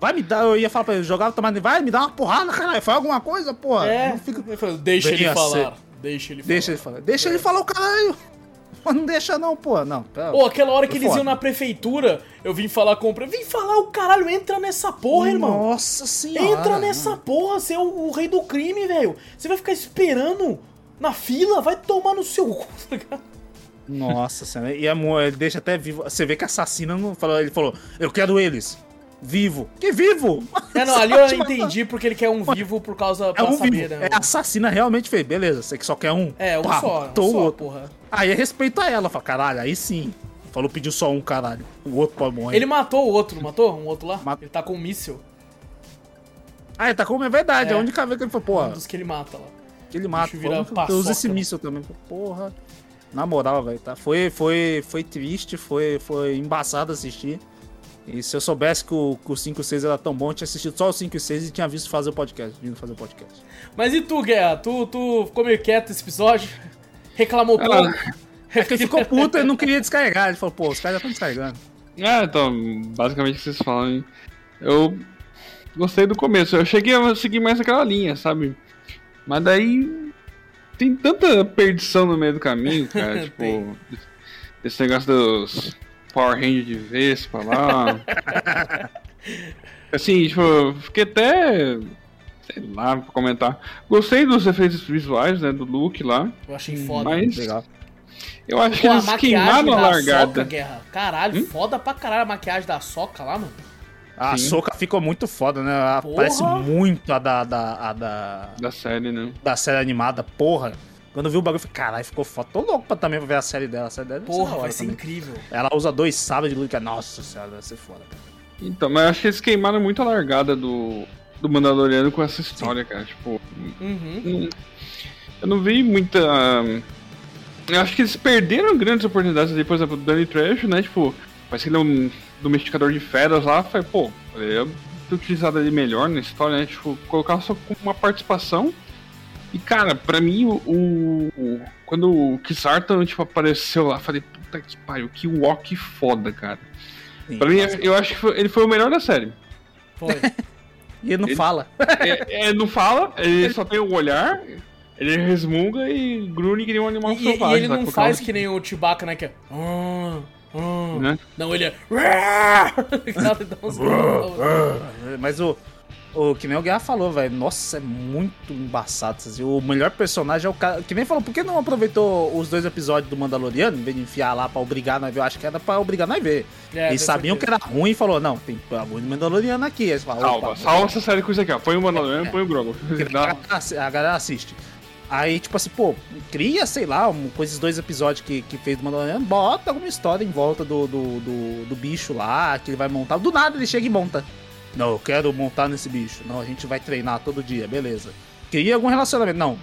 Vai me dar, eu ia falar pra ele, jogava tomate, vai me dar uma porrada, caralho. Foi alguma coisa, porra. É. Não fica- Deixa ele falar. Deixa ele falar. Deixa ele falar. Deixa ele falar o caralho. Mas Não deixa não, pô. Não. pera. Ô, aquela hora que Foi eles iam na prefeitura, eu vim falar com o. Vim falar o caralho, entra nessa porra, irmão. Nossa senhora. Entra nessa porra, você é o, o rei do crime, velho. Você vai ficar esperando na fila, vai tomar no seu cu, *laughs* tá ligado? Nossa senhora. E a mulher, ele deixa até vivo. Você vê que a assassina não falou. Ele falou, eu quero eles. Vivo. Que vivo? É, não, *laughs* ali eu entendi porque ele quer um vivo por causa É um saber, vivo. né? É, a assassina realmente fez. Beleza, você que só quer um. É, um Pá, só, um matou o só, outro. porra. Aí respeita ela. Fala, caralho, aí sim. Falou, pediu só um, caralho. O outro pode morrer. Ele matou o outro, matou? Um outro lá? Mat- Ele tá com um míssil. Ah, ele tá como é verdade. É. É. a única vez que ele foi, Um porra. dos que ele mata lá. Que ele mata. vira paçoca, usa esse míssil também. Porra. Na moral, velho, tá? Foi, foi, foi triste, foi, foi embaçado assistir. E se eu soubesse que o, que o 5 e 6 era tão bom, eu tinha assistido só o 5 e 6 e tinha visto fazer o podcast. Vindo fazer o podcast. Mas e tu, Guerra? Tu, tu ficou meio quieto esse episódio? Reclamou Ah. pouco? É que ele ficou puto e não queria descarregar. Ele falou, pô, os caras já estão descarregando. É, então, basicamente o que vocês falam, hein? eu gostei do começo. Eu cheguei a seguir mais aquela linha, sabe? Mas daí tem tanta perdição no meio do caminho, cara. *laughs* tipo, esse negócio dos Power Rangers de Vespa lá. *laughs* assim, tipo, eu fiquei até. Sei lá, pra comentar. Gostei dos efeitos visuais, né? Do look lá. Eu achei foda. Mas Legal. eu acho que Pô, eles maquiagem queimaram a da largada. Soca, Guerra. Caralho, foda pra caralho a maquiagem da Soca lá, mano. A Sim. Soca ficou muito foda, né? Ela Porra. parece muito a da, da, a da, Da série, né? da série animada, porra. Quando eu vi o bagulho, eu falei, caralho, ficou foda. Tô louco pra também ver a série dela. A série dela da Porra, vai ser também. incrível. Ela usa dois sabres de luz, que é- nossa senhora, deve ser foda, cara. Então, mas eu acho que eles queimaram muito a largada do, do Mandaloriano com essa história, cara. Tipo, Uhum. não- eu não vi muita. Eu acho que eles perderam grandes oportunidades exemplo, do Danny Trejo, né? Tipo, parece que ele é um domesticador de feras lá. Foi, pô, eu ter utilizado ele melhor na história, né? Tipo, colocar só com uma participação. E, cara, pra mim, o. o- quando o Kisartan, tipo, apareceu lá, falei, puta que pariu, que walk foda, cara. Sim, Pra mim, eu acho que foi- ele foi o melhor da série. Foi. *laughs* E ele não ele- fala. *laughs* É, é, não fala, ele só tem o olhar, ele resmunga e grune que nem um animal E, e selvagem. ele tá? não Com faz que nem o Chewbacca, né? Que é. "Ah, ah". Né? Não, ele é. *laughs* Gritos. *laughs* Mas o, o que nem o Guerra falou, velho. Nossa, é muito embaçado. assim. O melhor personagem é o cara. Que nem falou, por que não aproveitou os dois episódios do Mandaloriano, em vez de enfiar lá pra obrigar nós a ver? Eu acho que era pra obrigar nós ver. É, Eles sabiam certeza. que era ruim e falou: não, tem de Mandaloriano aqui. Eles falaram, Salva, essa série com isso aqui, ó. Põe o Mandaloriano e põe o Grogu. *laughs* A galera assiste. Aí, tipo assim, pô, cria, sei lá, um, com esses dois episódios que, que fez do Mandaloriano, bota alguma história em volta do, do, do, do bicho lá, que ele vai montar. Do nada ele chega e monta. Não, eu quero montar nesse bicho. Não, a gente vai treinar todo dia, beleza. Cria algum relacionamento. Não.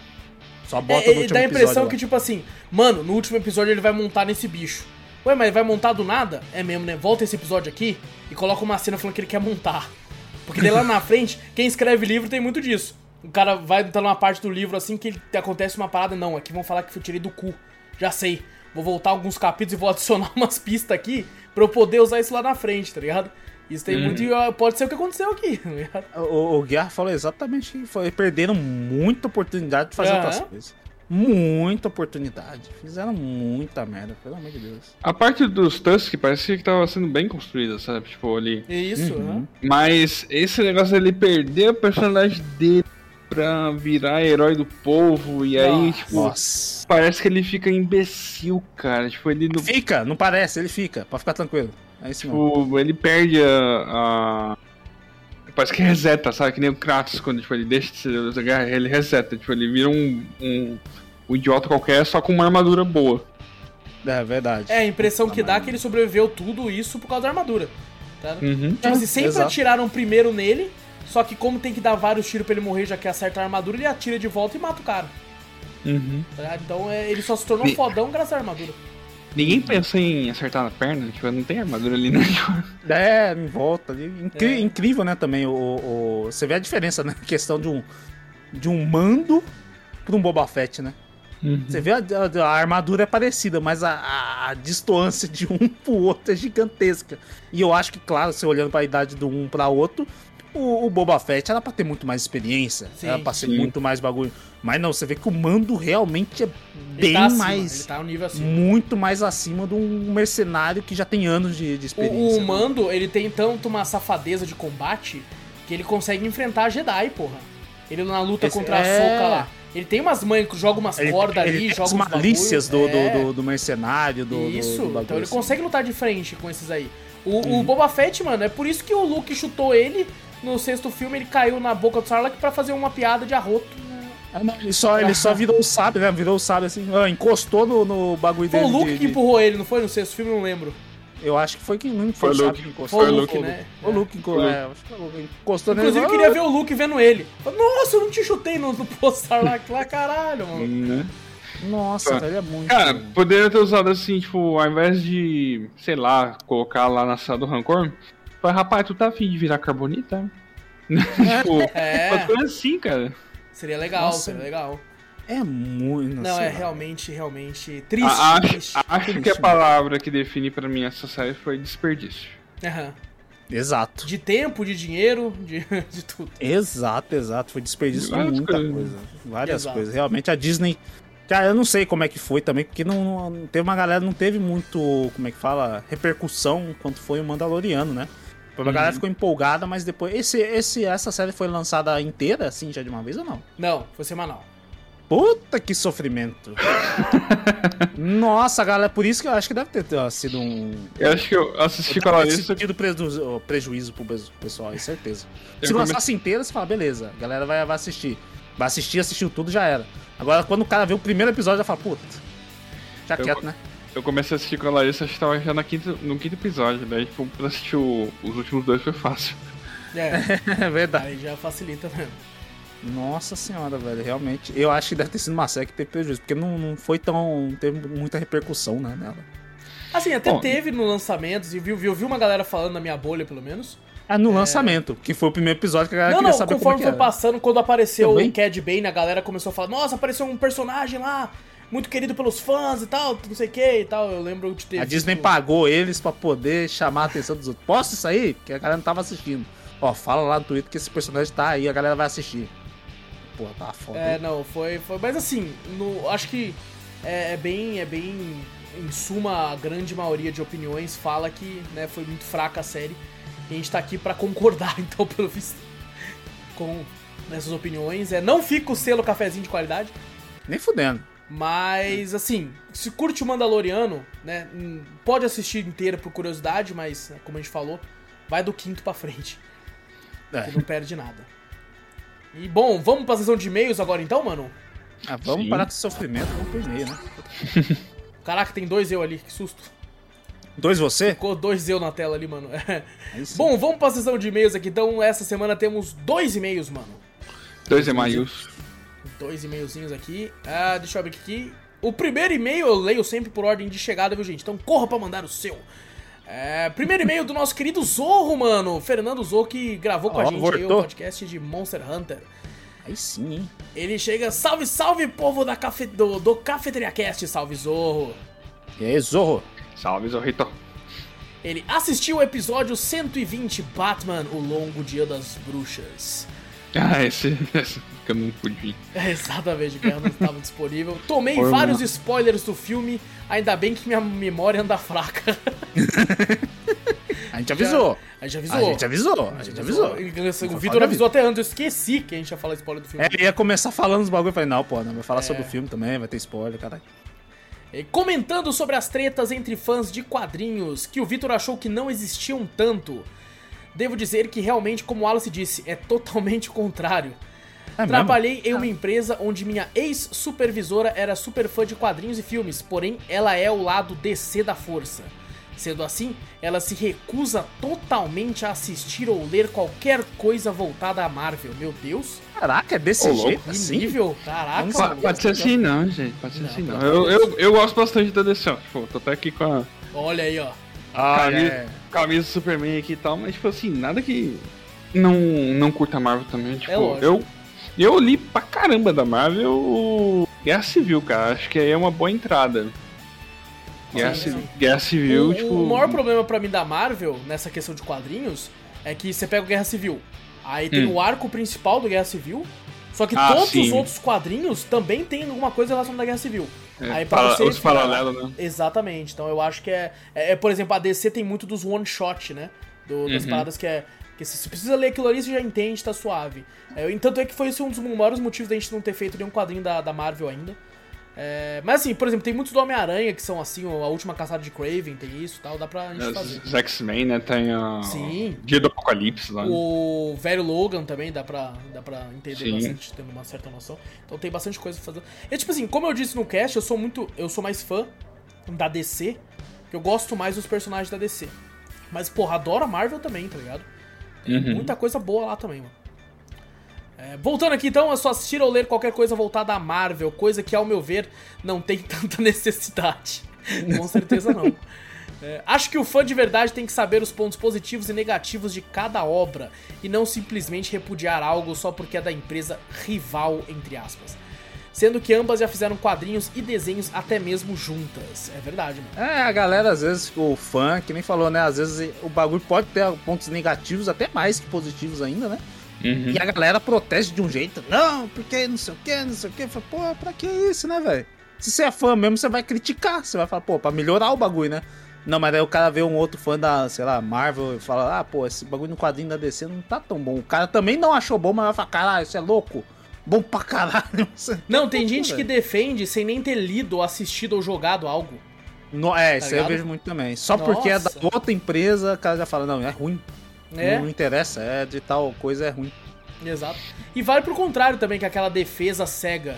Só bota É, no é, último dá a impressão episódio que, tipo assim, mano, no último episódio ele vai montar nesse bicho. Ué, mas vai montar do nada? É mesmo, né? Volta esse episódio aqui e coloca uma cena falando que ele quer montar. Porque daí lá na frente, quem escreve livro tem muito disso. O cara vai estar numa parte do livro assim que ele- acontece uma parada, não, aqui vão falar que eu tirei do cu. Já sei. Vou voltar alguns capítulos e vou adicionar *laughs* umas pistas aqui pra eu poder usar isso lá na frente, tá ligado? Isso tem muito. e, Pode ser o que aconteceu aqui, *laughs* tá ligado? O, o Guerra falou exatamente que foi. Perderam muita oportunidade de fazer Aham. outras coisas. Muita oportunidade. Fizeram muita merda, pelo amor de Deus. A parte dos Tusk parece que tava sendo bem construída, sabe? Tipo, ali. É isso, Uhum. né? Mas esse negócio dele perder o personagem dele pra virar herói do povo, e aí, Nossa. tipo, Nossa. parece que ele fica imbecil, cara. Tipo, ele não. Fica, não parece, ele fica, pra ficar tranquilo. É isso mesmo. Tipo, ele perde a, a- parece que reseta, sabe? Que nem o Kratos, quando tipo, ele deixa de ser da guerra, ele reseta. Tipo, ele vira um, um, um idiota qualquer, só com uma armadura boa. É verdade. É, a impressão que dá é que ele sobreviveu tudo isso por causa da armadura. Tá? Uhum. Tipo assim, sempre Exato. atiraram primeiro nele, só que como tem que dar vários tiros pra ele morrer, já que acerta a armadura, ele atira de volta e mata o cara. Uhum. tá? Então é, ele só se tornou Me- fodão graças à armadura. Ninguém pensa em acertar na perna, tipo, não tem armadura ali, né? *laughs* É, em volta ali. Incri- É. Incrível, né, também. O, o- você vê a diferença, né? *laughs* Questão de um, de um mando pra um Boba Fett, né? Uhum. Você vê a, a- a armadura é parecida, mas a, a- a distância *laughs* de um pro outro é gigantesca. E eu acho que, claro, você olhando pra idade do um pra outro, o, o Boba Fett era pra ter muito mais experiência, Sim, era pra ser sim. muito mais bagulho. Mas não, você vê que o mando realmente é Ele bem tá acima, mais. Ele tá um. Muito mais acima de um mercenário que já tem anos de, de O, experiência. o né? Mando, ele tem tanto uma safadeza de combate que ele consegue enfrentar a Jedi, porra. Ele na luta Esse- contra a é. Soca lá. Ele tem umas manhas que joga umas Ele, cordas ele ali, tem joga as malícias do, bagulho. do, É. do, do mercenário, do, do- Isso, do bagulho então ele assim. consegue lutar de frente com esses aí. O, Uhum. o Boba Fett, mano, é por isso que o Luke chutou ele no sexto filme, ele caiu na boca do Sarlacc pra fazer uma piada de arroto. Ah, não, ele, só, ele só virou o sábio, né? Virou o sábio assim, ah, encostou no, no bagulho Foi dele. o Luke de- que de- empurrou ele, não foi no sexto filme? Não lembro. Eu acho que foi que não Foi foi, o Luke. que encostou. Foi o Foi Luke, né? O Luke, Foi é, acho que foi o Luke. encostou nele. Inclusive, eu ah, queria ver o Luke vendo ele. Nossa, eu não te chutei no, no posto Sarlacc lá, caralho, mano. Né? Nossa, Tá. velho, é muito. Cara, poderia ter usado assim, tipo, ao invés de, sei lá, colocar lá na sala do Rancor, foi, rapaz, tu tá afim de virar carbonita? *laughs* tipo, É. uma coisa assim, cara. Seria legal, Nossa. seria legal. é muito. Não, sei é lá. realmente, realmente triste. A- acho triste. acho que a palavra que define pra mim essa série foi desperdício. Aham. Exato. De tempo, de dinheiro, de, *laughs* de tudo. Exato, exato. Foi desperdício de muita coisas. coisa. Várias Exato. coisas. Realmente a Disney. Cara, eu não sei como é que foi também, porque não, não teve uma galera, não teve muito, como é que fala, repercussão quanto foi o Mandaloriano, né? A Uhum. galera ficou empolgada, mas depois. Esse, esse, essa série foi lançada inteira, assim, já de uma vez ou não? Não, foi semanal. Puta que sofrimento. *laughs* Nossa, galera, por isso que eu acho que deve ter ó, sido um. Eu acho que eu assisti com a Larissa. sentido preju- prejuízo pro pes- pessoal, é certeza. Eu Se come- lançasse inteira, você fala, beleza, a galera vai, vai assistir. Vai assistir, assistiu tudo, já era. Agora, quando o cara vê o primeiro episódio, já fala, puta. Já Eu- quieto, né? Eu comecei a assistir com a Larissa, acho que tava já na quinta, no quinto episódio, daí tipo, pra assistir o- os últimos dois foi fácil. É, *laughs* É verdade. aí já facilita mesmo. Nossa senhora, velho, realmente. Eu acho que deve ter sido uma série que teve prejuízo, porque não, não foi tão. Não teve muita repercussão, né, nela. Assim, até Bom, teve no lançamento, e viu, viu, viu uma galera falando na minha bolha, pelo menos. Ah, no lançamento, que foi o primeiro episódio que a galera não, queria não, saber como é conforme que foi era. passando, quando apareceu Também? o Cad Bane, a galera começou a falar, nossa, apareceu um personagem lá, muito querido pelos fãs e tal, não sei o que e tal. Eu lembro de ter A Disney pagou eles pra poder chamar a atenção dos outros. Posta isso aí? Porque a galera não tava assistindo. Ó, fala lá no Twitter que esse personagem tá aí, a galera vai assistir. Pô, tá foda. É, não, foi, foi. Mas assim, no, acho que é, é bem. É bem. Em suma, a grande maioria de opiniões fala que né, foi muito fraca a série. E a gente tá aqui pra concordar, *laughs* então, pelo visto, com essas opiniões. É, não fica o selo cafezinho de qualidade. Nem fudendo. Mas, assim, se curte o Mandaloriano, né? hum, Pode assistir inteira por curiosidade, mas, né, como a gente falou, vai do quinto pra frente. É. Que não perde nada. E, bom, vamos pra sessão de e-mails agora então, mano? Ah, vamos Sim. parar com esse sofrimento, vamos pro e-mail, né? *laughs* Caraca, tem dois eu ali, que susto. Dois você? Ficou dois eu na tela ali, mano. *laughs* Sim. Bom, vamos pra sessão de e-mails aqui. Então, essa semana temos dois e-mails, mano. Dois e-mails. Dois e-mailzinhos aqui. Ah, deixa eu abrir aqui. O primeiro e-mail eu leio sempre por ordem de chegada, viu, gente? Então corra pra mandar o seu. É, primeiro e-mail do nosso querido Zorro, mano. Fernando Zorro, que gravou com a Ó, gente aí o podcast de Monster Hunter. Aí sim, hein? Ele chega, salve, salve, povo da cafe... do, do Cafeteria Cast, salve Zorro. E aí, Zorro? Salve, Zorrito. Ele assistiu o episódio 120 Batman, o longo dia das bruxas. Ah, esse, esse que eu não pude. *laughs* É, exatamente, que não estava disponível. Tomei Foi vários uma- spoilers do filme, ainda bem que minha memória anda fraca. *laughs* A gente avisou. A gente avisou. A gente avisou. A gente avisou. O Vitor avisou até antes, eu esqueci que a gente ia falar spoiler do filme. É, ele ia começar falando os bagulho. Eu falei, não, pô, não, vai falar É. sobre o filme também, vai ter spoiler, caralho. E Comentando sobre as tretas entre fãs de quadrinhos, que o Vitor achou que não existiam tanto. Devo dizer que realmente, como o Wallace disse, é totalmente o contrário. É mesmo? Trabalhei em uma empresa onde minha ex-supervisora era super fã de quadrinhos e filmes, porém ela é o lado DC da força. Sendo assim, ela se recusa totalmente a assistir ou ler qualquer coisa voltada à Marvel. Meu Deus, Caraca, é desse Ô, louco. jeito que assim? nível! Caraca, Pa- mano. Pode ser assim não, gente. Pode ser Não, assim não. pelo Eu, eu, eu gosto bastante da DC, ó. Tipo, tô até aqui com a olha aí, ó. Ah, camisa, é. camisa do Superman aqui e tal, mas tipo assim, nada que não, não curta a Marvel também. Tipo, É lógico. eu, eu li pra caramba da Marvel o Guerra Civil, cara. Acho que aí é uma boa entrada. Guerra, Sim, Ci- sim. Guerra Civil, o, tipo. o maior problema pra mim da Marvel, nessa questão de quadrinhos, é que você pega o Guerra Civil. Aí tem Hum. o arco principal do Guerra Civil. Só que Ah, todos os sim. outros quadrinhos também tem alguma coisa relacionada à Guerra Civil. é, aí para- você os paralelos, né? Exatamente. Então eu acho que é, é, é, Por exemplo, a DC tem muito dos one shot, né? Do- das Uhum. paradas que é. Que se você precisa ler aquilo ali, você já entende, tá suave. É, tanto é que foi esse um dos maiores motivos da gente não ter feito nenhum quadrinho da, da Marvel ainda. É, mas assim, por exemplo, tem muitos do Homem-Aranha que são assim, a última caçada de Craven, tem isso e tal, dá pra gente fazer. Os X-Men, né? Tem a. Sim. Dia do Apocalipse lá. né? O velho Logan também dá pra, dá pra entender Sim. bastante, tendo uma certa noção. Então tem bastante coisa pra fazer. E tipo assim, como eu disse no cast, eu sou muito. Eu sou mais fã da DC, eu gosto mais dos personagens da DC. Mas, porra, adoro a Marvel também, tá ligado? Tem Uhum. muita coisa boa lá também, mano. É, voltando aqui então, é só assistir ou ler qualquer coisa voltada à Marvel, coisa que, ao meu ver, não tem *laughs* tanta necessidade. Com certeza não. É, acho que o fã de verdade tem que saber os pontos positivos e negativos de cada obra e não simplesmente repudiar algo só porque é da empresa rival, entre aspas. Sendo que ambas já fizeram quadrinhos e desenhos até mesmo juntas. É verdade, mano. É, a galera, às vezes, o fã, que nem falou, né? Às vezes o bagulho pode ter pontos negativos, até mais que positivos ainda, né? Uhum. E a galera protege de um jeito, não, porque não sei o que, não sei o que. Fala, pô, pra que isso, né, velho? Se você é fã mesmo, você vai criticar. Você vai falar, pô, pra melhorar o bagulho, né? Não, mas daí o cara vê um outro fã da, sei lá, Marvel e fala, ah, pô, esse bagulho no quadrinho da DC não tá tão bom. O cara também não achou bom, mas vai falar, caralho, isso é louco. Bom pra caralho. *laughs* Não, tem gente que defende sem nem ter lido, ou assistido ou jogado algo. No, é, isso aí eu vejo muito também. Só porque é da Nossa. outra empresa, o cara já fala, não, é ruim. É, Não, não interessa, é de tal coisa, é ruim. exato. E vale pro contrário também, que é aquela defesa cega.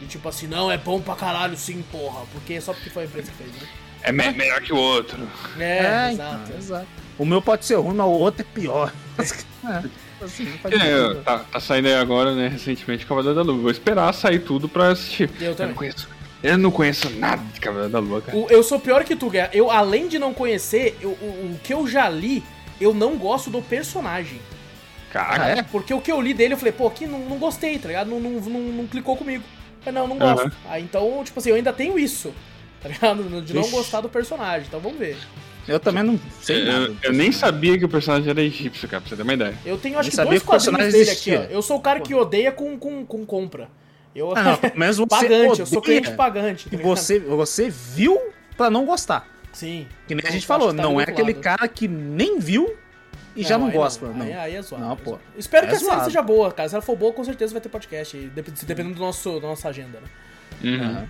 De tipo assim, não, é bom pra caralho sim, porra. Porque só porque foi a empresa que fez, né? É me- melhor que o outro. É, então, exato. exato. O meu pode ser ruim, mas o outro é pior. *laughs* é, assim, É, tá, tá saindo aí agora, né, recentemente, Cavaleiro da Lua. Vou esperar sair tudo pra assistir. Eu também. não conheço. Eu não conheço nada de Cavaleiro da Lua, cara. O- eu sou pior que tu, Guerra. Eu, além de não conhecer, eu- o, o que eu já li, eu não gosto do personagem. Caraca. Ah, é? Porque o que eu li dele, eu falei, pô, aqui não, não gostei, tá ligado? Não, não, não, não clicou comigo. Eu não, não gosto. Aham. Aí então, tipo assim, eu ainda tenho isso, tá ligado? De não Ixi. gostar do personagem. Então vamos ver. Eu também não sei nada. Eu, eu nem sabia que o personagem era egípcio, cara, pra você ter uma ideia. Eu tenho acho Nem que dois que o personagem quadrinhos dele existia. aqui, ó. Eu sou o cara que odeia com, com, com compra. Eu, Ah, não, *laughs* menos você pagante, eu sou odeia cliente pagante. tá E você, você viu pra não gostar. Sim. Que nem a Eu gente falou, tá não é aquele lado. cara que nem viu e já não aí gosta. Não, Aí, aí é zoado. Não, é pô. Espero É que a série seja boa, cara. Se ela for boa, com certeza vai ter podcast. Dependendo do nosso, da nossa agenda, né? Uhum. Aham.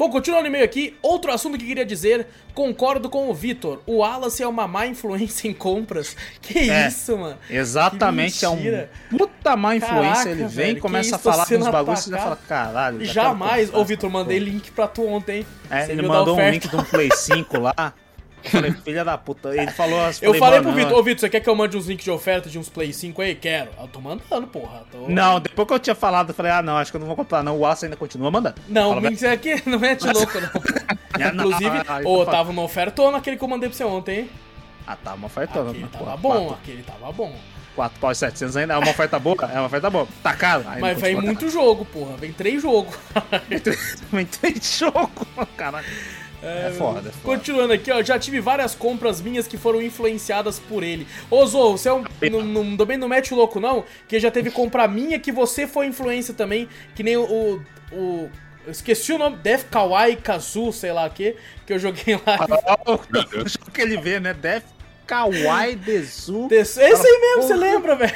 Bom, continuando no e-mail aqui, outro assunto que queria dizer, concordo com o Vitor, o Wallace é uma má influência em compras. *laughs* Que É. isso, mano? Exatamente, é um puta má influência. Caraca, ele vem, velho, que começa a falar sendo uns bagulhos e você já fala, caralho. Jamais. Ô, Vitor, mandei link pra tu ontem. É, ele mandou um link de um Play 5 lá. *laughs* Eu falei, filha da puta. Ele falou as Eu falei pro Vitor, ô Vitor, você quer que eu mande uns links de oferta de uns Play 5 aí? Quero. Eu tô mandando, porra. Tô... Não, depois que eu tinha falado, eu falei, ah, não, acho que eu não vou comprar, não. O Wallace ainda continua mandando. Não, Fala, mentira aqui não é de *laughs* louco, não. Ah, *laughs* Inclusive, ah, ah, ô, tava uma ofertona aquele que eu mandei pra você ontem, hein? Ah, tá uma ofertona. Aquele né? tava bom, aquele tava bom. 4 pau e 700 ainda é uma oferta boa? É uma oferta boa. Tá caro. Aí Mas vem muito jogo, porra. Vem três jogos. *laughs* Vem três jogos, caralho. É, foda, é foda. Continuando aqui, ó, já tive várias compras minhas que foram influenciadas por ele. Ô, Zou, você é um, não, também não mete o louco, não? Que já teve compra minha que você foi influência também, que nem o... o, esqueci o nome, Death Kawaii Kazu, sei lá o que, que eu joguei lá. O jogo que ele vê, né? Death Kawaii Desu. Esse aí mesmo, você lembra, velho?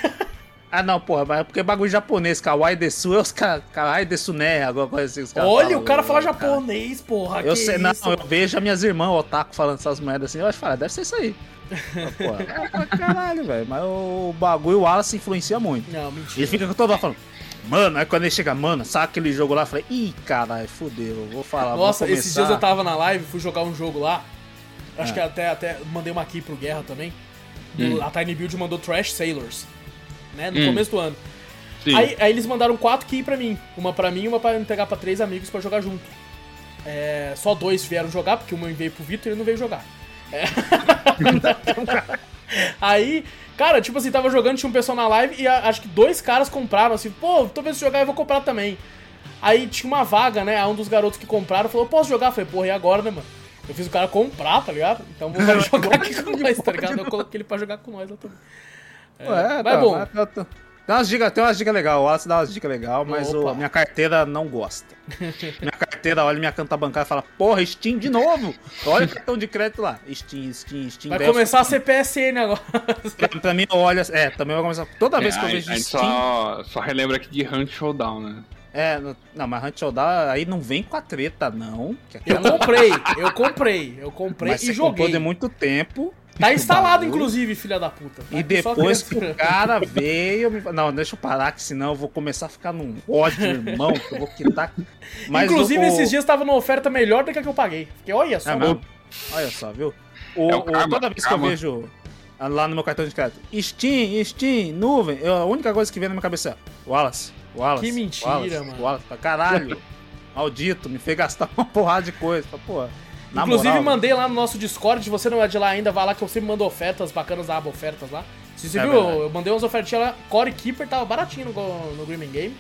Ah, não, porra, mas é porque é bagulho japonês. Kawaii Desu é os. Kawaii Desu né? Alguma coisa assim. os caras Olha, falam, o cara fala cara. japonês, porra. Eu sei, não, isso, eu vejo as minhas irmãs otaku falando essas merdas assim. Eu acho que fala, deve ser isso aí. Pô, *laughs* é, caralho, velho. Mas o bagulho, o Wallace influencia muito. Não, mentira. Ele fica toda hora falando, mano, aí quando ele chega, mano, sabe aquele jogo lá? Eu falei, ih, caralho, fudeu, vou falar. Nossa, esses dias começar." eu tava na live, fui jogar um jogo lá. Acho É. que até, até mandei uma aqui pro Guerra também. Hum. A Tiny Build mandou Trash Sailors. Né? No Hum. começo do ano. Sim. Aí, aí eles mandaram quatro key pra mim. Uma pra mim e uma pra entregar pra três amigos pra jogar junto. É, só dois vieram jogar, porque uma veio pro Vitor e ele não veio jogar. É. *laughs* aí, cara, tipo assim, tava jogando, tinha um pessoal na live e a- acho que dois caras compraram, assim, pô, tô vendo se jogar eu vou comprar também. Aí tinha uma vaga, né? Aí um dos garotos que compraram falou, posso jogar? Eu falei, porra, e agora, né, mano? Eu fiz o cara comprar, tá ligado? Então vou *laughs* jogar aqui com nós, tá ligado? Eu coloquei ele pra jogar com nós lá também. É, mas tá, bom. mas tá- tá- Dá umas dicas, tem umas dicas legais, o Wallace dá umas dicas legais, mas o- Opa. minha carteira não gosta. *laughs* minha carteira olha minha conta bancária e fala, porra, Steam de novo! Olha o cartão de crédito lá. Steam, Steam, Steam. Vai Best. começar a ser PSN agora. Pra, pra mim, olha, é, também vai começar. Toda vez É, que eu vejo a gente Steam. só, só relembra aqui de Hunt Showdown, né? É, não, mas Hunt Showdown aí não vem com a treta, não. Que Eu comprei, eu comprei, eu comprei mas e você comprou joguei. de muito tempo. Tá instalado, inclusive, filha da puta. Tá E depois que o cara veio. Me... Não, deixa eu parar, que senão eu vou começar a ficar num ódio, irmão, que eu vou quitar. Mas Inclusive, o- esses dias tava numa oferta melhor do que a que eu paguei. Fiquei, olha só, É? Olha só, viu? O, É o karma, toda vez karma. que eu vejo lá no meu cartão de crédito, Steam, Steam, nuvem, eu- a única coisa que vem na minha cabeça é Wallace, Wallace. Que mentira, Wallace, mano. Wallace, pra caralho. Maldito, me fez gastar *laughs* uma porrada de coisa. Pra, Pô, na Inclusive, moral, mandei lá no nosso Discord. Se você não é de lá ainda, vai lá que eu sempre mando ofertas bacanas da aba ofertas lá. Se você É viu, verdade. eu mandei umas ofertinhas lá. Core Keeper tava baratinho no, no Green Game.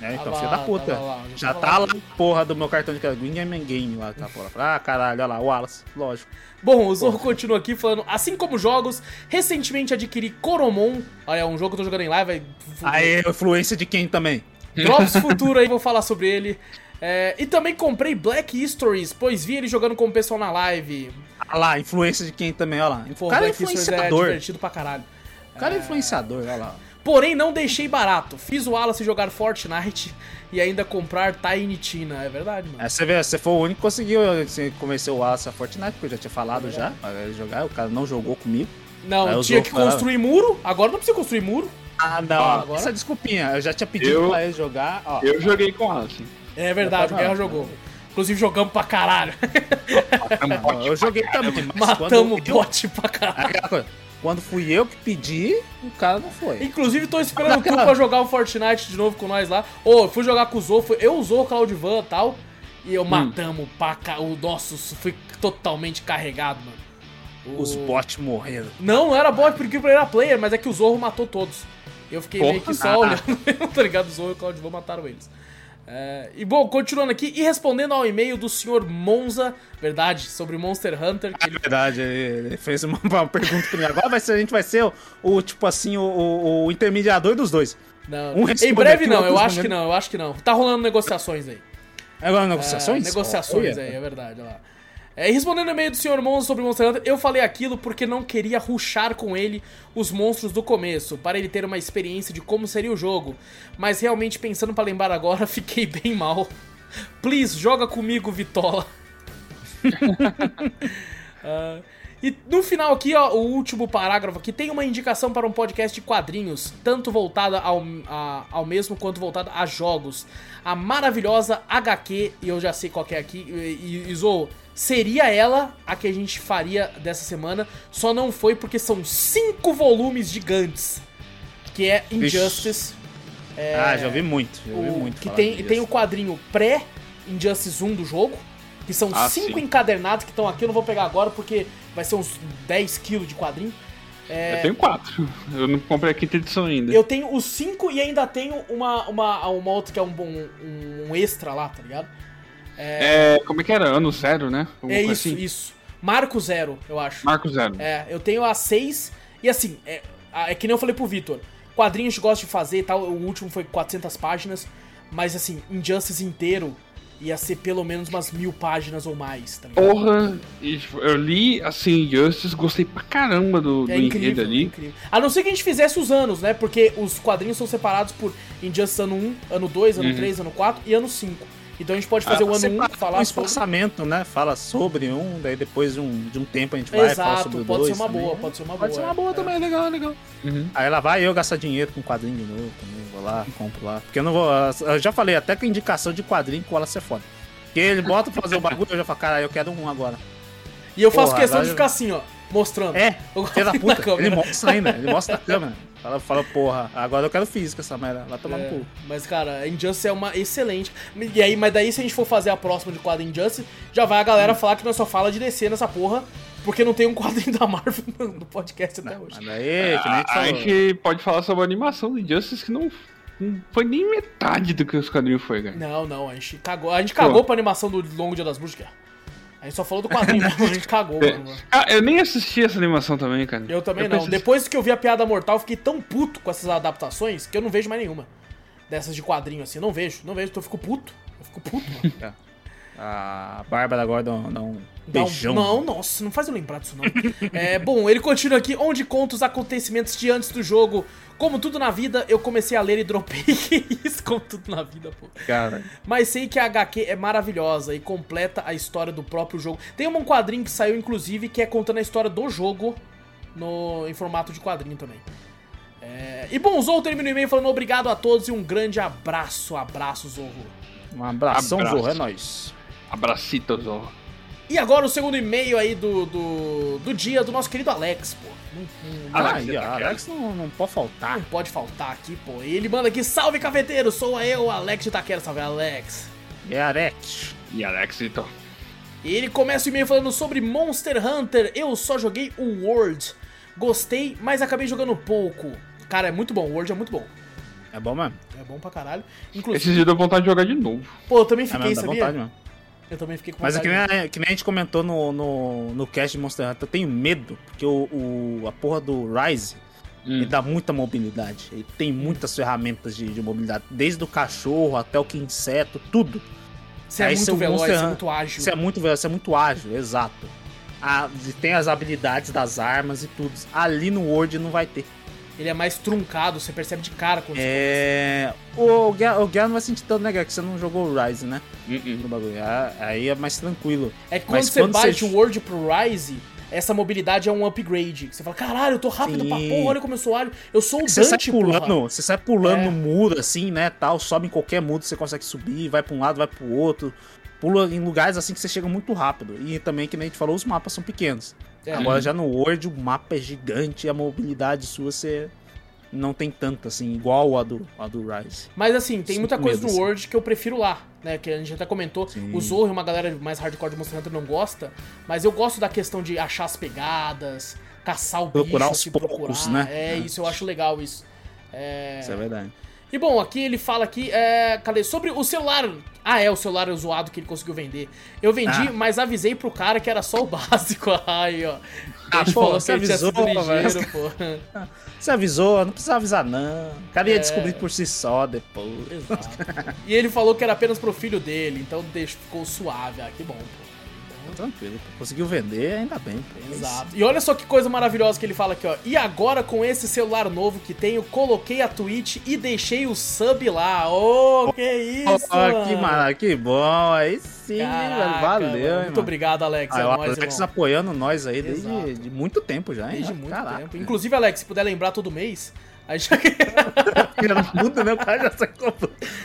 É, então, Tava- filho da puta. lá, já já tá lá. lá, porra, do meu cartão de crédito. Game Game lá, tá, porra. Ah, caralho, olha lá, Wallace, lógico. Bom, o Zorro continua aqui falando, assim como jogos, recentemente adquiri Coromon. Olha, um jogo que eu tô jogando em live. Aí, influência de quem também? Drops *laughs* Futuro aí, vou falar sobre ele. É, e também comprei Black Histories, pois vi ele jogando com o pessoal na live. Olha lá, influência de quem também, olha lá. Pô, o cara é Black é influenciador. divertido pra caralho. o cara é influenciador, olha lá. Porém, não deixei barato. Fiz o Wallace jogar Fortnite e ainda comprar Tiny Tina. É verdade, mano. É, você vê, você foi o único que conseguiu assim, convencer o Wallace a Fortnite, porque eu já tinha falado já, pra ele jogar, o cara não jogou comigo. Não, tinha usou que construir muro. Agora não precisa construir muro. Ah, não, agora? essa desculpinha, eu já tinha pedido Eu- pra ele jogar, ó. Eu joguei com ela, assim. É verdade, o Guerra jogou. Inclusive jogamos pra caralho. Não, eu joguei também, Matamos eu, bot pra caralho. quando fui eu que pedi, o cara não foi. Inclusive, tô esperando tu Aquela- pra jogar o Fortnite de novo com nós lá. Ô, eu fui jogar com o Zou, fui- eu usou o Claudivan e tal. E eu matamos pra cá. O nosso foi totalmente carregado, mano. O- Os bots morreram. Não, não era bot porque era player, mas é que o Zorro matou todos. Eu fiquei Porra. meio que só olhando, *laughs* tá ligado? O Zorro e o Claudio mataram eles. É, e bom, continuando aqui e respondendo ao e-mail do senhor Monza, verdade, sobre Monster Hunter, que É ele verdade, ele fez uma, uma pergunta pra mim. Agora vai ser, a gente vai ser o, o, tipo assim, o, o- o intermediador dos dois. Não, Um em breve não, eu acho que não, eu acho que não. Tá rolando negociações aí. Agora É, negociações? negociações Olha. aí, é verdade, olha lá. É, respondendo o e-mail do Sr. Monza sobre Monster Hunter, eu falei aquilo porque não queria ruxar com ele os monstros do começo, para ele ter uma experiência de como seria o jogo. Mas realmente, pensando pra lembrar agora, *laughs* fiquei bem mal. Please, joga comigo, Vitola. *laughs* Ah, e no final aqui, ó, o último parágrafo aqui, tem uma indicação para um podcast de quadrinhos, tanto voltada ao, a- ao mesmo quanto voltada a jogos. A maravilhosa HQ, e eu já sei qual que é aqui, e, e, e Zou, seria ela a que a gente faria dessa semana, só não foi porque são cinco volumes gigantes, que é Injustice. Ah, já vi muito, já vi O- muito. que tem, tem o quadrinho pré-Injustice 1 do jogo, que são Ah, cinco sim. encadernados que estão aqui, eu não vou pegar agora porque vai ser uns 10 quilos de quadrinho. É, Eu tenho quatro. Eu não comprei a quinta edição ainda. eu tenho os cinco e ainda tenho uma, uma, uma outra que é um, bom- um, extra lá, tá ligado? É, como é que era? Ano zero, né? Alguma É isso, assim? isso. Marco Zero, eu acho. Marco zero. É, eu tenho a 6 e assim, é, é que nem eu falei pro Vitor. Quadrinhos eu gosto de fazer e tal, o último foi 400 páginas, mas assim, Injustice inteiro ia ser pelo menos umas mil páginas ou mais, tá ligado? Porra, tipo, eu li assim, Justice, gostei pra caramba do, do É enredo incrível, é ali. incrível. A não ser que a gente fizesse os anos, né? Porque os quadrinhos são separados por Injustice ano 1, ano 2, ano Uhum. 3, ano 4 e ano 5. Então a gente pode fazer Ah, o ano você 1, faz falar um sobre. espaçamento, né? Fala sobre um, daí depois de um, de um tempo a gente vai falar Exato, sobre o pode dois ser uma boa, pode ser uma Pode boa. ser uma boa é. também, legal, legal. Uhum. Aí lá vai eu gastar dinheiro com quadrinho de novo também. Vou lá, compro lá. Porque eu não vou. Eu já falei, até com indicação de quadrinho com ela ser foda. Porque ele bota pra fazer o bagulho, eu já falo, cara, eu quero um agora. E eu faço Porra, questão de eu- ficar assim, ó, mostrando. É, Eu filho da puta. câmera. Ele mostra ainda, ele mostra na câmera. Fala, fala, porra, agora eu quero física essa merda. Lá tomar no É, cu. mas, cara, a Injustice é uma excelente. E aí, mas daí, se a gente for fazer a próxima de quadro Injustice, já vai a Hum. galera falar que nós só fala de descer nessa porra, porque não tem um quadrinho *laughs* da Marvel no, no podcast até hoje. Mas daí, que nem a gente A gente pode falar sobre a animação do Injustice que não, não foi nem metade do que os quadrinhos foi, cara. Não, não, a gente cagou. A gente cagou pra animação do Longo Dia das Bruxas. cara. A gente só falou do quadrinho, mesmo, *laughs* a gente cagou, mano. Ah, eu nem assisti essa animação também, cara. Eu também não. pensei- Depois que eu vi a Piada Mortal, eu fiquei tão puto com essas adaptações que eu não vejo mais nenhuma. Dessas de quadrinho assim. Eu não vejo, não vejo, então eu fico puto. Eu fico puto, mano. A Bárbara agora dá um, dá um beijão. Não, nossa, não faz eu lembrar disso, não. *laughs* é, bom, ele continua aqui, onde conta os acontecimentos de antes do jogo. Como tudo na vida, eu comecei a ler e dropei. que *laughs* isso, como tudo na vida, pô. Cara, Mas sei que a HQ é maravilhosa e completa a história do próprio jogo. Tem um quadrinho que saiu, inclusive, que é contando a história do jogo no, em formato de quadrinho também. É, e bom, Zou termina o e-mail falando obrigado a todos e um grande abraço. Abraço, Zorro. um abração, Abraço. Zorro, é nóis. Abracitos, ó. E agora o segundo e-mail aí do, do, do dia do nosso querido Alex, pô. Não, não- Alex, ó, tá Alex não, não pode faltar. não pode faltar aqui, pô. E ele manda aqui, salve cafeteiro, sou eu, Alex de Itaquera, salve Alex. É Arex. E Alex, então. E ele começa o e-mail falando sobre Monster Hunter. Eu só joguei o World. Gostei, mas acabei jogando pouco. Cara, é muito bom. O World é muito bom. É bom mesmo. É bom pra caralho. Esse Inclusive, dia deu vontade de jogar de novo. pô, eu também É fiquei, mesmo, dá sabia? vontade mesmo. Eu também fiquei com Mas é que nem, a, que nem a gente comentou no, no, no cast de Monster Hunter, eu tenho medo, porque o, o- a porra do Rise, Hum. ele dá muita mobilidade. Ele tem muitas ferramentas de, de mobilidade, desde o cachorro até o que inseto, tudo. Você é aí muito seu veloz, Monster você é Hunter- muito ágil. Você é muito veloz, você é muito ágil, exato. Ah, e tem as habilidades das armas e tudo. Ali no World não vai ter. Ele é mais truncado, você percebe de cara quando você É. O Guerra, o Guerra não vai sentir tanto, né, Guerra? Que você não jogou o Rise, né? Uh-uh. No bagulho. Ah, Aí é mais tranquilo. É que quando Mas você quando bate você- o World pro Rise, essa mobilidade é um upgrade. Você fala, caralho, eu tô rápido pra Sim. porra, olha como eu sou ágil. Eu sou o Você sai Dante, porra. pulando, você sai pulando É. no muro, assim, né, tal, sobe em qualquer muro, você consegue subir, vai pra um lado, vai pro outro. Pula em lugares assim que você chega muito rápido. E também, que nem a gente falou, os mapas são pequenos. É. Agora já no World o mapa é gigante e a mobilidade sua você não tem tanto, assim, igual a do, a do Rise. Mas assim, tem Sinto muita coisa medo, no assim. World que eu prefiro lá, né? Que a gente até comentou. Sim. O Zorro uma galera mais hardcore de Monster Hunter não gosta. Mas eu gosto da questão de achar as pegadas, caçar o Procurar bicho, se poucos, procurar. né? É, isso eu acho legal isso. É... Isso é verdade. E bom, aqui ele fala aqui, é, cadê? Sobre o celular. Ah, é, o celular zoado que ele conseguiu vender. Eu vendi, Ah. mas avisei pro cara que era só o *laughs* básico. Aí, ó. Ah, Ele pô, você avisou, ligeiro, pô. Você avisou, não precisava avisar, não. O cara ia É. descobrir por si só depois. Exato. E ele falou que era apenas pro filho dele, então ficou suave. Ah, que bom, pô. Tranquilo, conseguiu vender, ainda bem. Pô. Exato. E olha só que coisa maravilhosa que ele fala aqui, ó. E agora com esse celular novo que tenho, coloquei a Twitch e deixei o sub lá. Ô, que isso! Ó, que mano. que bom. Aí sim, Caraca, velho. Valeu, mano. Muito mano. obrigado, Alex. Ah, é o nóis, Alex irmão. apoiando nós aí desde de muito tempo já, hein? Desde muito Caraca. tempo. Inclusive, Alex, se puder lembrar todo mês, a gente já... Não muda, né? O cara já sacou.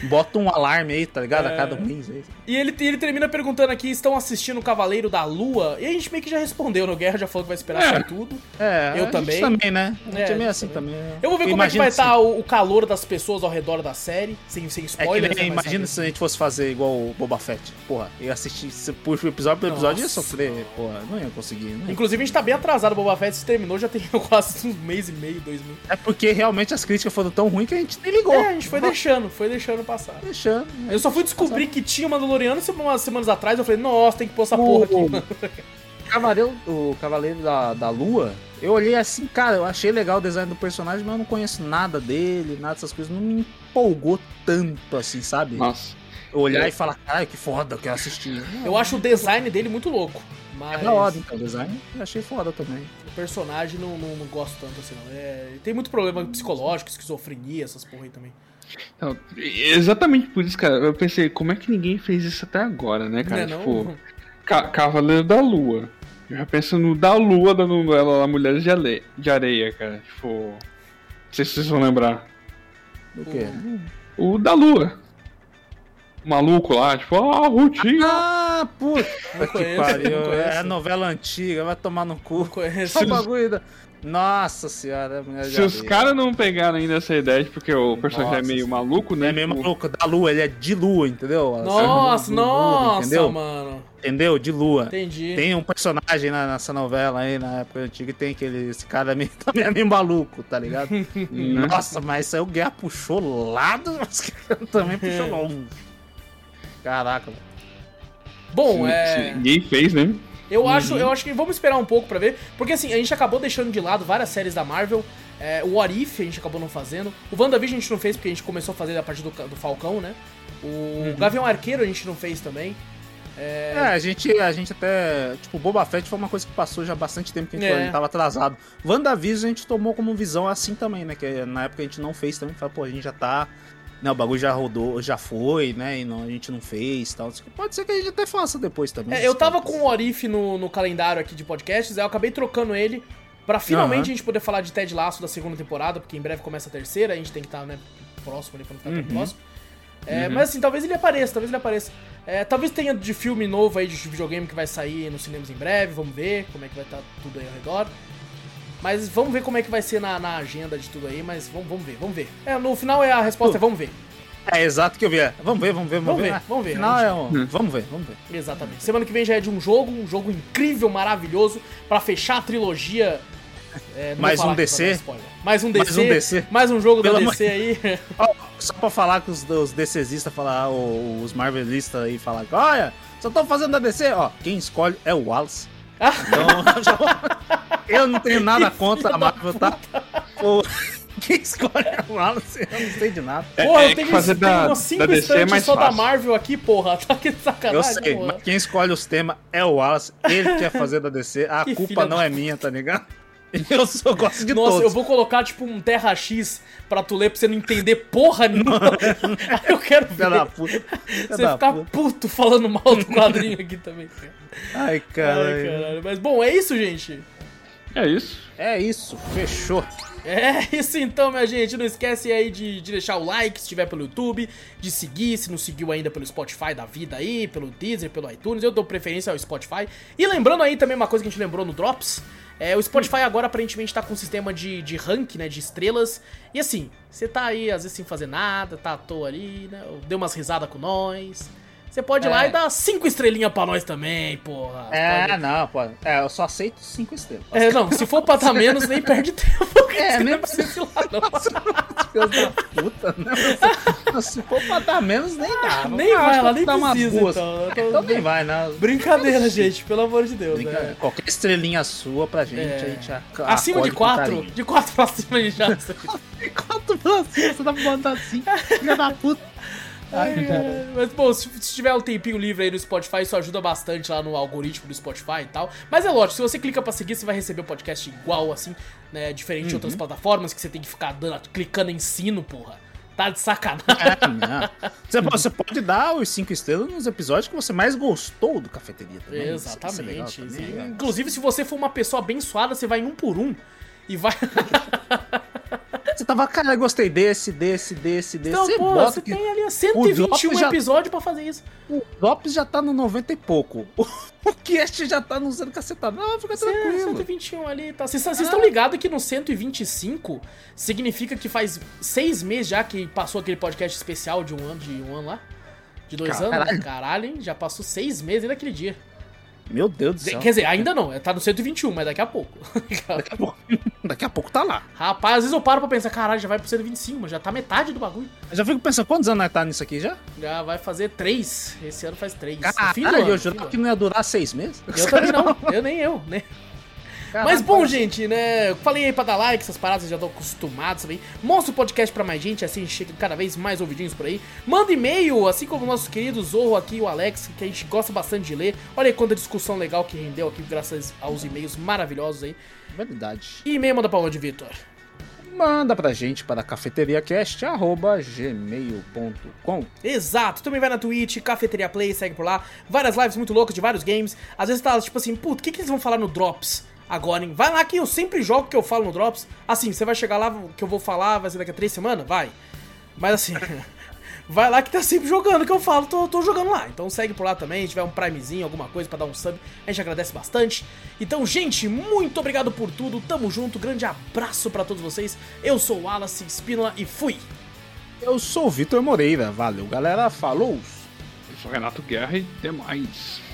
Bota um alarme aí, tá ligado? É. A cada mês aí. E ele, ele termina perguntando aqui, estão assistindo o Cavaleiro da Lua? E a gente meio que já respondeu no Guerra, já falou que vai esperar É. sair tudo. É, Eu a também. Gente também, né? A gente É, é, meio assim também. Eu vou ver como Imagina é que vai se- estar o, o calor das pessoas ao redor da série, sem, sem É que spoilers. nem, né, imagina se a gente fosse fazer igual o Boba Fett. Porra, ia assistir, se puxa o episódio por episódio, ia Nossa, sofrer. Porra, não ia conseguir. Né? Inclusive, a gente tá bem atrasado, o Boba Fett se terminou, já tem *laughs* quase uns mês e meio, dois meses. É porque realmente as críticas foram tão ruins que a gente nem ligou. É, a gente foi deixando, foi deixando passar. deixando. Eu só fui descobrir que tinha Mandaloriano umas semanas atrás, eu falei, nossa, tem que pôr essa porra aqui, mano. *laughs* Cavaleiro, o Cavaleiro da, da Lua, eu olhei assim, cara, eu achei legal o design do personagem, mas eu não conheço nada dele, nada dessas coisas. Não me empolgou tanto assim, sabe? Nossa. Eu olhar e falar, caralho, que foda, eu quero assistir. Eu acho o design dele muito louco. Mas É da hora, então, o design eu achei foda também. o personagem não, não, não gosto tanto assim, não. É, tem muito problema psicológico, esquizofrenia, essas porra aí também. Então, exatamente por isso, cara, eu pensei, como é que ninguém fez isso até agora, né, cara? Não é tipo, não? Ca- Cavaleiro da Lua. Eu já penso no da Lua da novela lá, Mulheres de, Ale- de Areia, cara. Tipo. Não sei se vocês vão lembrar. Do quê? O da Lua. Maluco lá, tipo, ah, Rutinha. *laughs* Ah, puta que conheço, pariu. não conheço. É novela antiga, vai tomar no cu. conheço. Só o bagulho da... Nossa senhora, mulher de Se os caras não pegaram ainda essa ideia, porque o personagem Nossa, é meio maluco, né? É meio tipo, maluco da lua, ele é de lua, entendeu? Nossa, De lua, nossa, entendeu? mano. Entendeu? De lua. Entendi. Tem um personagem na- nessa novela aí, na época antiga, e tem aquele. Esse cara meio, *laughs* também é meio maluco, tá ligado? *laughs* Nossa, mas isso aí o Guerra puxou lado, mas também puxou longe. Caraca, velho. Bom, se- é. se Ninguém fez, né? Eu acho, eu acho que vamos esperar um pouco pra ver, porque assim, a gente acabou deixando de lado várias séries da Marvel. É, o What If a gente acabou não fazendo. O WandaVision a gente não fez porque a gente começou a fazer a partir do, do Falcão, né? O Gavião Arqueiro a gente não fez também. É, a gente, a gente até. Tipo, Boba Fett foi uma coisa que passou já há bastante tempo que a gente, É. a gente tava atrasado. WandaVision a gente tomou como visão assim também, né? Que na época a gente não fez também. Fala, pô, a gente já tá. Né, o bagulho já rodou, já foi, né? E não, a gente não fez e tal. Pode ser que a gente até faça depois também. É, eu tava com o What If no, no calendário aqui de podcasts, aí eu acabei trocando ele pra finalmente Aham. a gente poder falar de Ted Laço da segunda temporada, porque em breve começa a terceira, a gente tem que estar, né, próximo ali pra não ficar tão Uhum. próximo. É, Mas assim, talvez ele apareça, talvez ele apareça. É, talvez tenha de filme novo aí de videogame que vai sair nos cinemas em breve, vamos ver como é que vai estar tudo aí ao redor. Mas vamos ver como é que vai ser na, na agenda de tudo aí, mas vamos, vamos ver, vamos ver. É, no final é a resposta é vamos ver. É exato que eu vi. é, Vamos ver, vamos ver, vamos, Vamos ver. ver, vamos ver, Final a é um, Vamos ver, vamos ver. Exatamente. Semana que vem já é de um jogo, um jogo incrível, maravilhoso, pra fechar a trilogia. É, não Mais um DC? Mais um DC. Mais um DC. Mais um jogo Pelo da DC aí. Só pra falar que os, os DCzistas falar, os Marvelistas aí falar, olha, só tô fazendo da DC, ó, quem escolhe é o Wallace. Então, eu não tenho nada contra a Marvel, tá? *laughs* Quem escolhe é o Wallace, eu não sei de nada. Porra, é eu que tenho, fazer tenho da- umas 5 da DC é estantes só da fácil. Marvel aqui, porra. *laughs* Tá aqui de Eu sacanagem, sei, porra. mas quem escolhe os temas é o Wallace, ele quer fazer da DC, a *laughs* Que culpa não da- é minha, tá ligado? *laughs* Eu só gosto de Nossa, todos. eu vou colocar tipo um Terra X pra tu ler pra você não entender porra nenhuma. *laughs* Aí eu quero ver. Puta. Você ficar puta. puto falando mal do quadrinho aqui também. cara. Ai, Ai, caralho. caralho. Mas bom, é isso, gente. É isso. É isso, fechou. É isso então, minha gente. Não esquece aí de, de deixar o like se estiver pelo YouTube, de seguir se não seguiu ainda pelo Spotify da vida aí, pelo Deezer, pelo iTunes. Eu dou preferência ao Spotify. E lembrando aí também uma coisa que a gente lembrou no Drops. É, o Spotify agora aparentemente tá com um sistema de, de rank, né, de estrelas. E assim, você tá aí às vezes sem fazer nada, tá à toa ali, né, deu umas risadas com nós. Você pode ir lá É. e dar cinco estrelinhas pra nós também, porra. É, Pode- não, pô. É, eu só aceito cinco estrelas. É, não, se for pra dar menos, nem perde tempo. *laughs* É, nem não precisa lá, não. *laughs* Filho da puta, né? Se for pra dar menos, nem dá. Nem Eu vai acho lá, nem precisa, duas. então. Eu tô- Então nem vai, né? Brincadeira, gente, pelo amor de Deus. Né? Qualquer estrelinha sua pra gente, É. a gente ac- Acima de quatro, de quatro pra cima a gente já *laughs* aceita. Quatro pra cima, você tá mandando assim, filha da puta. Ai, cara. Mas, bom, se, se tiver um tempinho livre aí no Spotify, isso ajuda bastante lá no algoritmo do Spotify e tal. Mas é lógico, se você clica pra seguir, você vai receber o podcast igual, assim, né? Diferente de outras Uhum. plataformas que você tem que ficar dando, clicando em sino, porra. Tá de sacanagem. É. Você, você pode dar os cinco estrelas nos episódios que você mais gostou do Cafeteria também. Isso- isso é Exatamente. também, é. Inclusive, se você for uma pessoa abençoada, você vai em um por um. E vai. *laughs* Você tava, cara, eu gostei desse, desse, desse, desse. Então, você pô, você que tem ali ó, 121 Drops já- episódios pra fazer isso. o Drops já tá no 90 e pouco. *laughs* O cast já tá no zero cacetado. Não, fica É, tranquilo. 121 ali, tá. Vocês vocês estão ligados que no 125 significa que faz seis meses já que passou aquele podcast especial de um ano, de um ano lá? De dois Caralho. anos? Caralho, hein? Já passou seis meses daquele dia. Meu Deus do céu. Quer dizer, ainda não, tá no 121, mas daqui a pouco. *laughs* Daqui a pouco, daqui a pouco tá lá. Rapaz, às vezes eu paro pra pensar, caralho, já vai pro 125, mas já tá metade do bagulho. Eu já fico pensando, quantos anos tá nisso aqui já? Já vai fazer três. Esse ano faz três. É fim do Caralho, ano, eu jurava que não ia durar seis meses. Eu também não, *laughs* eu nem eu, né? Caralho, Mas bom, gente, né? Eu Falei aí pra dar like, essas paradas vocês já estão acostumados também. Mostra o podcast pra mais gente, assim chega cada vez mais ouvidinhos por aí. Manda e-mail, assim como o nosso querido Zorro aqui, o Alex, que a gente gosta bastante de ler. Olha aí quanta discussão legal que rendeu aqui, graças aos e-mails maravilhosos aí. Verdade. E e-mail manda pra onde, Vitor? manda pra gente para cafeteriacast.gmail.com. Exato, também vai na Twitch, Cafeteria Play, segue por lá. Várias lives muito loucas de vários games. Às vezes tá tipo assim, puto, o que, que eles vão falar no Drops? Agora, hein? Vai lá que eu sempre jogo que eu falo no Drops. Assim, você vai chegar lá que eu vou falar, vai ser daqui a três semanas? Vai. Mas assim, *laughs* vai lá que tá sempre jogando que eu falo, tô, tô jogando lá. Então segue por lá também, se tiver um primezinho, alguma coisa pra dar um sub, a gente agradece bastante. Então, gente, muito obrigado por tudo, tamo junto, grande abraço pra todos vocês. Eu sou o Wallace Espínola e fui! Eu sou o Vitor Moreira, valeu galera, falou! Eu sou Renato Guerra e demais.